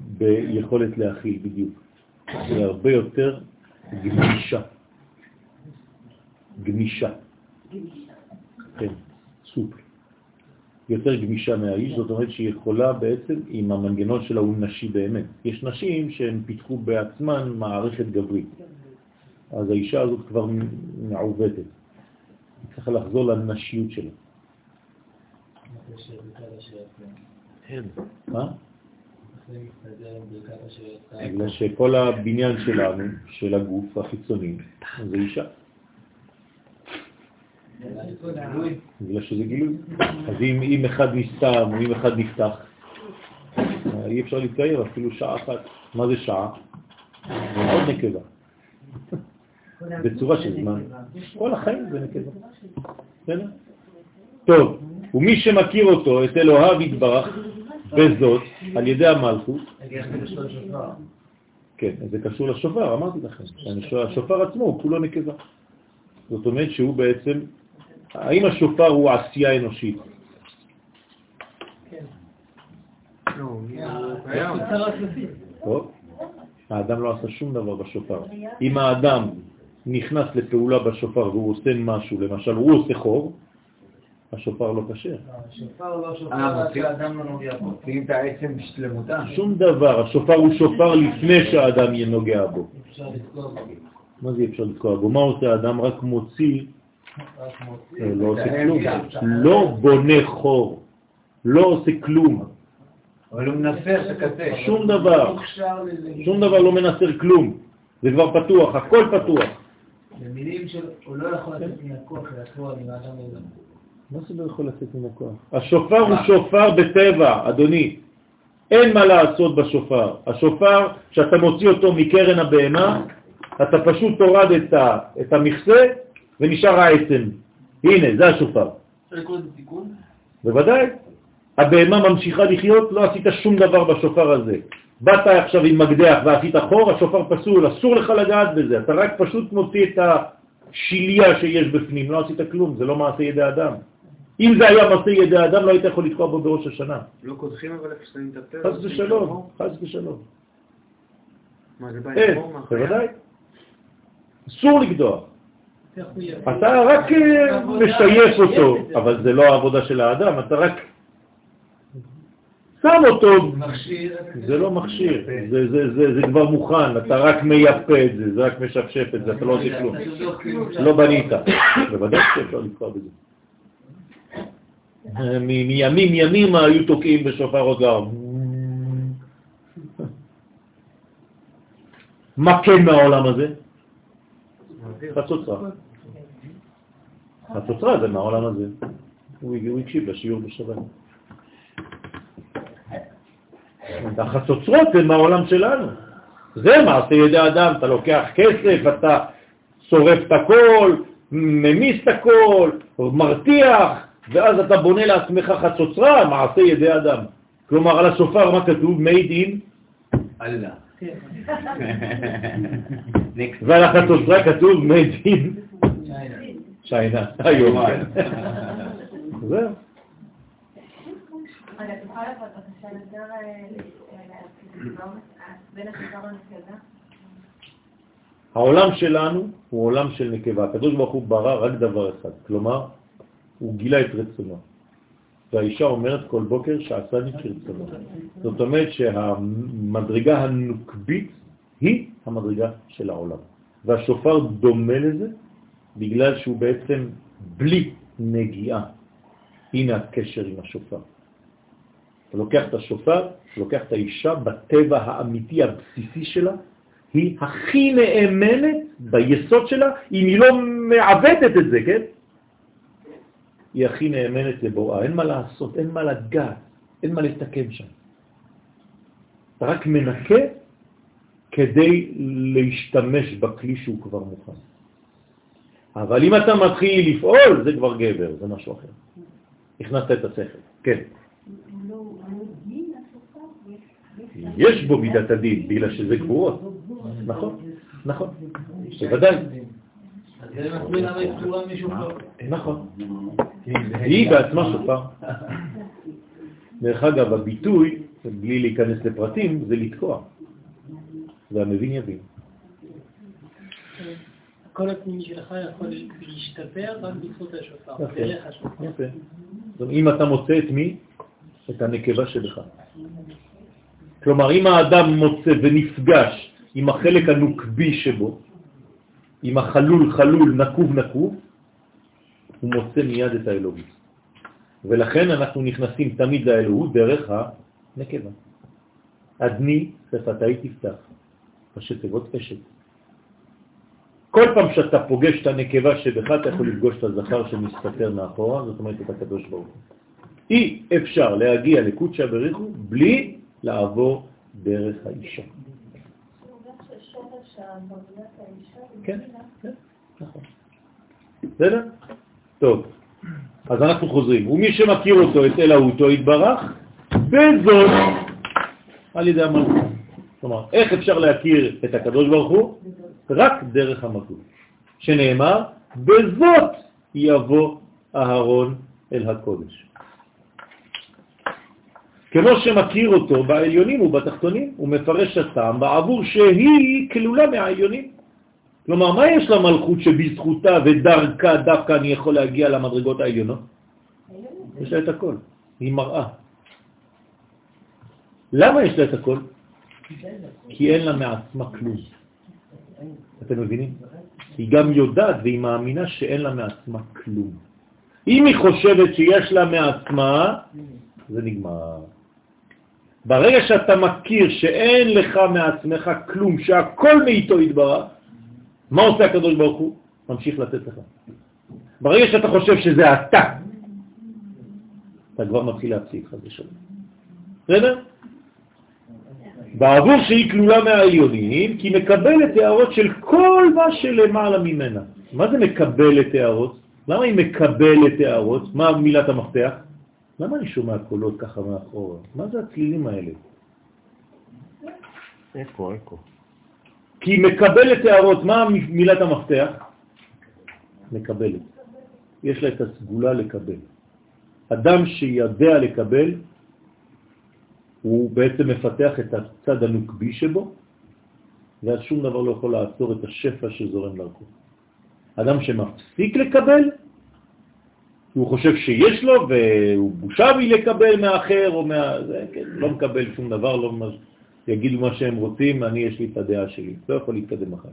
ביכולת להכיל בדיוק. היא הרבה יותר גמישה. גמישה. כן, סופר. יותר גמישה מהאיש, זאת אומרת שהיא יכולה בעצם, עם המנגנון שלה הוא נשי באמת. יש נשים שהן פיתחו בעצמן מערכת גברית. אז האישה הזאת כבר מעובדת. היא צריכה לחזור לנשיות שלה. מה? בגלל שכל הבניין שלנו, של הגוף החיצוני, זה אישה. בגלל שזה גילוי. אז אם, אחד נסתם או אם אחד נפתח, אי אפשר להתקיים אפילו שעה אחת. מה זה שעה? זה מאוד נקבה. בצורה של זמן. כל החיים זה נקבה. בסדר? טוב, ומי שמכיר אותו, את אלוהיו יתברך, וזאת על ידי המלכות. כן, זה קשור לשופר, אמרתי לכם. השופר עצמו הוא כולו נקבה. זאת אומרת שהוא בעצם, האם השופר הוא עשייה אנושית? טוב, האדם לא עשה שום דבר בשופר. אם האדם נכנס לפעולה בשופר והוא עושה משהו, למשל הוא עושה חור, השופר לא כשר. השופר לא שופר אה, עד שהאדם לא נוגע בו. מוציאים את העצם בשלמותה. שום דבר, השופר הוא שופר לפני שהאדם יהיה נוגע בו. אפשר לתקוע בו. מה זה אפשר לתקוע בו? מה עושה האדם? רק מוציא. אה, לא עושה כלום. לא בונה חור, לא עושה כלום, אבל הוא מנסר את הקצה. שום דבר. שום דבר לא מנסר כלום. זה כבר פתוח, הכל פתוח. במילים של, הוא לא יכול לצאת מן הכוח אני מאדם יודע. מה זה לא יכול לצאת מן הכוח? השופר הוא שופר בטבע, אדוני. אין מה לעשות בשופר. השופר, כשאתה מוציא אותו מקרן הבהמה, אתה פשוט תורד את, ה, את המכסה ונשאר העצם. הנה, זה השופר. אפשר לקרוא לזה תיקון? בוודאי. הבהמה ממשיכה לחיות, לא עשית שום דבר בשופר הזה. באת עכשיו עם מקדח ועשית חור, השופר פסול, אסור לך לגעת בזה. אתה רק פשוט מוציא את השיליה שיש בפנים, לא עשית כלום, זה לא מעשה ידי אדם. אם זה היה מעשה ידי אדם, לא היית יכול לתקוע בו בראש השנה. לא קודחים אבל איפה שמים את הפה? חס ושלום, חס ושלום. מה זה בא אין, עם החור בוודאי. אסור לקדוח. אתה רק אה, משייף אותו, אבל זה לא העבודה של האדם, אתה רק שם אותו. זה לא מכשיר, זה, כבר מוכן, אתה רק מייפה את זה, זה רק משפשף את זה, אתה לא עושה כלום. לא בנית. בוודאי שאפשר לתקוע בזה. מימים ימימה היו תוקעים בשופר אוזר. מה כן מהעולם הזה? חצוצרה. חצוצרה זה מהעולם הזה. הוא הקשיב לשיעור בשבת. החצוצרות הן מהעולם שלנו. זה מעשה ידי אדם, אתה לוקח כסף, אתה שורף את הכל, ממיס את הכל, מרתיח, ואז אתה בונה לעצמך חצוצרה, מעשה ידי אדם. כלומר, על השופר מה כתוב? made in, אללה. ועל החצוצרה כתוב made in צ'יינה. היום, כן. זהו. רגע, תוכל לבוא בבקשה יותר אה, אה, בין השופר לנקבה? העולם שלנו הוא עולם של נקבה. הקדוש ברוך הוא ברא רק דבר אחד, כלומר, הוא גילה את רצונו. והאישה אומרת כל בוקר שעשני כרצונו. זאת אומרת שהמדרגה הנוקבית היא המדרגה של העולם. והשופר דומה לזה בגלל שהוא בעצם בלי נגיעה. הנה הקשר עם השופר. אתה לוקח את השופר, לוקח את האישה בטבע האמיתי הבסיסי שלה, היא הכי נאמנת ביסוד שלה, אם היא לא מעבדת את זה, כן? היא הכי נאמנת לבוראה, אין מה לעשות, אין מה לגעת, אין מה לתקן שם. אתה רק מנקה כדי להשתמש בכלי שהוא כבר מוכן. אבל אם אתה מתחיל לפעול, זה כבר גבר, זה משהו אחר. הכנסת את השכל, כן. יש בו מידת הדין, בגלל שזה גבורות. נכון, נכון, בוודאי. זה מסביר למה היא פטורה משופר. נכון. היא בעצמה שופר. דרך אגב, הביטוי, בלי להיכנס לפרטים, זה לתקוע. והמבין יבין. הקול הפנימי שלך יכול להשתפר רק בזכות השופר, יפה, אם אתה מוצא את מי? את הנקבה שבך. כלומר, אם האדם מוצא ונפגש עם החלק הנוקבי שבו, עם החלול חלול נקוב נקוב, הוא מוצא מיד את האלוהות. ולכן אנחנו נכנסים תמיד לאלוהות דרך הנקבה. אדני שפתאי תפתח, ראשי תיבות אשת. כל פעם שאתה פוגש את הנקבה שבך, אתה יכול לפגוש את הזכר שמסתתר מאחורה, זאת אומרת את הקדוש ברוך הוא. אי אפשר להגיע לקודשא בריחו בלי לעבור דרך האישה. כן, כן, נכון. בסדר? טוב, אז אנחנו חוזרים. ומי שמכיר אותו, את אלוהותו יתברך, בזאת על ידי המלכות. כלומר, איך אפשר להכיר את הקדוש ברוך הוא? רק דרך המלכות. שנאמר, בזאת יבוא אהרון אל הקודש. כמו שמכיר אותו בעליונים ובתחתונים, הוא מפרש הטעם בעבור שהיא כלולה מהעליונים. כלומר, מה יש למלכות שבזכותה ודרכה דווקא אני יכול להגיע למדרגות העליונות? יש לה את הכל, היא מראה. למה יש לה את הכל? כי אין לה מעצמה כלום. אתם מבינים? היא גם יודעת והיא מאמינה שאין לה מעצמה כלום. אם היא חושבת שיש לה מעצמה, זה נגמר. ברגע שאתה מכיר שאין לך מעצמך כלום, שהכל מאיתו יתברך, מה עושה הקדוש ברוך הוא? ממשיך לתת לך. ברגע שאתה חושב שזה אתה, אתה כבר מתחיל להפסיק חס ושלום. בסדר? בעבור שהיא כלולה מהעליונים, כי מקבלת הערות של כל מה שלמעלה ממנה. מה זה מקבלת הערות? למה היא מקבלת הערות? מה מילת המפתח? למה אני שומע קולות ככה מאחורה? מה זה הצלילים האלה? אקו, אקו. כי מקבלת הערות, מה מילת המפתח? מקבלת. יש לה את הסגולה לקבל. אדם שידע לקבל, הוא בעצם מפתח את הצד הנוקבי שבו, ואז שום דבר לא יכול לעצור את השפע שזורם דרכו. אדם שמפסיק לקבל, הוא חושב שיש לו והוא בושה מלקבל מאחר או מה... זה, כן, לא מקבל שום דבר, לא מש... יגידו מה שהם רוצים, אני יש לי את הדעה שלי, לא יכול להתקדם אחר.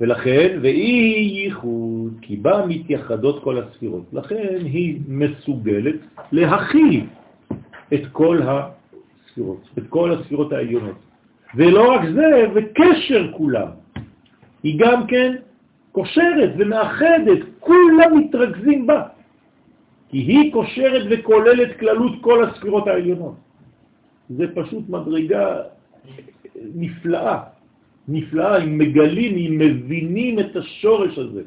ולכן, ואי ייחוד, כי בה מתייחדות כל הספירות, לכן היא מסוגלת להכיל את כל הספירות, את כל הספירות העליונות. ולא רק זה, וקשר כולם. היא גם כן קושרת ומאחדת, כולם מתרכזים בה. כי היא קושרת וכוללת כללות כל הספירות העליונות. זה פשוט מדרגה נפלאה, נפלאה, אם מגלים, אם מבינים את השורש הזה.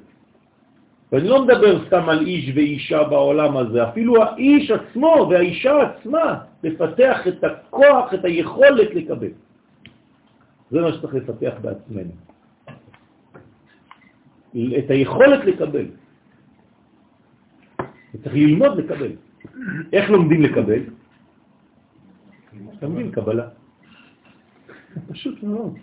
ואני לא מדבר סתם על איש ואישה בעולם הזה, אפילו האיש עצמו והאישה עצמה, לפתח את הכוח, את היכולת לקבל. זה מה שצריך לפתח בעצמנו. את היכולת לקבל. וצריך ללמוד לקבל. איך לומדים לקבל? לומדים קבלה. פשוט מאוד.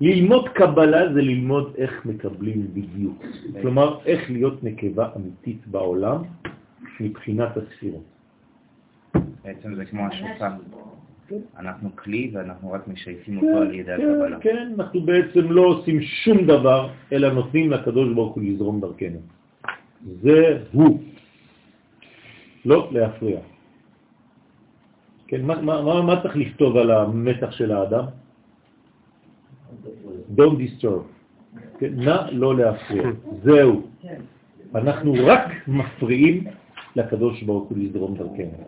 ללמוד קבלה זה ללמוד איך מקבלים בדיוק. כלומר, איך להיות נקבה אמיתית בעולם מבחינת הספירות. בעצם זה כמו השופר. אנחנו כלי ואנחנו רק משייפים אותו על ידי כן, הקבלה. כן, אנחנו בעצם לא עושים שום דבר, אלא נותנים לקדוש ברוך הוא לזרום דרכנו. זה הוא. לא להפריע. כן, מה, מה, מה, מה צריך לכתוב על המתח של האדם? Don't disturb. כן, נא לא להפריע. זהו. אנחנו רק מפריעים לקדוש ברוך הוא לזרום דרכנו.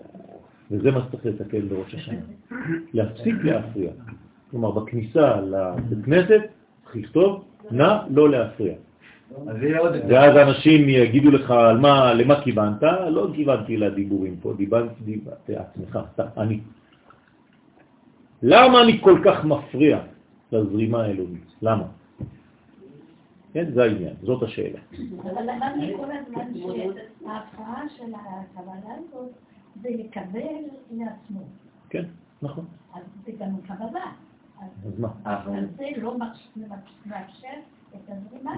וזה מה שצריך לתקן בראש השנה. להפסיק להפריע. כלומר, בכניסה לבית כנסת לכתוב, נא לא להפריע. ואז אנשים יגידו לך על מה, למה כיוונת, לא כיוונתי לדיבורים פה, דיברתי לעצמך, אני. למה אני כל כך מפריע לזרימה האלוהית? למה? כן, זה העניין, זאת השאלה. אבל למדנו כל הזמן שההפרעה של הקבלה הזאת זה לקבל לעצמו. כן, נכון. אז זה גם קבלה. אז מה? אבל זה לא מאפשר.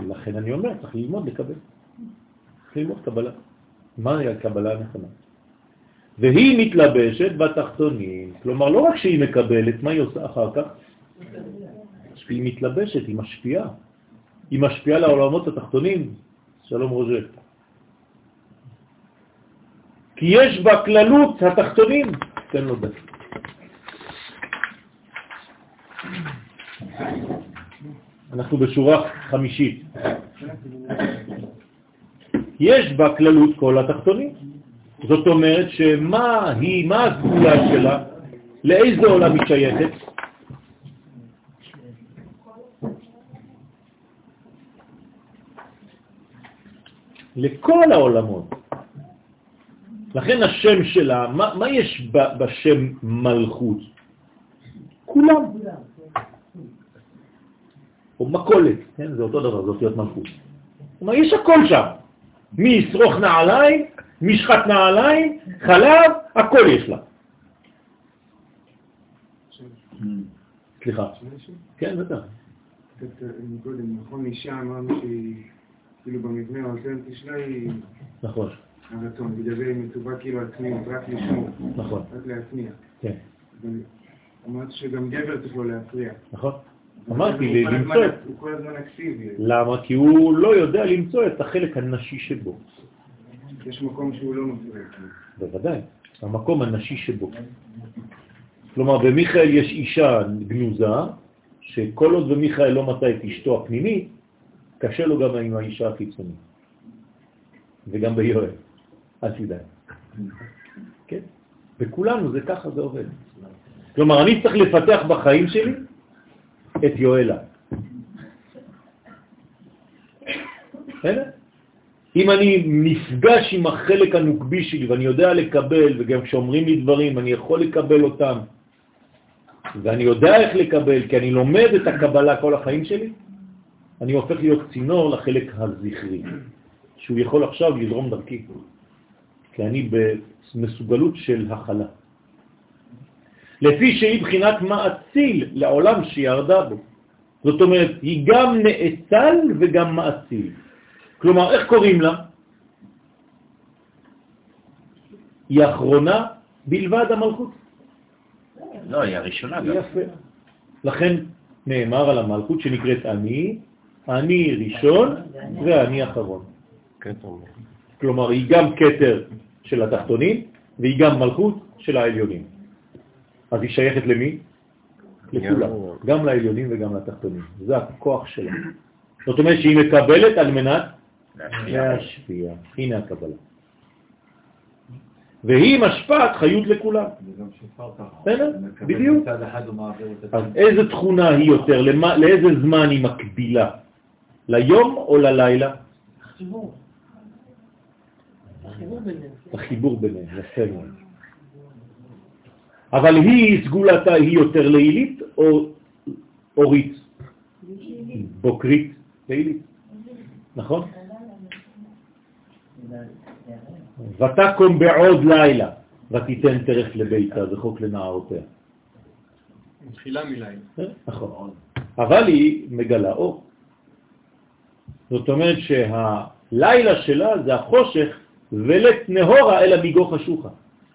לכן אני אומר, צריך ללמוד לקבל. צריך ללמוד קבלה. מהי הקבלה הנכונה? והיא מתלבשת בתחתונים. כלומר, לא רק שהיא מקבלת, מה היא עושה אחר כך? היא מתלבשת, היא משפיעה. היא משפיעה לעולמות התחתונים. שלום רוז'ק. כי יש בה כללות התחתונים. תן לו דקה. אנחנו בשורה חמישית. יש בה כללות כל התחתונים. זאת אומרת שמה היא, מה הסגולה שלה, לאיזה עולם היא שייכת? לכל העולמות. לכן השם שלה, מה, מה יש בשם מלכות? כולם. או מקולת, כן? זה אותו דבר, זה אותיות מלכות. כלומר, יש הכל שם. משרוך נעליים, משחת נעליים, חלב, הכל יש לה. סליחה. כן, בטח. אה, מקודם, נכון, אישה אמרנו שהיא, כאילו במבנה האותנטי שלה היא נכון, הרצון, בגלל היא מצווה כאילו עצמיות, רק לשמור, נכון, רק להצניע. כן, אמרת שגם גבר צריך לו להפריע. נכון. אמרתי, למצוא את... הוא כל הזמן אקטיבי, למה? כי הוא לא יודע למצוא את החלק הנשי שבו. יש מקום שהוא לא מפריע. בוודאי, המקום הנשי שבו. כלומר, במיכאל יש אישה גנוזה, שכל עוד במיכאל לא מצא את אשתו הפנימית, קשה לו גם עם האישה החיצונית. וגם ביואל, אל תדאג. כן? בכולנו זה ככה זה עובד. כלומר, אני צריך לפתח בחיים שלי את יואלה. אם אני נפגש עם החלק הנוקבי שלי ואני יודע לקבל, וגם כשאומרים לי דברים אני יכול לקבל אותם, ואני יודע איך לקבל, כי אני לומד את הקבלה כל החיים שלי, אני הופך להיות צינור לחלק הזכרי, שהוא יכול עכשיו לזרום דרכי, כי אני במסוגלות של הכלה. לפי שהיא בחינת מאציל לעולם שירדה בו. זאת אומרת, היא גם נאצל וגם מאציל. כלומר, איך קוראים לה? היא האחרונה בלבד המלכות. לא, היא הראשונה גם. יפה. לכן נאמר על המלכות שנקראת אני, אני ראשון ואני אחרון. כלומר, היא גם קטר של התחתונים והיא גם מלכות של העליונים. אז היא שייכת למי? לכולם, גם לעליונים וגם לתחתונים. זה הכוח שלה. זאת אומרת שהיא מקבלת על מנת להשפיע. הנה הקבלה. והיא משפעת חיות לכולם. בסדר? בדיוק. אז איזה תכונה היא יותר? למה, לאיזה זמן היא מקבילה? ליום או ללילה? חיבור. חיבור ביניהם. החיבור ביניהם, יפה מאוד. אבל היא, סגולתה, היא יותר לילית או אורית? בוקרית? לילית, נכון? ותקום בעוד לילה, ותיתן טרף לביתה, זה חוק לנערותיה. מתחילה מלילה. נכון. אבל היא מגלה אור. זאת אומרת שהלילה שלה זה החושך ולת נהורה אלא מיגו חשוכה.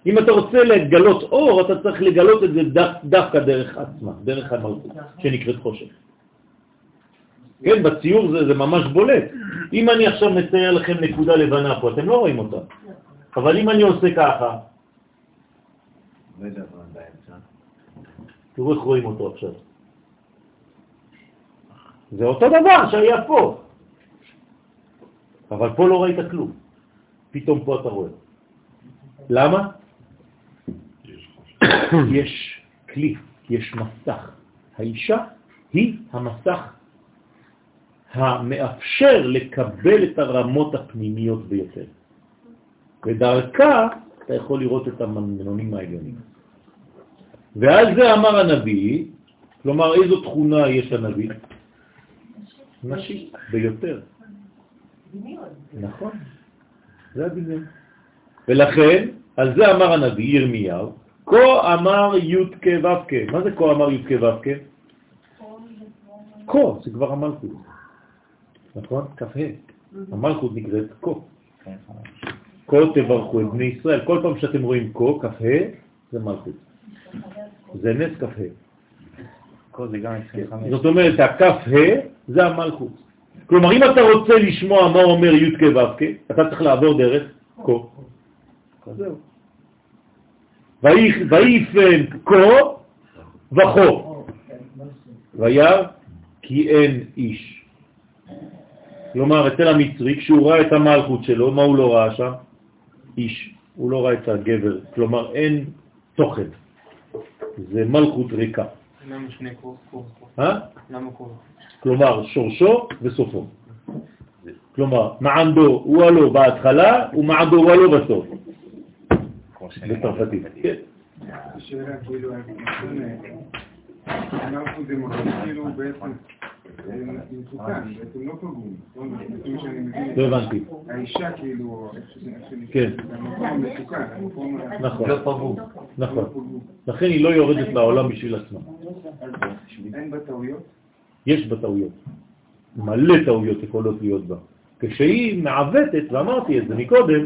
אם אתה רוצה לגלות אור, אתה צריך לגלות את זה דו, דווקא דרך עצמה, דרך המלכות, שנקראת חושך. כן, בציור זה, זה ממש בולט. אם אני עכשיו מצייר לכם נקודה לבנה פה, אתם לא רואים אותה. אבל אם אני עושה ככה, תראו איך רואים אותו עכשיו. זה אותו דבר שהיה פה. אבל פה לא ראית כלום. פתאום פה אתה רואה. למה? יש כלי, יש מסך. האישה היא המסך המאפשר לקבל את הרמות הפנימיות ביותר. ודרכה אתה יכול לראות את המנגנונים העליונים. ועל זה אמר הנביא, כלומר איזו תכונה יש לנביא? נשי, ביותר. נכון, זה הדמיון. ולכן, על זה אמר הנביא ירמיהו, כה אמר י' כ' ו' כ'. מה זה כה אמר י' כ' ו' כ'? כה, זה כבר המלכות. נכון? כ"ה. המלכות נקראת כה. כה תברכו את בני ישראל. כל פעם שאתם רואים כה, כ"ה, זה מלכות. זה נס כ"ה. 25. זאת אומרת, הכ"ה זה המלכות. כלומר, אם אתה רוצה לשמוע מה אומר י' כ' ו' כ', אתה צריך לעבור דרך כה. זהו. ויפן כה וכו. וירא כי אין איש. כלומר, אצל המצרי, כשהוא ראה את המלכות שלו, מה הוא לא ראה שם? איש. הוא לא ראה את הגבר. כלומר, אין תוכן. זה מלכות ריקה. למה שני קור? קור, קור. אה? למה קור? כלומר שורשו וסופו. כלומר, מעמדו הוא הלא בהתחלה ומעמדו הוא הלא בסוף. בצרפתית. כן. שאלה, כאילו, אנחנו זה מרגיש כאילו בעצם אה, מסוכן, בעצם לא פגום. לא הבנתי. האישה כאילו, כן. המקום מסוכן, המקום... נכון, לא פגום. נכון. לכן היא לא יורדת לעולם בשביל עצמה. אין בה טעויות? יש בה טעויות. מלא טעויות יכולות להיות בה. כשהיא מעוותת, ואמרתי את זה מקודם,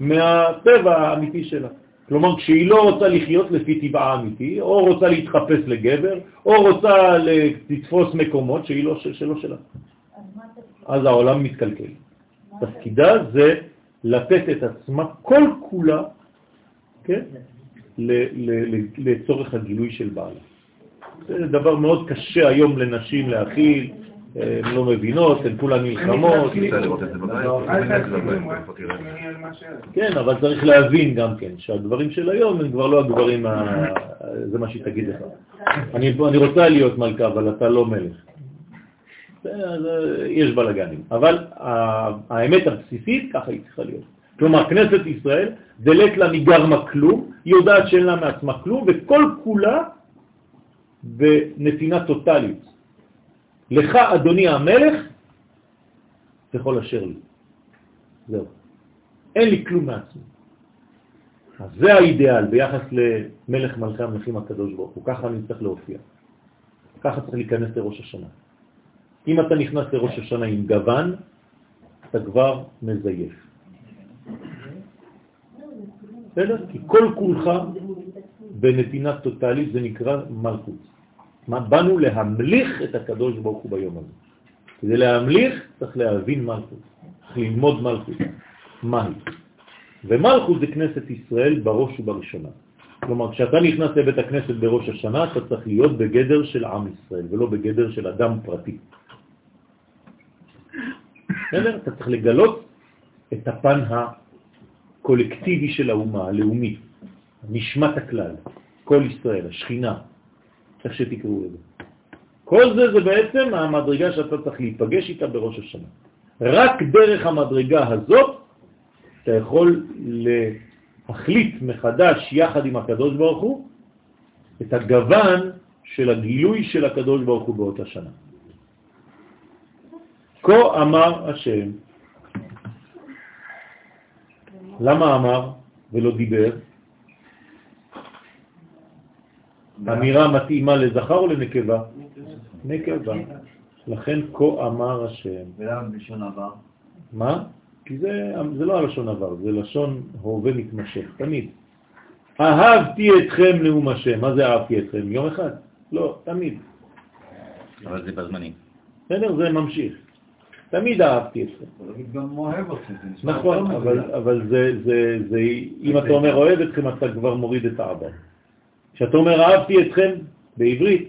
מהטבע האמיתי שלה. כלומר, כשהיא לא רוצה לחיות לפי טבעה האמיתי, או רוצה להתחפש לגבר, או רוצה לתפוס מקומות שהיא לא, של- שלא שלה. אז העולם מתקלקל. תפקידה זה לתת את עצמה כל כולה, כן? לצורך הגילוי של בעלה. זה דבר מאוד קשה היום לנשים להכיל, הן לא מבינות, הן כולן נלחמות. שאת. כן, אבל צריך להבין גם כן, שהדברים של היום הם כבר לא הדברים. זה מה שהיא תגיד לך. אני, רוצה להיות מלכה, אבל אתה לא מלך. יש בלגנים. אבל האמת הבסיסית, ככה היא צריכה להיות. כלומר, כנסת ישראל, דלת לה מגרמה כלום, היא יודעת שאין לה מעצמה כלום, וכל כולה בנתינה טוטלית. לך, אדוני המלך, תכל אשר לי. זהו. אין לי כלום מעצמי. אז זה האידאל ביחס למלך מלכי המלכים הקדוש ברוך הוא, ככה אני צריך להופיע. ככה צריך להיכנס לראש השנה. אם אתה נכנס לראש השנה עם גוון, אתה כבר מזייף. בסדר? כי כל כולך בנתינה טוטלית זה נקרא מלכות. מה באנו להמליך את הקדוש ברוך הוא ביום הזה. כדי להמליך צריך להבין מלכות, צריך ללמוד מלכות. מהי? ומלכות זה כנסת ישראל בראש ובראשונה. כלומר, כשאתה נכנס לבית הכנסת בראש השנה, אתה צריך להיות בגדר של עם ישראל, ולא בגדר של אדם פרטי. בסדר? אתה צריך לגלות את הפן הקולקטיבי של האומה, הלאומי, נשמת הכלל, כל ישראל, השכינה, איך שתקראו לזה. כל זה זה בעצם המדרגה שאתה צריך להיפגש איתה בראש השנה. רק דרך המדרגה הזאת אתה יכול להחליט מחדש יחד עם הקדוש ברוך הוא את הגוון של הגילוי של הקדוש ברוך הוא באותה שנה. כה אמר השם. למה אמר ולא דיבר? אמירה מתאימה לזכר או לנקבה? נקבה. לכן כה אמר השם. ולמה בלשון עבר? מה? כי זה, זה לא הלשון עבר, זה לשון הווה מתמשך, תמיד. אהבתי אתכם נאום השם. מה זה אהבתי אתכם? יום אחד? לא, תמיד. אבל זה בזמנים. בסדר? זה ממשיך. תמיד אהבתי אתכם. גם אוהב אתכם. נכון, אבל. אבל זה, זה, זה, אם אתה אומר אוהב אתכם, אתה כבר מוריד את האבא. כשאתה אומר אהבתי אתכם, בעברית,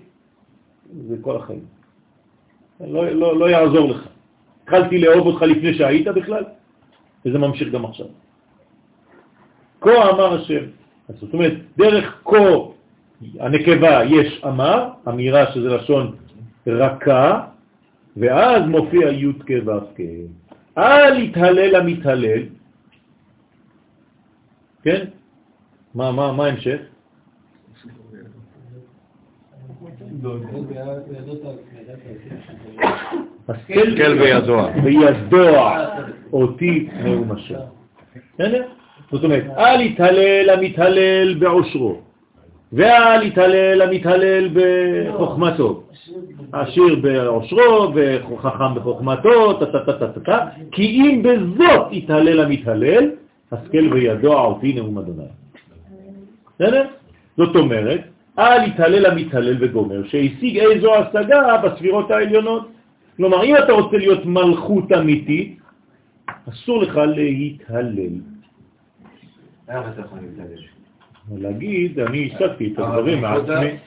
זה כל החיים. לא, לא, לא יעזור לך. התחלתי לאהוב אותך לפני שהיית בכלל, וזה ממשיך גם עכשיו. כה אמר השם. אז זאת אומרת, דרך כה הנקבה יש אמר, אמירה שזה לשון רכה, ואז מופיע י' כ' כ'. אל יתהלל המתהלל, כן? מה, מה, מה ההמשך? השכל וידוע. וידוע אותי נאום השם. בסדר? זאת אומרת, אל יתהלל המתהלל בעושרו, ואל יתהלל המתהלל בחוכמתו. עשיר בעושרו וחכם בחוכמתו, טה-טה-טה-טה-טה, כי אם בזאת יתהלל המתהלל, השכל וידוע אותי נאום אדוני. בסדר? זאת אומרת, אל יתהלל המתהלל וגומר, שהשיג איזו השגה בספירות העליונות. כלומר, אם אתה רוצה להיות מלכות אמיתית, אסור לך להתהלל. איך אתה יכול להתעלם? להגיד, אני השגתי את הדברים מעצמי.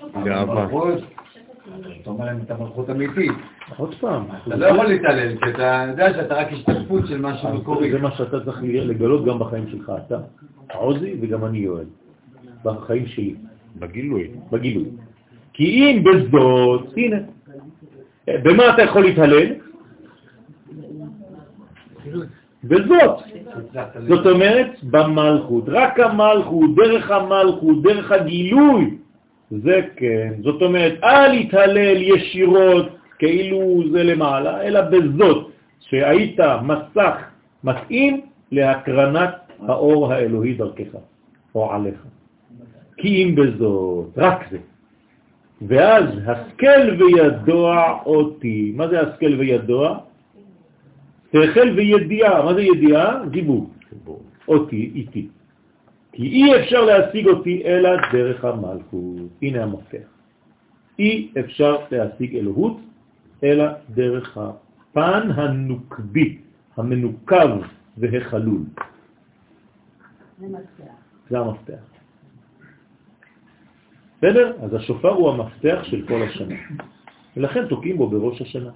אתה אומר להם את המלכות אמיתית. עוד פעם, אתה לא יכול להתעלל, כי אתה יודע שאתה רק השתתפות של משהו מקורי. זה מה שאתה צריך לגלות גם בחיים שלך, אתה, עוזי וגם אני יואל, בחיים שלי, בגילוי. בגילוי. כי אם בזאת, הנה, במה אתה יכול להתהלל? בזאת, זאת אומרת, במלכות. רק המלכות, דרך המלכות, דרך הגילוי, זה כן. זאת אומרת, אל יתהלל ישירות כאילו זה למעלה, אלא בזאת שהיית מסך מתאים להקרנת האור האלוהי דרכך, או עליך. כי אם בזאת, רק זה. ואז השכל וידוע אותי. מה זה השכל וידוע? שכל וידיעה. מה זה ידיעה? דיבור. אותי, איתי. כי אי אפשר להשיג אותי אלא דרך המלכות. הנה המפתח. אי אפשר להשיג אלוהות אלא דרך הפן הנוקבי, המנוקב והחלול. זה המפתח. בסדר? אז השופר הוא המפתח של כל השנה. ולכן תוקעים בו בראש השנה,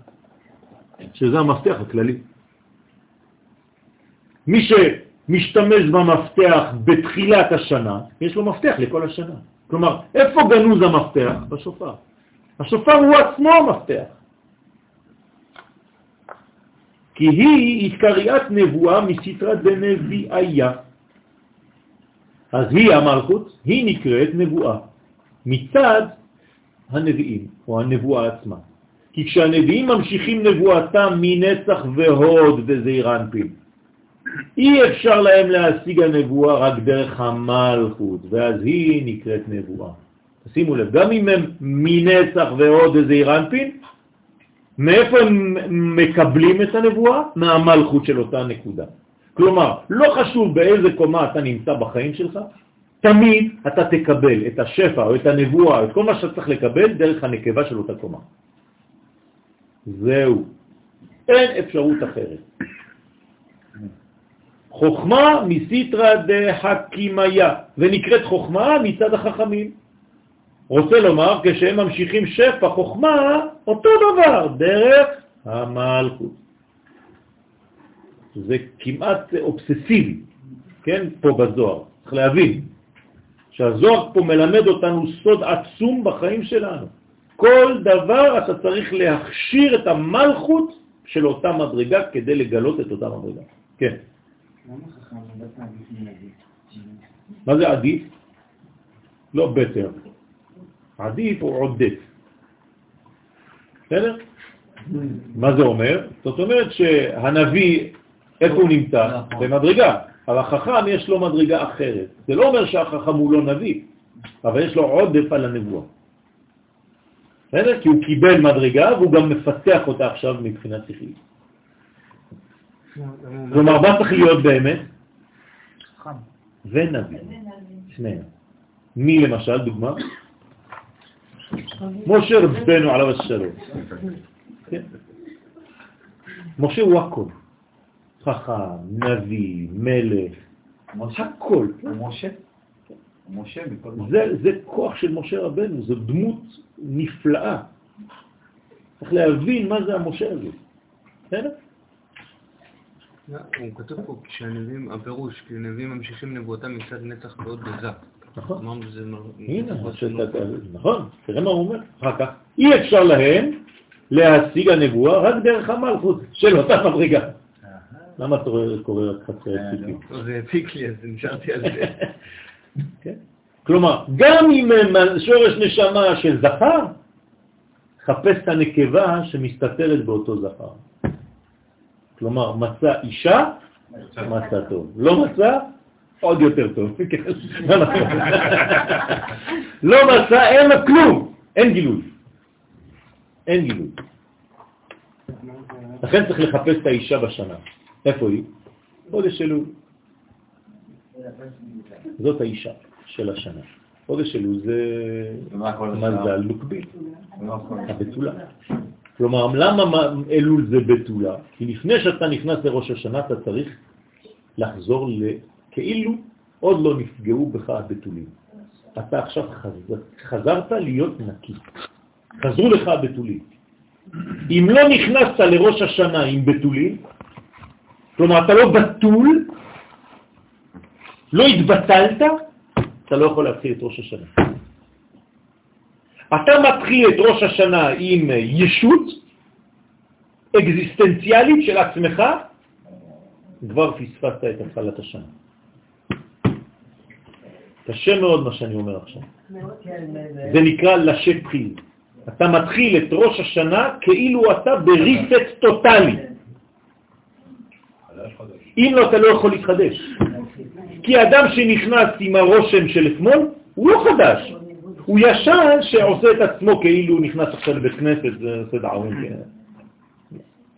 שזה המפתח הכללי. מי שמשתמש במפתח בתחילת השנה, יש לו מפתח לכל השנה. כלומר, איפה גנוז המפתח? בשופר. השופר הוא עצמו המפתח. כי היא התקריאת נבואה מסתרא דנביאיה. אז היא המלכות, היא נקראת נבואה. מצד הנביאים, או הנבואה עצמה. כי כשהנביאים ממשיכים נבואתם מנצח והוד וזעיר אנפין, אי אפשר להם להשיג הנבואה רק דרך המלכות, ואז היא נקראת נבואה. שימו לב, גם אם הם מנצח והוד וזעיר מאיפה הם מקבלים את הנבואה? מהמלכות של אותה נקודה. כלומר, לא חשוב באיזה קומה אתה נמצא בחיים שלך, תמיד אתה תקבל את השפע או את הנבואה, את כל מה שאתה צריך לקבל דרך הנקבה של אותה קומה. זהו. אין אפשרות אחרת. חוכמה מסיטרא דחכימיה, ונקראת חוכמה מצד החכמים. רוצה לומר, כשהם ממשיכים שפע חוכמה, אותו דבר, דרך המלכות. זה כמעט אובססיבי, כן, פה בזוהר. צריך להבין. שהזוהר פה מלמד אותנו סוד עצום בחיים שלנו. כל דבר אתה צריך להכשיר את המלכות של אותה מדרגה כדי לגלות את אותה מדרגה. כן. מה זה עדיף? לא בטר. עדיף הוא עודף. בסדר? מה זה אומר? זאת אומרת שהנביא, איפה הוא נמצא? במדרגה. אבל החכם יש לו מדרגה אחרת. זה לא אומר שהחכם הוא לא נביא, אבל יש לו עודף על הנבואה. בסדר? כי הוא קיבל מדרגה והוא גם מפתח אותה עכשיו מבחינת שכלית. כלומר, מה צריך להיות באמת? חכם. ונביא. שניהם. מי למשל, דוגמה? משה רבנו עליו השלום. כן. משה הוא הכל. חכם, נביא, מלך, הכל. משה? משה זה, זה כוח של משה רבנו, זו דמות נפלאה. צריך להבין מה זה המשה הזה. בסדר? הוא כתוב פה כשהנביאים, הפירוש, כי הנביאים ממשיכים נבואתם מצד נצח ועוד בזה. נכון. נכון, תראה מה הוא אומר. אחר כך, אי אפשר להם להשיג הנבואה רק דרך המלכות של אותה מדרגה. למה אתה קורא רק חצי ציפים? זה הפיק לי, אז נשארתי על זה. כן. כלומר, גם אם שורש נשמה של זכר, חפש את הנקבה שמסתתרת באותו זכר. כלומר, מצא אישה, מצא טוב. לא מצא, עוד יותר טוב. כן. לא, נכון. לא מצא, אין לו כלום, אין גילוי. אין גילוי. לכן צריך לחפש את האישה בשנה. איפה היא? חודש אלול. זאת האישה של השנה. חודש אלול זה מזל נוקבי, הבתולה. כלומר, למה אלול זה בתולה? כי לפני שאתה נכנס לראש השנה אתה צריך לחזור כאילו עוד לא נפגעו בך הבתולים. אתה עכשיו חזר, חזרת להיות נקי. חזרו לך הבתולים. אם לא נכנסת לראש השנה עם בתולים, כלומר, אתה לא בתול, לא התבטלת, אתה לא יכול להתחיל את ראש השנה. אתה מתחיל את ראש השנה עם ישות אקזיסטנציאלית של עצמך, כבר פספסת את התחלת השנה. קשה מאוד מה שאני אומר עכשיו. זה נקרא לשת תחיל. אתה מתחיל את ראש השנה כאילו אתה בריסט טוטלי. אם לא, אתה לא יכול להתחדש. כי אדם שנכנס עם הרושם של אתמול, הוא לא חדש. הוא ישן שעושה את עצמו כאילו הוא נכנס עכשיו לבית כנסת, זה עושה דערון.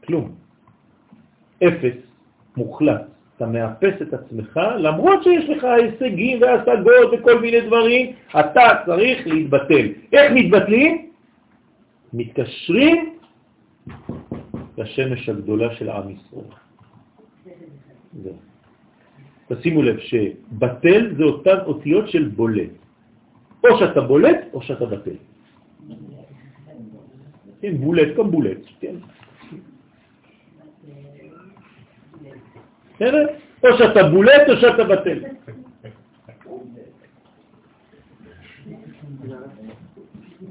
כלום. אפס, מוחלט. אתה מאפס את עצמך, למרות שיש לך הישגים והשגות וכל מיני דברים, אתה צריך להתבטל. איך מתבטלים? מתקשרים לשמש הגדולה של עם ישראל. תשימו לב שבטל זה אותן אותיות של בולט. או שאתה בולט או שאתה בטל. כן, בולט כמו בולט, כן. בסדר? או שאתה בולט או שאתה בטל.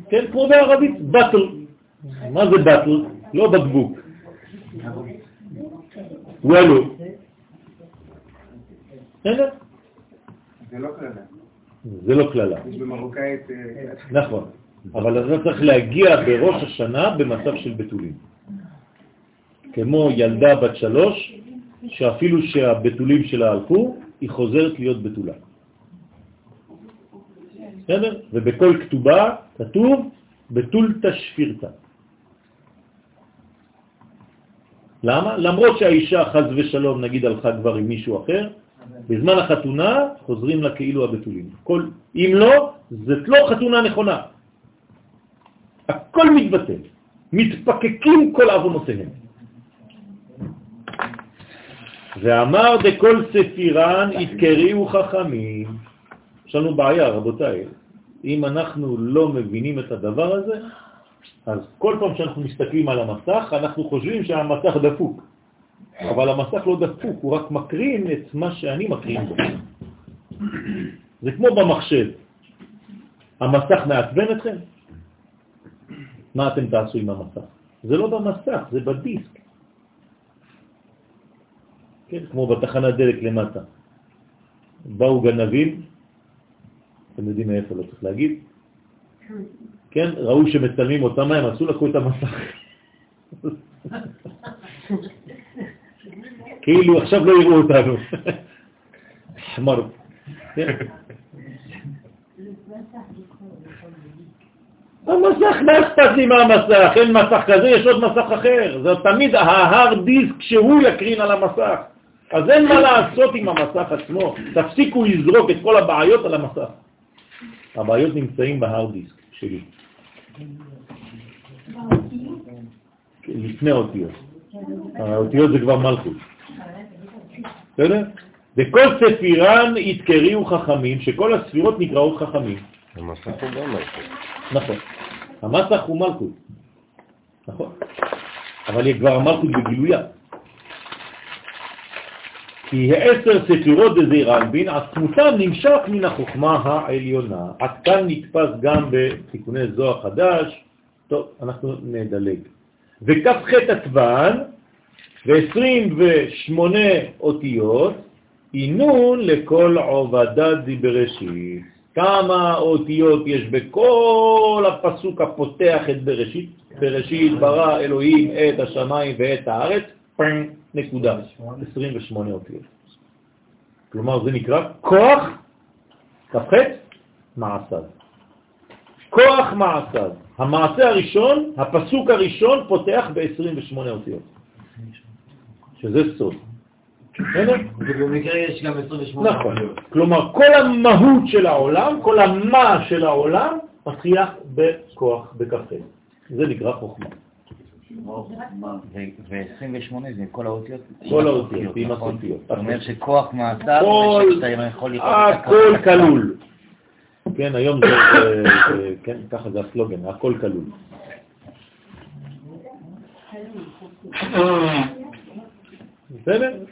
כן, כמו בערבית, בטל. מה זה בטל? לא בקבוק. וואלו. בסדר? זה לא כללה. זה לא כללה. יש במרוקאית... אה, נכון. אבל אתה צריך להגיע בראש השנה במצב של בתולים. כמו ילדה בת שלוש, שאפילו שהבתולים שלה הלכו, היא חוזרת להיות בתולה. בסדר? ובכל כתובה כתוב בתול תשפירתה. למה? למרות שהאישה חז ושלום נגיד הלכה כבר עם מישהו אחר, בזמן החתונה חוזרים לה כאילו הבתולים. כל, אם לא, זאת לא חתונה נכונה. הכל מתבטל, מתפקקים כל אבונותיהם. ואמר דכל ספירן יתקריאו חכמים. יש לנו בעיה, רבותיי. אם אנחנו לא מבינים את הדבר הזה, אז כל פעם שאנחנו מסתכלים על המסך, אנחנו חושבים שהמסך דפוק. אבל המסך לא דפוק, הוא רק מקרין את מה שאני מקרין בו. זה כמו במחשב. המסך מעצבן אתכם? מה אתם תעשו עם המסך? זה לא במסך, זה בדיסק. כן, כמו בתחנת דלק למטה. באו גנבים, אתם יודעים מאיפה, לא צריך להגיד, כן, ראו שמצלמים אותם, מה הם עשו? לקחו את המסך. כאילו עכשיו לא יראו אותנו. חמר. כן. המסך, מה אכפת לי מהמסך? אין מסך כזה, יש עוד מסך אחר. זה תמיד ההארד דיסק שהוא יקרין על המסך. אז אין מה לעשות עם המסך עצמו. תפסיקו לזרוק את כל הבעיות על המסך. הבעיות נמצאים בהארד דיסק שלי. לפני האותיות. האותיות זה כבר מלכות. בסדר? וכל ספירן יתקריאו חכמים, שכל הספירות נקראות חכמים. המסך הוא גם מלכות. נכון. המסך הוא מלכות. נכון. אבל היא כבר המלכות בגילויה. כי העשר ספירות דזעיר אנפין, עצמותם נמשך מן החוכמה העליונה. עד כאן נתפס גם בתיקוני זוהר חדש. טוב, אנחנו נדלג. וכ"ח עטבן ו-28 אותיות עינון לכל עובדה בראשית. כמה אותיות יש בכל הפסוק הפותח את בראשית? בראשית ברא אלוהים את השמיים ואת הארץ, נקודה. 28 אותיות. כלומר זה נקרא כוח, כ"ח, מעשיו. כוח מעשיו. המעשה הראשון, הפסוק הראשון פותח ב-28 אותיות. שזה סוד. ובמקרה יש גם 28. נכון. כלומר, כל המהות של העולם, כל המה של העולם, מתחילה בכוח, בכ"ח. זה נקרא חוכמה. ו-28 זה כל האותיות? כל האותיות, עם נכון? הסופיות. זאת אומרת שכוח מעשיו, כל- ושאתה יכול לראות את הכל כלול. כן, היום זה, זה- זה- כן, ככה זה הסלוגן, הכל כלול. בסדר?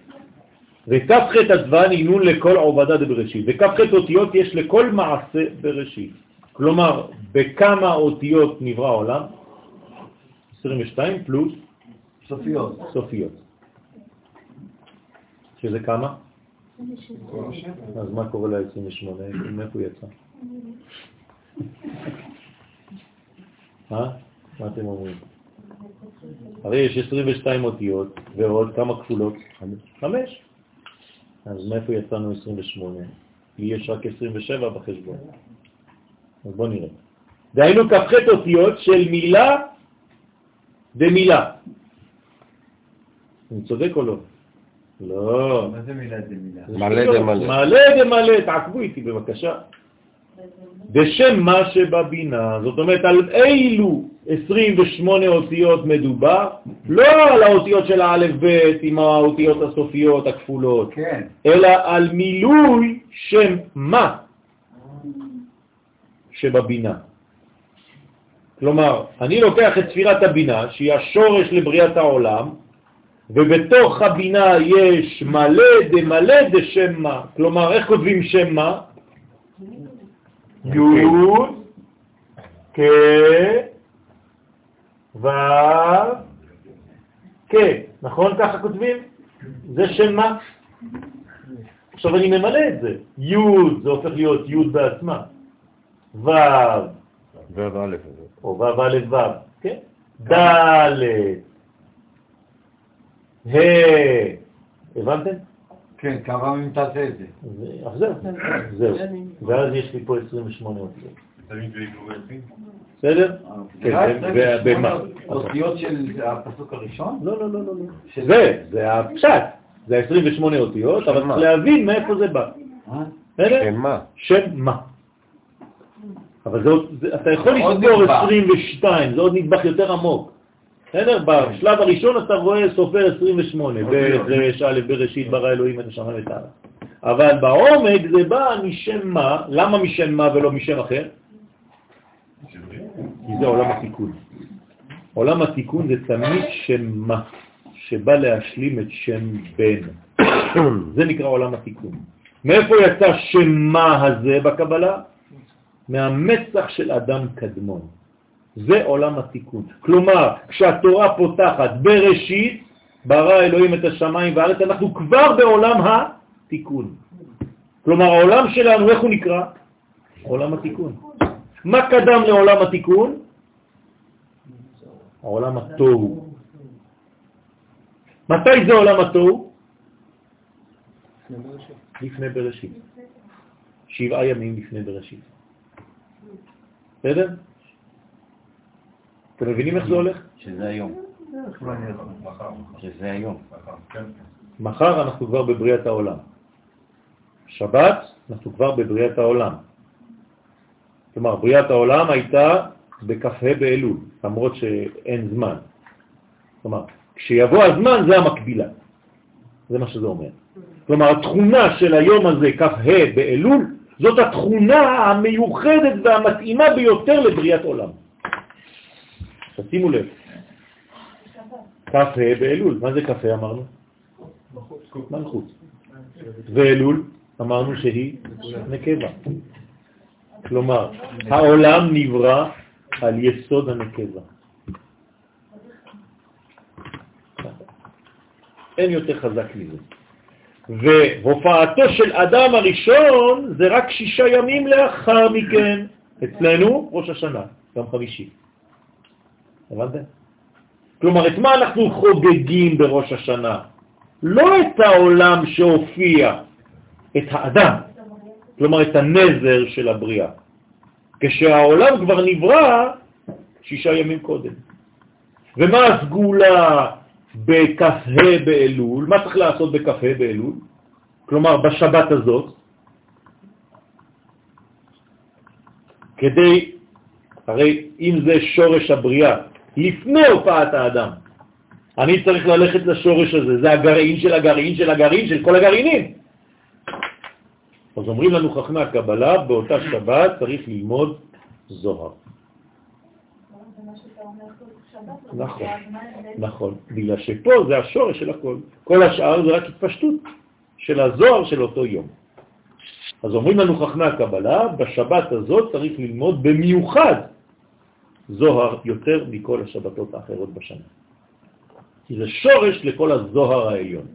וכ"ח אדוון עינון לכל עובדה דבראשית. וכ"ח אותיות יש לכל מעשה בראשית. כלומר, בכמה אותיות נברא העולם? 22 פלוס סופיות. סופיות. שזה כמה? אז מה קורה ל-28? מאיפה הוא יצא? אה? מה אתם אומרים? הרי יש 22 אותיות ועוד כמה כפולות? חמש. אז מאיפה יצאנו 28? לי יש רק 27 בחשבון. אז בואו נראה. דהיינו כ"ח אותיות של מילה ומילה. אני צודק או לא? לא. מה זה מילה זה מילה? מלא דמלא. מלא דמלא, תעקבו איתי בבקשה. בשם מה שבבינה, זאת אומרת על אילו 28 אותיות מדובר, לא על האותיות של האלף בית עם האותיות הסופיות הכפולות, כן. אלא על מילוי שם מה שבבינה. כלומר, אני לוקח את ספירת הבינה, שהיא השורש לבריאת העולם, ובתוך הבינה יש מלא דמלא דשם מה. כלומר, איך כותבים שם מה? י' כ ו' כ, נכון ככה כותבים? זה שם מה? עכשיו אני ממלא את זה. י' זה הופך להיות י' בעצמה. ו' וא' הזה. או ו' א' ו', כן? ד' ה', הבנתם? כן, כמה פעמים תעשה את זה? אז- אז זהו, זהו. ואז יש לי פה 28 אותיות. בסדר? כן, ב- רגע, ב- במה? אותיות של הפסוק הראשון? לא, לא, לא, לא. לא. זה, זה הפשט. זה 28 אותיות, אבל צריך להבין מאיפה זה בא. אה? בסדר? שם מה? שם מה. אבל זה, זה, אתה יכול לספור נדבך. 22, זה עוד נדבך יותר עמוק. בסדר? בשלב הראשון אתה רואה סופר 28, בריש א' בראשית ברא אלוהים את השמיים ואת הארץ. אבל בעומק זה בא משם מה, למה משם מה ולא משם אחר? כי זה עולם התיקון. עולם התיקון זה תמיד שם מה, שבא להשלים את שם בן. זה נקרא עולם התיקון. מאיפה יצא שם מה הזה בקבלה? מהמצח של אדם קדמון. זה עולם התיקון. כלומר, כשהתורה פותחת בראשית, ברא אלוהים את השמיים והארץ, אנחנו כבר בעולם התיקון. כלומר, העולם שלנו, איך הוא נקרא? עולם התיקון. מה קדם לעולם התיקון? העולם התוהו. מתי זה עולם התוהו? לפני בראשית. שבעה ימים לפני בראשית. בסדר? אתם מבינים איך זה הולך? שזה היום. שזה היום. מחר אנחנו כבר בבריאת העולם. שבת אנחנו כבר בבריאת העולם. כלומר, בריאת העולם הייתה בכ"ה באלול, למרות שאין זמן. כלומר, כשיבוא הזמן זה המקבילה. זה מה שזה אומר. כלומר, התכונה של היום הזה, כ"ה באלול, זאת התכונה המיוחדת והמתאימה ביותר לבריאת עולם. תשימו לב. כ"ה באלול, מה זה כ"ה אמרנו? מלכות. ואלול אמרנו שהיא נקבה. כלומר, העולם נברא על יסוד הנקבה. אין יותר חזק מזה. והופעתו של אדם הראשון זה רק שישה ימים לאחר מכן. אצלנו ראש השנה, יום חמישי. הבנתם? כלומר, את מה אנחנו חוגגים בראש השנה? לא את העולם שהופיע, את האדם, כלומר את הנזר של הבריאה. כשהעולם כבר נברא שישה ימים קודם. ומה הסגולה בכ"ה באלול? מה צריך לעשות בכ"ה באלול? כלומר, בשבת הזאת, כדי, הרי אם זה שורש הבריאה, לפני הופעת האדם, אני צריך ללכת לשורש הזה, זה הגרעין של הגרעין של הגרעין של כל הגרעינים. אז אומרים לנו חכמי הקבלה, באותה שבת צריך ללמוד זוהר. נכון, נכון, בגלל שפה זה השורש של הכל. כל השאר זה רק התפשטות של הזוהר של אותו יום. אז אומרים לנו חכמי הקבלה, בשבת הזאת צריך ללמוד במיוחד זוהר יותר מכל השבתות האחרות בשנה. כי זה שורש לכל הזוהר העליון.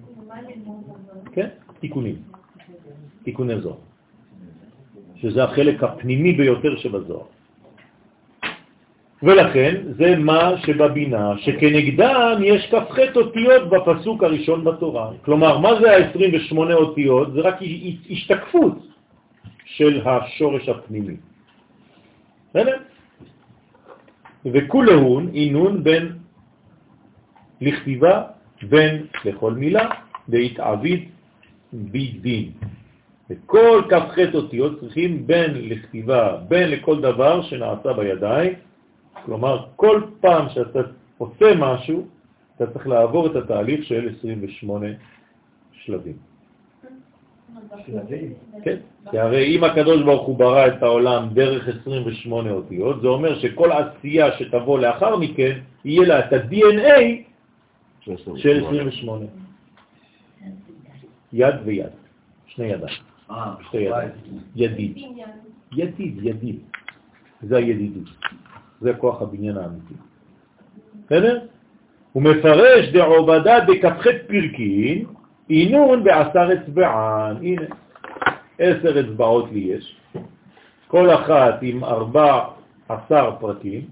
כן? תיקונים, תיקוני זוהר, שזה החלק הפנימי ביותר שבזוהר. ולכן זה מה שבבינה, שכנגדם יש כ"ח אותיות בפסוק הראשון בתורה. כלומר, מה זה ה-28 אותיות? זה רק השתקפות של השורש הפנימי. בסדר? וכולהון אינון בין לכתיבה, בין לכל מילה, והתעביד בדין. וכל כ"ח אותיות צריכים בין לכתיבה, בין לכל דבר שנעשה בידיים, כלומר, כל פעם שאתה עושה משהו, אתה צריך לעבור את התהליך של 28 שלבים. כן, כי הרי אם הקדוש ברוך הוא ברא את העולם דרך 28 אותיות, זה אומר שכל עשייה שתבוא לאחר מכן, יהיה לה את ה-DNA של 28. יד ויד, שני ידיים. שתי ידיים. ידיד. ידיד, ידיד. זה הידידות. זה כוח הבניין האמיתי. בסדר? הוא מפרש דעובדה בכ"ח פרקין, עינון בעשר אצבען. הנה, עשר אצבעות לי יש. כל אחת עם ארבע עשר פרקים.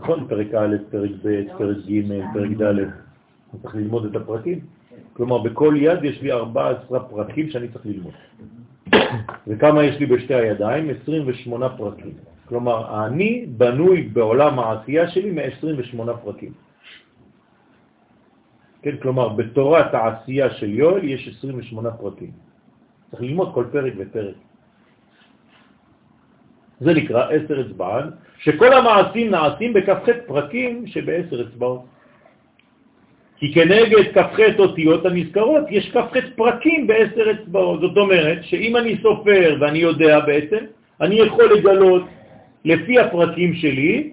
נכון, פרק א', פרק ב', פרק ג', פרק ד', צריך ללמוד את הפרקים. כלומר, בכל יד יש לי 14 פרקים שאני צריך ללמוד. וכמה יש לי בשתי הידיים? 28 פרקים. כלומר, אני בנוי בעולם העשייה שלי מ-28 פרקים. כן, כלומר, בתורת העשייה של יואל יש 28 פרקים. צריך ללמוד כל פרק ופרק. זה נקרא עשר אצבען, שכל המעשים נעשים בכ"ח פרקים שבעשר אצבעות. כי כנגד כ"ח אותיות הנזכרות יש כ"ח פרקים בעשר אצבעות. זאת אומרת שאם אני סופר ואני יודע בעצם, אני יכול לגלות לפי הפרקים שלי,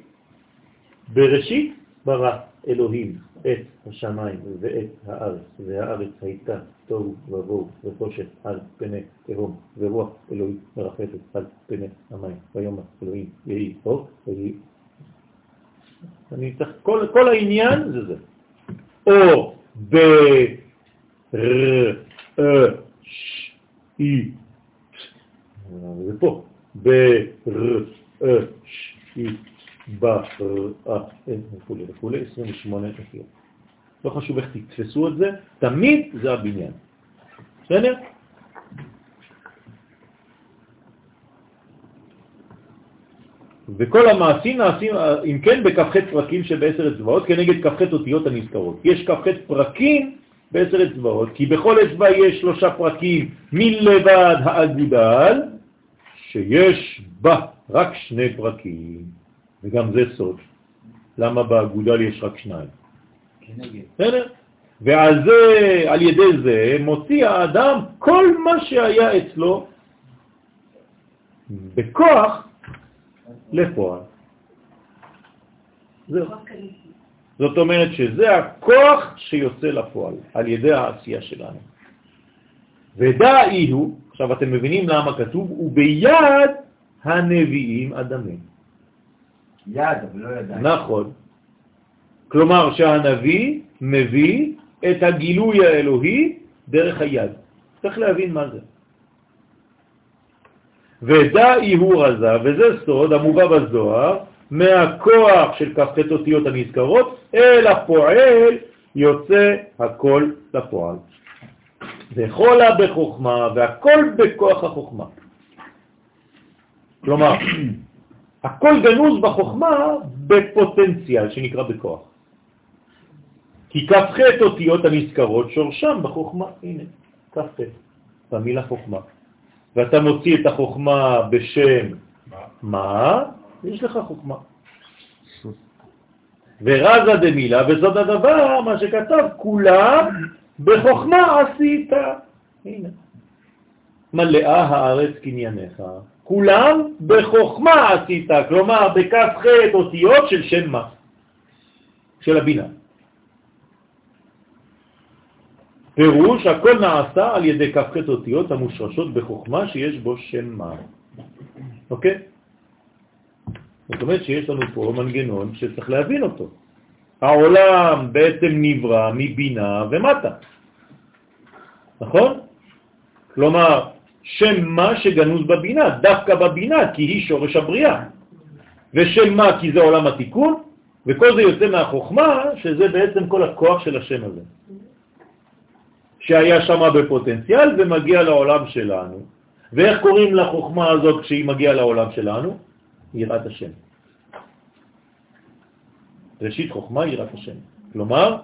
בראשית ברא אלוהים את השמיים ואת הארץ, והארץ הייתה תוהו ובוהו וחושך על פני תהום, ורוח אלוהים מרחפת על פני המים, ויאמר אלוהים יהי אור ויהי. אני צריך, כל, כל העניין זה זה. או ב... ר... א... ש... אי... זה פה. ב... ר... וכו' וכו', 28 אותיות. לא חשוב איך תתפסו את זה, תמיד זה הבניין. בסדר? וכל המעשים נעשים, אם כן, בכ"ח פרקים שבעשר אצבעות, כנגד כ"ח אותיות הנזכרות. יש כ"ח פרקים בעשר אצבעות, כי בכל אצבע יש שלושה פרקים מלבד האגודל, שיש בה רק שני פרקים, וגם זה סוד. למה באגודל יש רק שניים? בסדר? ועל זה, על ידי זה, מוציא האדם כל מה שהיה אצלו בכוח לפועל. זהו. זאת אומרת שזה הכוח שיוצא לפועל על ידי העשייה שלנו. ודאי הוא, עכשיו אתם מבינים למה כתוב, וביד הנביאים אדמים. יד, אבל לא ידיים. נכון. כלומר שהנביא מביא את הגילוי האלוהי דרך היד. צריך להבין מה זה. ודאי הוא רזה, וזה סוד המובא בזוהר, מהכוח של כ"ח אותיות הנזכרות, אל הפועל יוצא הכל לפועל. וחולה בחוכמה, והכל בכוח החוכמה. כלומר, הכל גנוז בחוכמה בפוטנציאל שנקרא בכוח. כי כ"ח אותיות הנזכרות שורשם בחוכמה, הנה, כ"ח, במילה חוכמה. ואתה מוציא את החוכמה בשם מה? יש לך חוכמה. ורזה דמילה, וזאת הדבר, מה שכתב, כולם בחוכמה עשית. הנה. מלאה הארץ קנייניך, כולם בחוכמה עשית, כלומר בכף ח' אותיות של שם מה? של הבינה. פירוש, הכל נעשה על ידי כף ח' אותיות המושרשות בחוכמה שיש בו שם מה. אוקיי? זאת אומרת שיש לנו פה מנגנון שצריך להבין אותו. העולם בעצם נברא מבינה ומטה. נכון? כלומר, שם מה שגנוז בבינה, דווקא בבינה, כי היא שורש הבריאה. ושם מה כי זה עולם התיקון, וכל זה יוצא מהחוכמה, שזה בעצם כל הכוח של השם הזה. שהיה שם בפוטנציאל ומגיע לעולם שלנו. ואיך קוראים לחוכמה הזאת כשהיא מגיעה לעולם שלנו? יראת השם. ראשית חוכמה יראת השם. כלומר,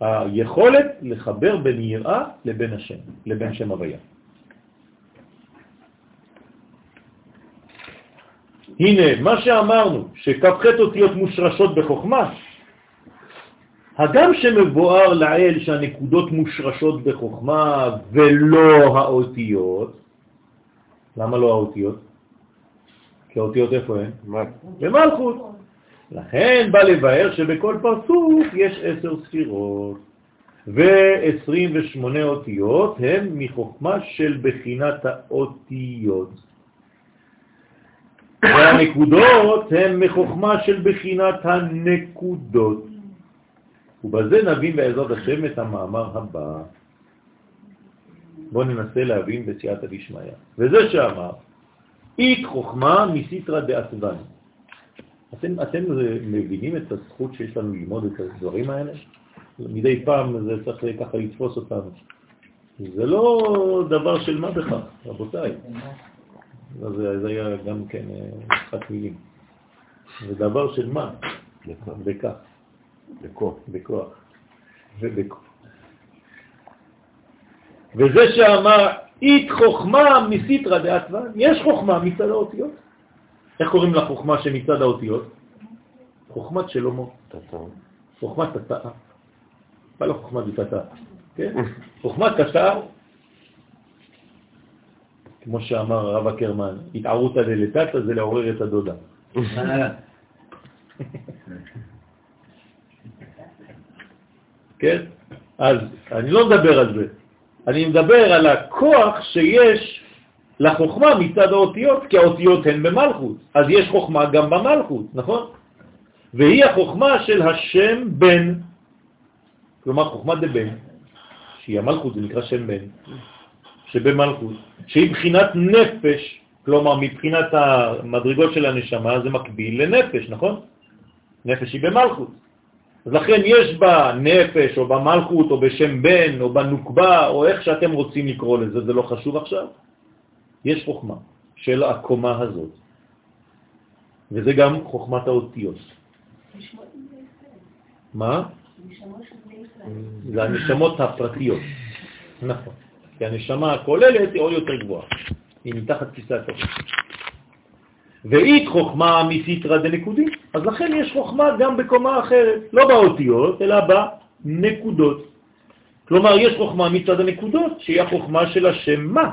היכולת לחבר בין יראה לבין השם, לבין שם הוויה. הנה, מה שאמרנו, שכ"ח אותיות מושרשות בחוכמה, הגם שמבואר לאל שהנקודות מושרשות בחוכמה ולא האותיות, למה לא האותיות? כי האותיות איפה הן? במלכות. לכן בא לבאר שבכל פרצוף יש עשר ספירות, ו-28 אותיות הן מחוכמה של בחינת האותיות. והנקודות הן מחוכמה של בחינת הנקודות. ובזה נבין בעזרת השם את המאמר הבא. בואו ננסה להבין בסייעתא דשמיא. וזה שאמר, אית חוכמה מסיטרא דעצבן. אתם, אתם מבינים את הזכות שיש לנו ללמוד את הדברים האלה? מדי פעם זה צריך ככה לתפוס אותנו. זה לא דבר של מה בכך, רבותיי. זה, זה היה גם כן אה, משחק מילים. זה דבר של מה? בכך. בכוח. בכוח. ובכוח. וזה שאמר, אית חוכמה מסיטרא דעתווה, יש חוכמה מצד האותיות. איך קוראים לחוכמה שמצד האותיות? חוכמת שלמה. חוכמת תתאה. מה לא חוכמת תתאה? כן? חוכמת תתאה, כמו שאמר הרב הקרמן, התערותא דלתתא זה לעורר את הדודה. כן? אז אני לא מדבר על זה, אני מדבר על הכוח שיש לחוכמה מצד האותיות, כי האותיות הן במלכות, אז יש חוכמה גם במלכות, נכון? והיא החוכמה של השם בן, כלומר חוכמה דבן, שהיא המלכות, זה נקרא שם בן, שבמלכות, שהיא בחינת נפש, כלומר מבחינת המדרגות של הנשמה זה מקביל לנפש, נכון? נפש היא במלכות. אז לכן יש בה נפש, או במלכות, או בשם בן, או בנוקבה, או איך שאתם רוצים לקרוא לזה, זה לא חשוב עכשיו. יש חוכמה של הקומה הזאת, וזה גם חוכמת האותיות. מה? זה הנשמות הפרטיות, נכון. כי הנשמה הכוללת היא עוד יותר גבוהה, היא מתחת כיסא הטוב. ואית חוכמה מסיטרא דנקודי, אז לכן יש חוכמה גם בקומה אחרת, לא באותיות, אלא בנקודות. כלומר, יש חוכמה מצד הנקודות, שהיא החוכמה של השם מה,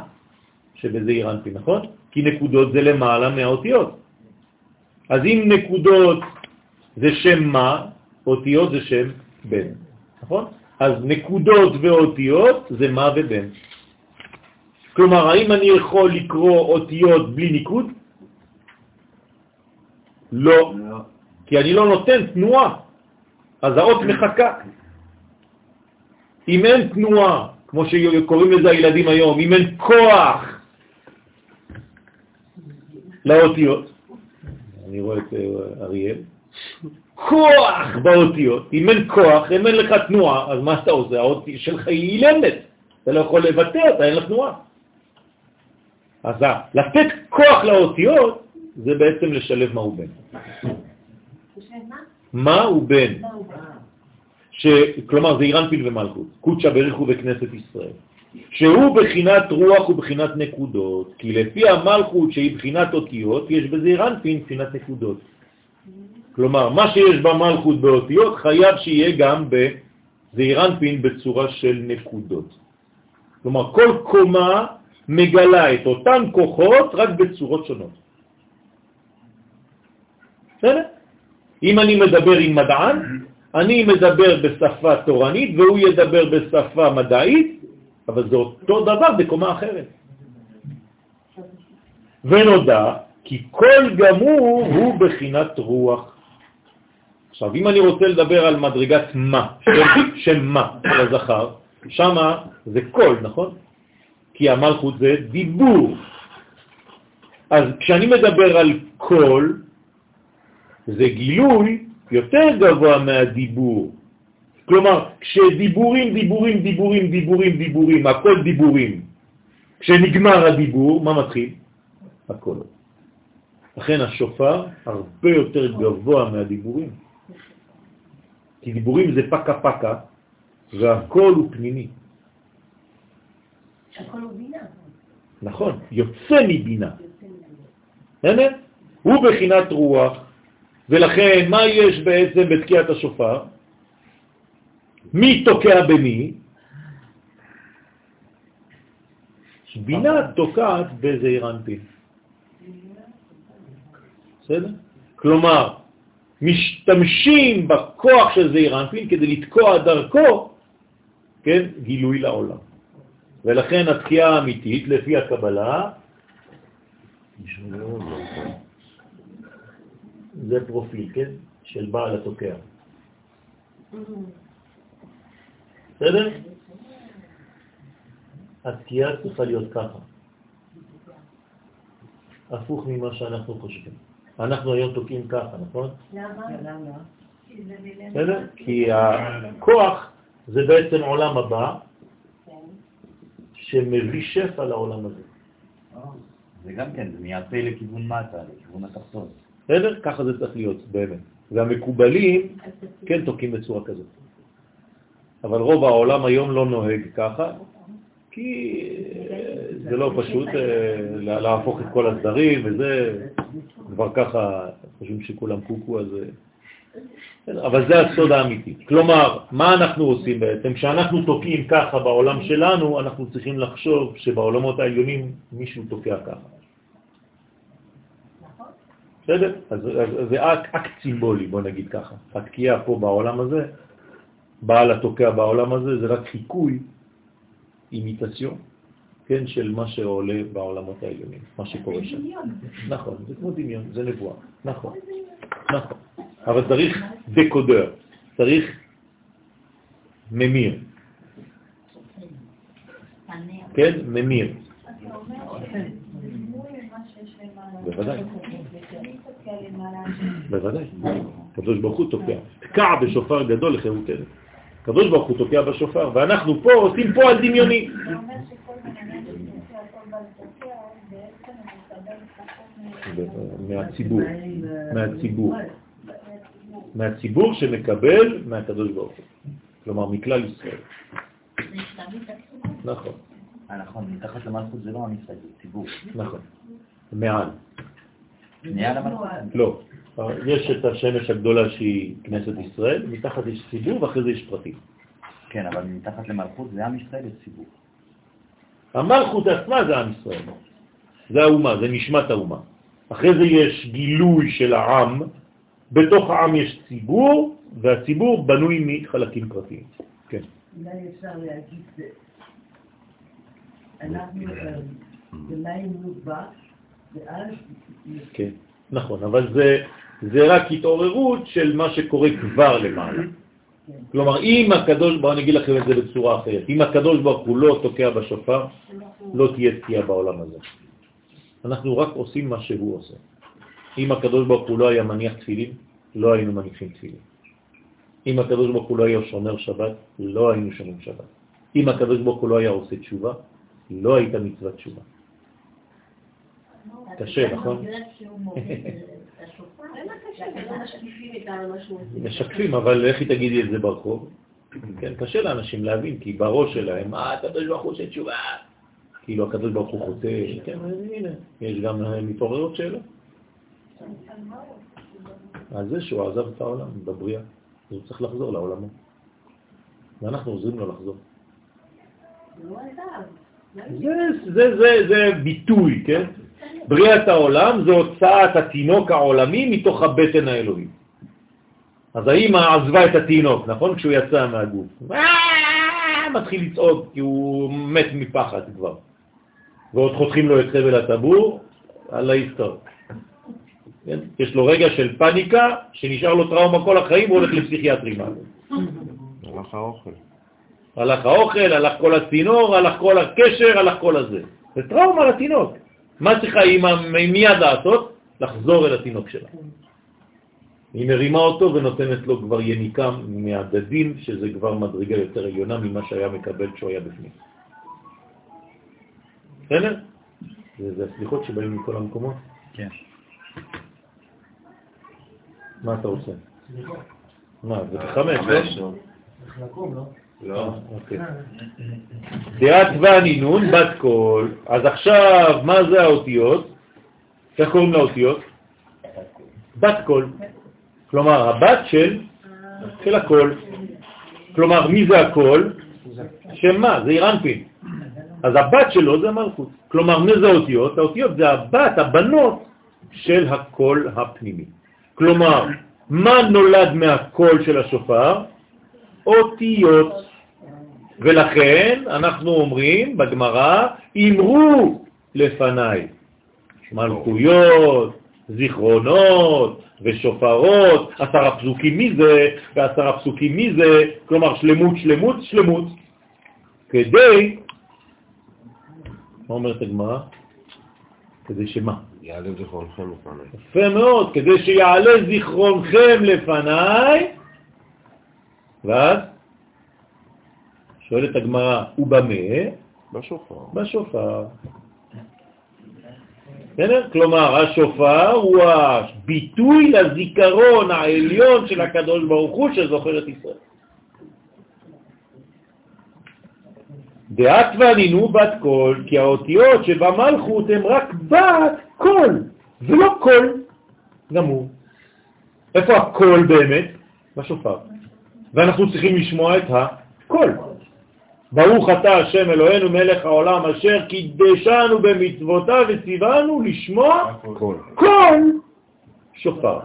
שבזה אירנפי, נכון? כי נקודות זה למעלה מהאותיות. אז אם נקודות זה שם מה, אותיות זה שם בן, נכון? אז נקודות ואותיות זה מה ובן. כלומר, האם אני יכול לקרוא אותיות בלי ניקוד? לא, כי אני לא נותן תנועה, אז האות מחכה. אם אין תנועה, כמו שקוראים לזה הילדים היום, אם אין כוח לאותיות, אני רואה את אה, אריאל, כוח באותיות, אם אין כוח, אם אין לך תנועה, אז מה אתה עושה? האות שלך היא אילמת, אתה לא יכול לבטא אותה, אין לך תנועה. אז לתת כוח לאותיות זה בעצם לשלב מה הוא בן. מה הוא בן? כלומר זה אירנפיל ומלכות, קודשא בריחו בכנסת ישראל, שהוא בחינת רוח ובחינת נקודות, כי לפי המלכות שהיא בחינת אותיות, יש בזה אירנפיל בחינת נקודות. כלומר, מה שיש במלכות באותיות חייב שיהיה גם בזעירנפין בצורה של נקודות. כלומר, כל קומה מגלה את אותן כוחות רק בצורות שונות. בסדר? אם אני מדבר עם מדען, אני מדבר בשפה תורנית והוא ידבר בשפה מדעית, אבל זה אותו דבר בקומה אחרת. ונודע כי כל גמור הוא בחינת רוח. עכשיו, אם אני רוצה לדבר על מדרגת מה, שם, מה של הזכר, שמה זה קול, נכון? כי המלכות זה דיבור. אז כשאני מדבר על קול, זה גילוי יותר גבוה מהדיבור. כלומר, כשדיבורים, דיבורים, דיבורים, דיבורים, דיבורים, הכל דיבורים, כשנגמר הדיבור, מה מתחיל? הכל. לכן השופר הרבה יותר גבוה מהדיבורים. כי דיבורים זה פקה פקה, והכל הוא פנימי. הכל הוא בינה. נכון, יוצא מבינה. הוא בחינת רוח, ולכן מה יש בעצם בתקיעת השופר? מי תוקע במי? בינה תוקעת בזעיר אנפין. בסדר? כלומר, משתמשים בכוח של זעיר כדי לתקוע דרכו, כן, גילוי לעולם. ולכן התקיעה האמיתית, לפי הקבלה, זה פרופיל, כן? של בעל התוקע. בסדר? התקיעה צריכה להיות ככה. הפוך ממה שאנחנו חושבים. אנחנו היום תוקעים ככה, נכון? למה? בסדר? כי הכוח זה בעצם עולם הבא שמביא שפע לעולם הזה. זה גם כן, זה מייפה לכיוון מטה, לכיוון התחתון. בסדר? ככה זה צריך להיות, באמת. והמקובלים כן תוקעים בצורה כזאת. אבל רוב העולם היום לא נוהג ככה, כי זה לא פשוט אה, להפוך את כל הסדרים וזה, כבר ככה חושבים שכולם קוקו, אז... אה, אבל זה הסוד האמיתי. כלומר, מה אנחנו עושים בעצם? כשאנחנו תוקעים ככה בעולם שלנו, אנחנו צריכים לחשוב שבעולמות העליונים מישהו תוקע ככה. בסדר? אז, אז זה אקט, אקט סימבולי, בוא נגיד ככה. התקיעה פה בעולם הזה, בעל התוקע בעולם הזה, זה רק חיקוי, Imitation, כן, של מה שעולה בעולמות העליונים, מה שקורה שם. נכון, זה כמו דמיון, זה נבואה, נכון, נכון. אבל צריך decoder, צריך ממיר, כן, ממיר. בוודאי. בוודאי. הקדוש ברוך הוא תוקע. תקע בשופר גדול לחירותנו. הקדוש ברוך הוא תוקע בשופר, ואנחנו פה עושים פה על דמיוני. מהציבור, מהציבור, מהציבור שמקבל מהקדוש ברוך הוא, כלומר מכלל ישראל. נכון. נכון, מתחת למלכות זה לא עם ישראל, זה ציבור. נכון, מעל. לא, יש את השמש הגדולה שהיא כנסת ישראל, מתחת יש ציבור ואחרי זה יש פרטים. כן, אבל מתחת למלכות זה עם ישראל, יש ציבור. המלכות עצמה זה עם ישראל. זה האומה, זה נשמת האומה. אחרי זה יש גילוי של העם, בתוך העם יש ציבור, והציבור בנוי מחלקים פרטיים. כן. אולי אפשר להגיד, אנחנו במים מובק, ואז... כן, נכון, אבל זה, זה רק התעוררות של מה שקורה כבר למעלה. כלומר, אם הקדוש, בואו אני אגיד לכם את זה בצורה אחרת, אם הקדוש ברוך הוא לא תוקע בשופר, לא תהיה תקיעה בעולם הזה. אנחנו רק עושים מה שהוא עושה. אם הקדוש ברוך הוא לא היה מניח תפילין, לא היינו מניחים תפילין. אם הקדוש ברוך הוא לא היה שומר שבת, לא היינו שומרים שבת. אם הקדוש ברוך הוא לא היה עושה תשובה, לא הייתה מצוות תשובה. קשה, נכון? משקפים, אבל איך היא תגידי את זה ברחוב? כן, קשה לאנשים להבין, כי בראש שלהם, מה הקדוש ברוך הוא עושה תשובה? כאילו הקדוש ברוך הוא חוטא, כן, הנה, יש גם מתעוררות שאלות. על זה שהוא עזב את העולם בבריאה, אז הוא צריך לחזור לעולמו. ואנחנו עוזרים לו לחזור. זה, זה, זה, זה ביטוי, כן? בריאת העולם זה הוצאת התינוק העולמי מתוך הבטן האלוהי. אז האמא עזבה את התינוק, נכון? כשהוא יצא מהגוף. מתחיל לצעוד כי הוא מת מפחד כבר. ועוד חותכים לו את חבל הטבור, על ההיסטור. כן? יש לו רגע של פניקה, שנשאר לו טראומה כל החיים, הוא הולך לפסיכיאטרים. הלך האוכל. הלך האוכל, הלך כל הצינור, הלך כל הקשר, הלך כל הזה. זה טראומה לתינוק. מה צריכה אימא מיד לעשות? לחזור אל התינוק שלה. היא מרימה אותו ונותנת לו כבר יניקה מהדדים, שזה כבר מדרגה יותר עליונה ממה שהיה מקבל כשהוא היה בפנים. בסדר? זה, זה הסליחות שבאים מכל המקומות? כן. מה אתה עושה? מה, זה בחמש, לא? לא. אוקיי. דאתוון אינון, בת קול. אז עכשיו, מה זה האותיות? איך קוראים לאותיות? בת קול. כלומר, הבת של, של הקול. כלומר, מי זה הקול? שם מה? זה אירנפין. אז הבת שלו זה המלכות. כלומר, מי זה האותיות? האותיות זה הבת, הבנות של הקול הפנימי. כלומר, מה נולד מהקול של השופר? אותיות. ולכן אנחנו אומרים בגמרא, אמרו לפניי מלכויות, זיכרונות ושופרות, עשרה פסוקים מזה ועשרה פסוקים מזה, כלומר שלמות, שלמות, שלמות, כדי, מה אומרת הגמרא? כדי שמה? יעלה זיכרונכם לפניי. יפה מאוד, כדי שיעלה זיכרונכם לפניי, ואז שואלת הגמרא, ובמה? בשופר. בשופר. בסדר? כלומר, השופר הוא הביטוי לזיכרון העליון של הקדוש ברוך הוא שזוכר את ישראל. דאתוון אינון בת קול, כי האותיות שבמלכות הן רק בת קול, ולא קול גמור. איפה הקול באמת? בשופר. ואנחנו צריכים לשמוע את הקול. ברוך אתה השם אלוהינו מלך העולם אשר קידשנו במצוותיו וציוונו לשמוע קול. קול שופר.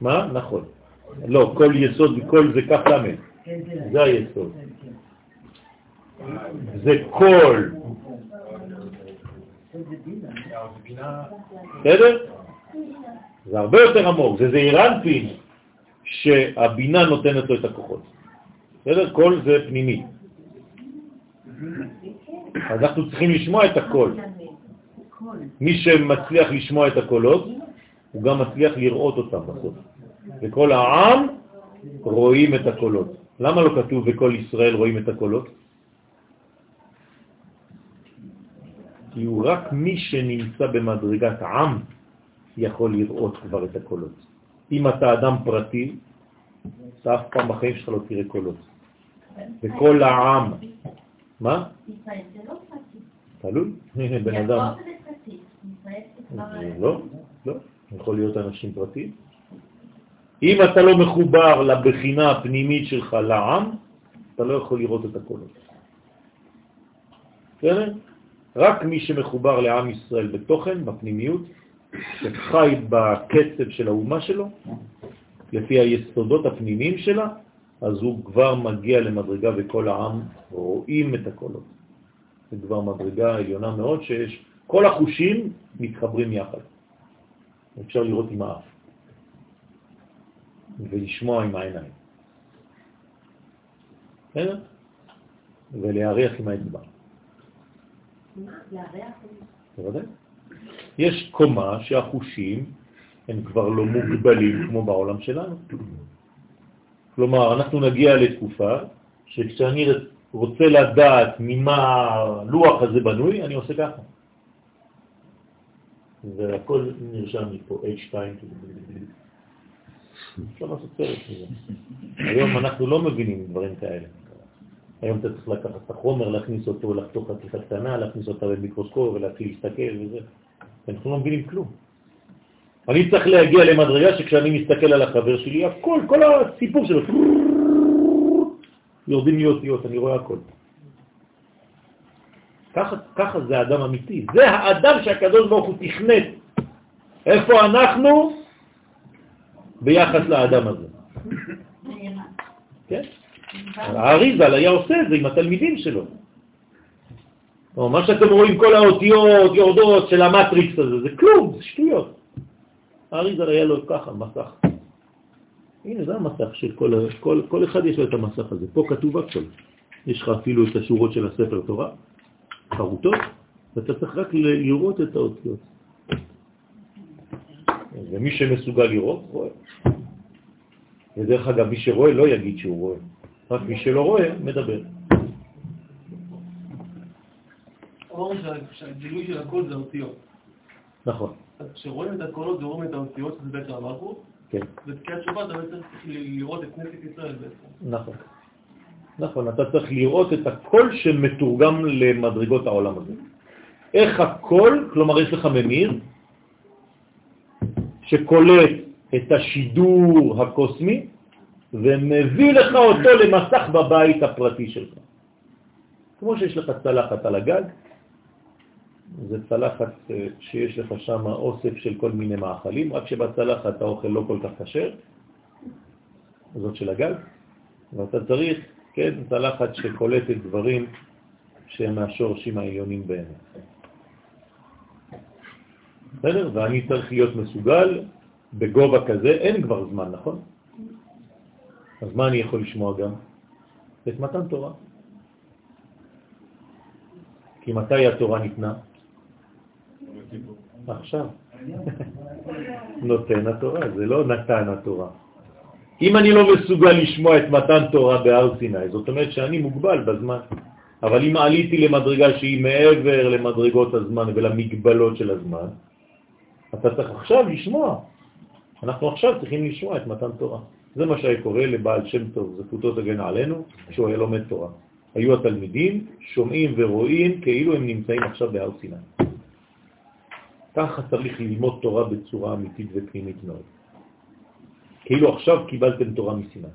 מה? נכון. לא, כל יסוד, כל זה כף למד. זה היסוד. זה קול. בסדר? זה הרבה יותר עמוק, זה זעיר אנפין שהבינה נותנת לו את הכוחות. בסדר? קול זה פנימי. אז אנחנו צריכים לשמוע את הקול. מי שמצליח לשמוע את הקולות, הוא גם מצליח לראות אותם בסוף. וכל העם רואים את הקולות. למה לא כתוב בכל ישראל רואים את הקולות? כי הוא רק מי שנמצא במדרגת עם יכול לראות כבר את הקולות. אם אתה אדם פרטי, אתה אף פעם בחיים שלך לא תראה קולות. וכל העם, מה? תלוי, בן אדם. לא, לא, יכול להיות אנשים פרטיים. אם אתה לא מחובר לבחינה הפנימית שלך לעם, אתה לא יכול לראות את הקולות. בסדר? רק מי שמחובר לעם ישראל בתוכן, בפנימיות, שחי בקצב של האומה שלו, לפי היסודות הפנימיים שלה, אז הוא כבר מגיע למדרגה וכל העם רואים את הקולות. זה כבר מדרגה עליונה מאוד שיש, כל החושים מתחברים יחד. אפשר לראות עם האף ולשמוע עם העיניים. בסדר? ולהריח עם האצבע. בוודאי. יש קומה שהחושים הם כבר לא מוגבלים כמו בעולם שלנו. כלומר, אנחנו נגיע לתקופה שכשאני רוצה לדעת ממה הלוח הזה בנוי, אני עושה ככה. והכל נרשם לי פה, H2, אפשר לעשות סרט מזה. היום אנחנו לא מבינים דברים כאלה. היום אתה צריך לקחת את החומר, להכניס אותו לחתוך חתיכה קטנה, להכניס אותה במיקרוסקופ ולהתחיל להסתכל וזה. אנחנו לא מבינים כלום. אני צריך להגיע למדרגה שכשאני מסתכל על החבר שלי, הכל, כל הסיפור שלו, יורדים לי אותיות, אני רואה הכל. ככה, ככה זה האדם אמיתי. זה האדם שהקדוש ברוך הוא תכנת. איפה אנחנו ביחס לאדם הזה? כן? האריזל היה עושה את זה עם התלמידים שלו. או, מה שאתם רואים, כל האותיות יורדות של המטריקס הזה, זה כלום, זה שטויות. האריזל היה לו ככה, מסך. הנה, זה המסך של כל, כל, כל אחד יש לו את המסך הזה. פה כתוב הכל. יש לך אפילו את השורות של הספר תורה, חרוטות, ואתה צריך רק לראות את האותיות. ומי שמסוגל לראות, רואה. ודרך אגב, מי שרואה לא יגיד שהוא רואה, רק מי שלא רואה, מדבר. אמרנו שהגילוי של הכל זה אותיות. נכון. אז כשרואים את הקולות ורואים את האותיות, זה בעצם המלכות, כן. בתקיעת שבת אתה בעצם צריך לראות את כנסת ישראל בעצם. נכון. נכון, אתה צריך לראות את הקול שמתורגם למדרגות העולם הזה. איך הקול, כלומר יש לך ממיר, שקולט את השידור הקוסמי ומביא לך אותו למסך בבית הפרטי שלך. כמו שיש לך צלחת על הגג, זה צלחת אה, שיש לך שם אוסף של כל מיני מאכלים, רק שבצלחת האוכל לא כל כך קשר, זאת של הגג, ואתה צריך, כן, צלחת שקולטת דברים שהם מהשורשים העליונים באמת. בסדר? ואני צריך להיות מסוגל בגובה כזה, אין כבר זמן, נכון? אז מה אני יכול לשמוע גם? את מתן תורה. כי מתי התורה ניתנה? עכשיו. נותן התורה, זה לא נתן התורה. אם אני לא מסוגל לשמוע את מתן תורה בהר סיני, זאת אומרת שאני מוגבל בזמן. אבל אם עליתי למדרגה שהיא מעבר למדרגות הזמן ולמגבלות של הזמן, אתה צריך עכשיו לשמוע. אנחנו עכשיו צריכים לשמוע את מתן תורה. זה מה שהיה קורה לבעל שם טוב, זכותו תגן עלינו, כשהוא היה לומד תורה. היו התלמידים שומעים ורואים כאילו הם נמצאים עכשיו בהר סיני. ככה צריך ללמוד תורה בצורה אמיתית ופנימית מאוד. כאילו עכשיו קיבלתם תורה מסיני.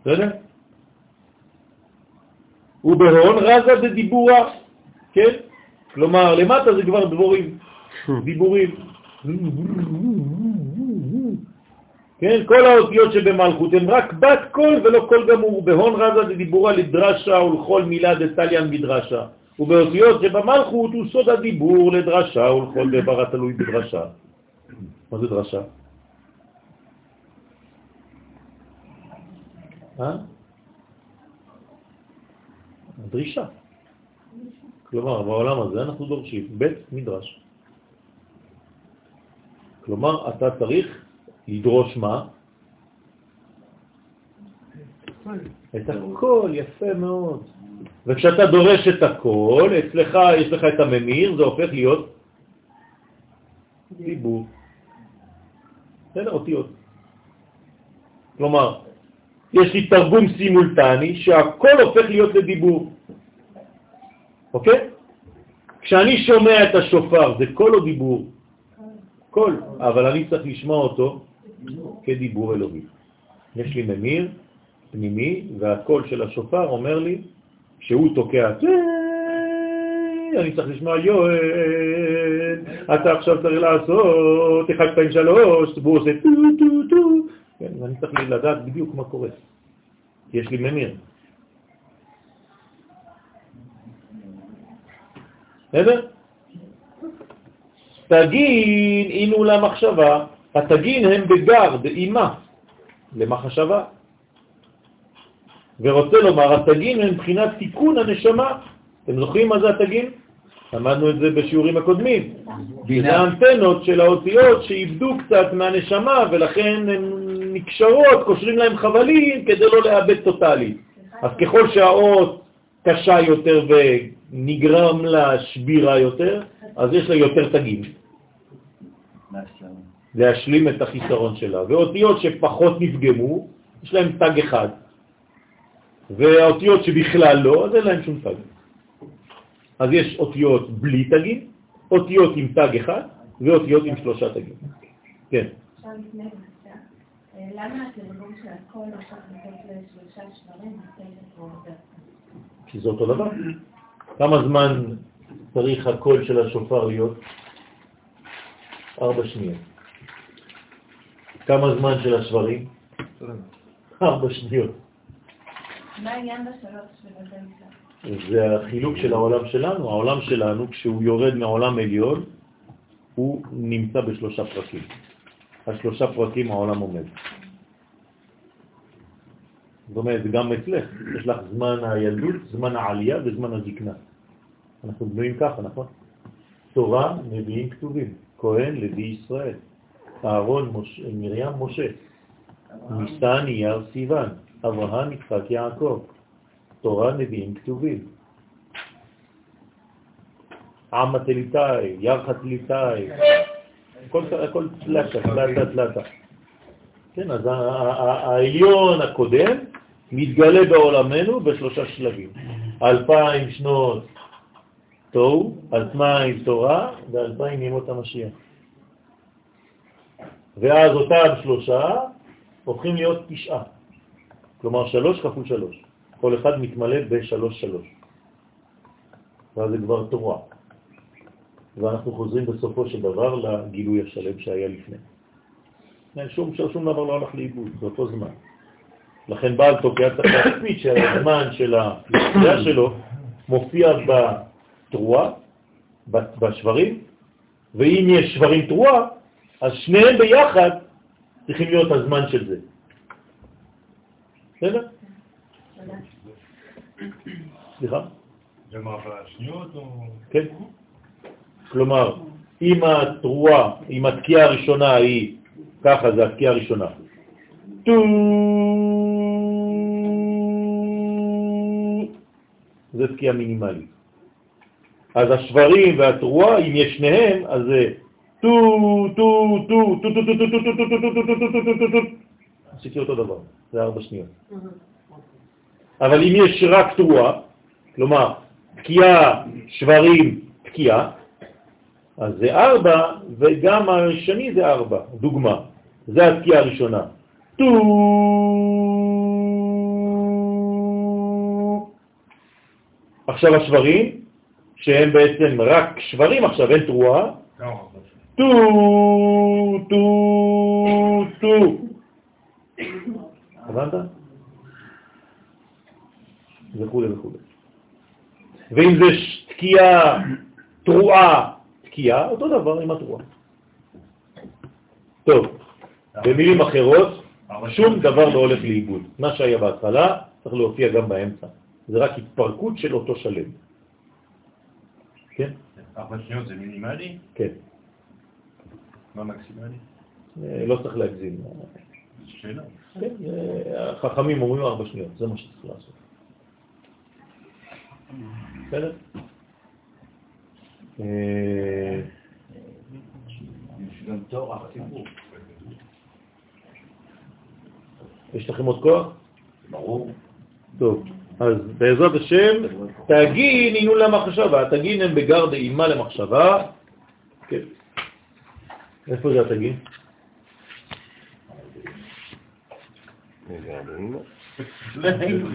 בסדר? ובהון רזה בדיבורה, כן? כלומר, למטה זה כבר דבורים, דיבורים. כן, כל האותיות שבמלכות הן רק בת קול ולא קול גמור. בהון רזא דדיבורא לדרשא ולכל מילה דתליין בדרשא. ובאותיות שבמלכות הוא סוד הדיבור לדרשה ולכל דבר התלוי בדרשה. מה זה דרשה? אה? דרישה. כלומר, בעולם הזה אנחנו דורשים בית מדרש. כלומר, אתה צריך לדרוש מה? את הכל, יפה מאוד. וכשאתה דורש את הכל, אצלך יש לך את הממיר, זה הופך להיות דיבור. בסדר, אותיות. כלומר, יש לי תרגום סימולטני שהכל הופך להיות לדיבור. אוקיי? כשאני שומע את השופר, זה קול או דיבור? קול, אבל אני צריך לשמוע אותו כדיבור אלוהי. יש לי ממיר פנימי, והקול של השופר אומר לי, שהוא תוקע, אני צריך לשמוע יואל, אתה עכשיו צריך לעשות 1, 2, 3, והוא עושה טו טו טו, כן, ואני צריך לדעת בדיוק מה קורה. יש לי ממיר. בסדר? תגין אינו למחשבה, התגין הם בגר, באימה, למחשבה. ורוצה לומר, התגין הם מבחינת תיקון הנשמה. אתם זוכרים מה זה התגין? למדנו את זה בשיעורים הקודמים. זה האנטנות של האותיות שאיבדו קצת מהנשמה ולכן הן נקשרות, קושרים להם חבלים כדי לא לאבד טוטלי. אז ככל שהאות קשה יותר ונגרם לה שבירה יותר, אז יש לה יותר תגים. להשלים את החיסרון שלה. ואותיות שפחות נפגמו, יש להם תג אחד. והאותיות שבכלל לא, אז אין להם שום תג. אז יש אותיות בלי תגים, אותיות עם תג אחד, ואותיות עם שלושה תגים. כן. עכשיו לפני בבקשה, אה, למה התרגום של הכל הופך לתת לשלושה שברים כי זה אותו דבר. כמה זמן צריך הקול של השופר להיות? ארבע שניות. כמה זמן של השברים? ארבע שניות. מה העניין בשלוש שבזה זה החילוק של העולם שלנו. העולם שלנו, כשהוא יורד מעולם עליון, הוא נמצא בשלושה פרקים. על שלושה פרקים העולם עומד. זאת אומרת, גם אצלך, יש לך זמן הילדות, זמן העלייה וזמן הזקנה. אנחנו בנויים ככה, נכון? תורה, נביאים כתובים, כהן, לוי ישראל, אהרון, מש... מרים, משה, ניסן, אייר, סיוון, אברהם, יצחק, יעקב, תורה, נביאים כתובים. עמה תליטאי, ירחה תליטאי, הכל תלתה, תלתה, תלתה. כן, אז העליון הקודם מתגלה בעולמנו בשלושה שלבים. אלפיים שנות תוהו, אלפיים תורה ואלפיים ימות המשיח. ואז אותם שלושה הופכים להיות תשעה. כלומר שלוש כפול שלוש. כל אחד מתמלא בשלוש שלוש. ואז זה כבר תורה. ואנחנו חוזרים בסופו של דבר לגילוי השלם שהיה לפני. שום, שום דבר לא הלך לאיבוד, זה אותו זמן. לכן בעל תוקע צריך להקפיד שהזמן של היציאה שלו מופיע בתרועה, בשברים, ואם יש שברים תרועה, אז שניהם ביחד צריכים להיות הזמן של זה. בסדר? סליחה? כן. כלומר, אם התרועה, אם התקיעה הראשונה היא, ככה זה התקיעה הראשונה, טו, זה תקיעה מינימלית. אז השברים והתרועה, אם יש שניהם, אז זה טו, טו, טו, טו, טו, טו, טו, טו, טו, טו, טו, טו, טו, טו, טו, טו, עשיתי אותו דבר, זה ארבע שניות. אבל אם יש רק תרועה, כלומר, תקיעה, שברים, תקיעה, אז זה ארבע, וגם השני זה ארבע, דוגמה. זה התקיעה הראשונה. טו... עכשיו השברים, שהם בעצם רק שברים עכשיו, אין תרועה. טו, טו, טו. הבנת? וכו' וכו'. ואם זה תקיעה, תרועה, תקיעה, אותו דבר עם התרועה. טוב, במילים אחרות, שום דבר לא הולך לאיבוד. מה שהיה בהתחלה צריך להופיע גם באמצע. זה רק התפרקות של אותו שלם. כן? ארבע שניות זה מינימלי? כן. מה מקסימלי? אה, לא צריך להגזים. שאלה. כן, אה, החכמים אומרים ארבע שניות, זה מה שצריך לעשות. בסדר? אה, יש לכם עוד כוח? ברור. טוב, אז בעזרת השם, תגין עינו למחשבה, תגין הם בגר דאימה למחשבה. כן. איפה זה התגין? בינו לבינו.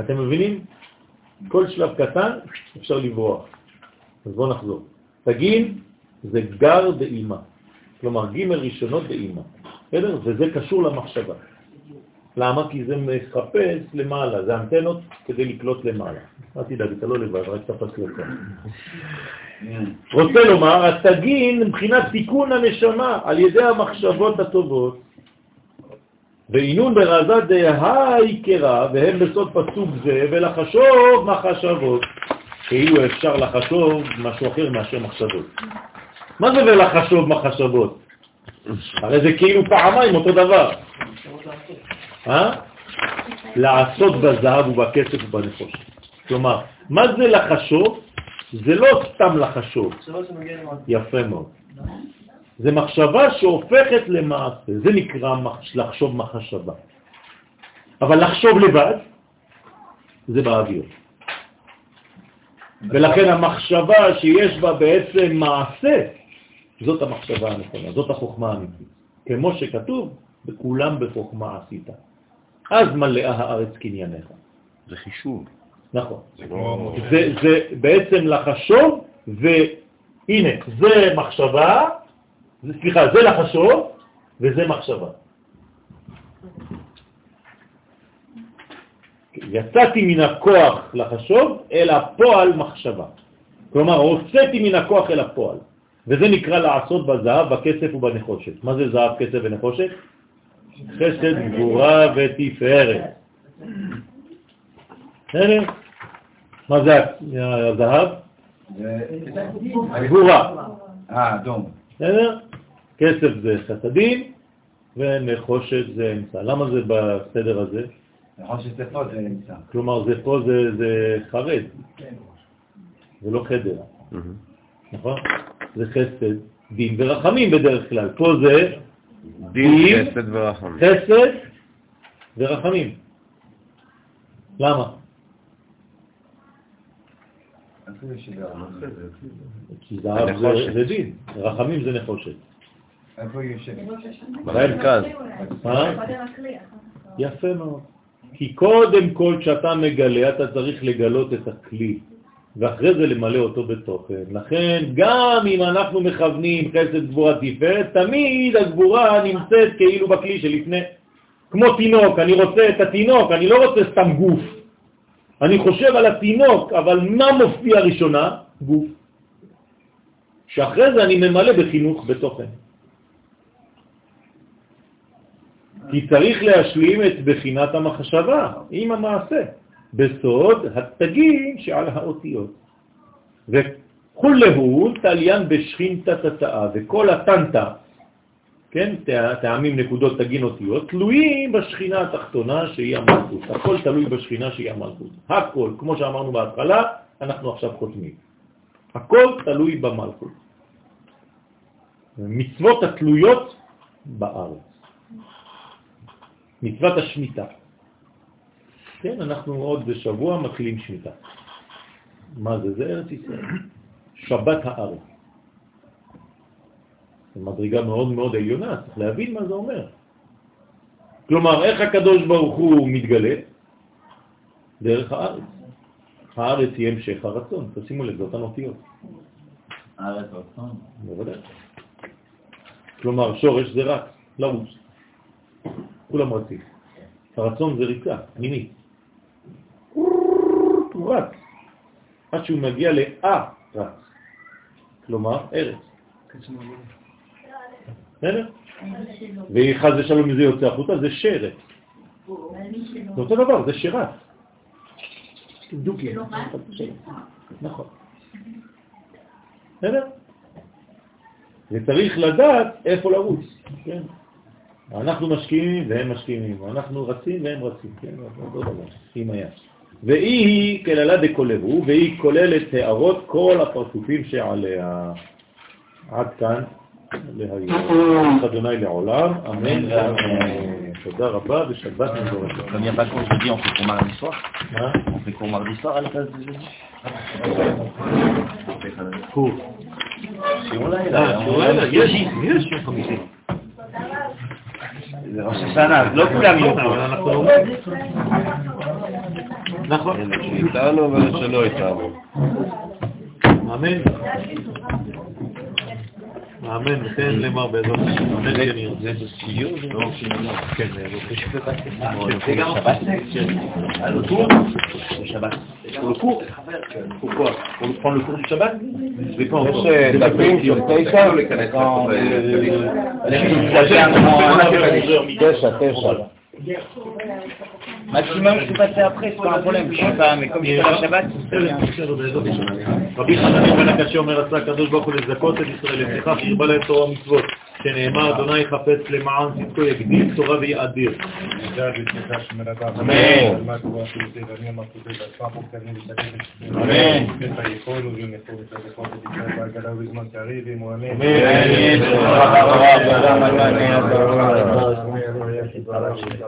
אתם מבינים? כל שלב קטן אפשר לברוח. אז בואו נחזור. תגין זה גר באימה, כלומר ג' ראשונות באימה, בסדר? וזה קשור למחשבה. למה? כי זה מחפש למעלה, זה אנטנות כדי לקלוט למעלה. אל תדאג, אתה לא לבד, רק תפס לך. רוצה לומר, התגין מבחינת תיקון הנשמה על ידי המחשבות הטובות. ועינון ברזה דהאיקרה, והם בסוד פסוק זה, ולחשוב מחשבות. כאילו אפשר לחשוב משהו אחר מאשר מחשבות. מה זה ולחשוב מחשבות? הרי זה כאילו פעמיים אותו דבר. אה? לעשות בזהב ובכסף ובנפוש. כלומר, מה זה לחשוב? זה לא סתם לחשוב. יפה מאוד. זה מחשבה שהופכת למעשה, זה נקרא לחשוב מחשבה. אבל לחשוב לבד, זה באוויר. ולכן המחשבה שיש בה בעצם מעשה, זאת המחשבה הנכונה, זאת החוכמה האמיתית. כמו שכתוב, בכולם בחוכמה עשית. אז מלאה הארץ קנייניך. זה חישוב. נכון. זה לא... זה, זה בעצם לחשוב, והנה, זה מחשבה, זה, סליחה, זה לחשוב, וזה מחשבה. יצאתי מן הכוח לחשוב אל הפועל מחשבה. כלומר, הוצאתי מן הכוח אל הפועל. וזה נקרא לעשות בזהב, בכסף ובנחושת. מה זה זהב, כסף ונחושת? חסד, גבורה ותפארת. בסדר? מה זה הזהב? גבורה. אה, אדום. בסדר? כסף זה חסדים ונחושת זה אמצע. למה זה בסדר הזה? נחושת זה פה זה נמצא. כלומר, זה פה זה, זה חרד, זה לא חדר, נכון? זה חסד, דין ורחמים בדרך כלל. פה זה דין, חסד ורחמים. חסד ורחמים. למה? כי זהב זה- דין, רחמים זה נחושת. איפה היא יושבת? במרכז. אה? הכלי, אחר כך. יפה מאוד. כי קודם כל כשאתה מגלה, אתה צריך לגלות את הכלי, ואחרי זה למלא אותו בתוכן. לכן, גם אם אנחנו מכוונים חסד גבורה תפארת, תמיד הגבורה נמצאת כאילו בכלי שלפני. כמו תינוק, אני רוצה את התינוק, אני לא רוצה סתם גוף. אני חושב על התינוק, אבל מה מופיע ראשונה? גוף. שאחרי זה אני ממלא בחינוך בתוכן. כי צריך להשלים את בחינת המחשבה עם המעשה, בסוד התגים שעל האותיות. וכולהו תליין בשכינתא תתאה, וכל הטנטה, כן, טעמים נקודות תגין אותיות, תלויים בשכינה התחתונה שהיא המלכות. הכל תלוי בשכינה שהיא המלכות. הכל, כמו שאמרנו בהתחלה, אנחנו עכשיו חותמים. הכל תלוי במלכות. מצוות התלויות בארץ. מצוות השמיטה. כן, אנחנו עוד בשבוע מתחילים שמיטה. מה זה? זה ארץ ישראל. שבת הארץ. זו מדרגה מאוד מאוד עליונה, צריך להבין מה זה אומר. כלומר, איך הקדוש ברוך הוא מתגלה? דרך הארץ. הארץ היא המשך הרצון, תשימו לב, זה אותן אותיות. הארץ רצון. בוודאי. כלומר, שורש זה רץ, לרוץ. כולם רצים. הרצון זה ריצה, פנימית. רץ. עד שהוא מגיע לאה רץ. כלומר, ארץ. בסדר? וחז ושלום מזה יוצא החוצה, זה שרת. זה אותו דבר, זה שרץ. דוקי. נכון. בסדר? וצריך לדעת איפה לרוץ, כן? אנחנו משקיעים והם משקיעים, אנחנו רצים והם רצים, כן? אותו דבר, עם היד. והיא היא כללה דקולהו, והיא כוללת הערות כל הפרצופים שעליה. עד כאן להיום. אדוני לעולם, אמן ואמן. תודה רבה ושבת מבורכת. Comme il n'y a pas de cours jeudi, on fait cours mardi soir. Hein On fait cours mardi soir à la place de jeudi. קור. שיעור לילה. אה, שיעור לילה, יש, יש יום חמישי. זה ראש השנה, אז לא כולם יהיו לא... נכון. איתנו ואלה שלא איתנו. אמן. אמן, ותן למר בעזרת השם. אמן כן יהיה. זה בסיור? כן, זה גם שבת Shabbat זה פה. יש אה, דפים של תשע? תשע, תשע. Maximum, je peux passer après, c'est pas un problème. Je sais pas, mais comme je suis Shabbat. רבי חנניה בן הקשה אומר רצה הקדוש ברוך הוא לזכות את ישראל, לפיכך ירבה להם תורה ומצוות, שנאמר אדוני חפץ למען צדקו יגדיל תורה ויאדיר.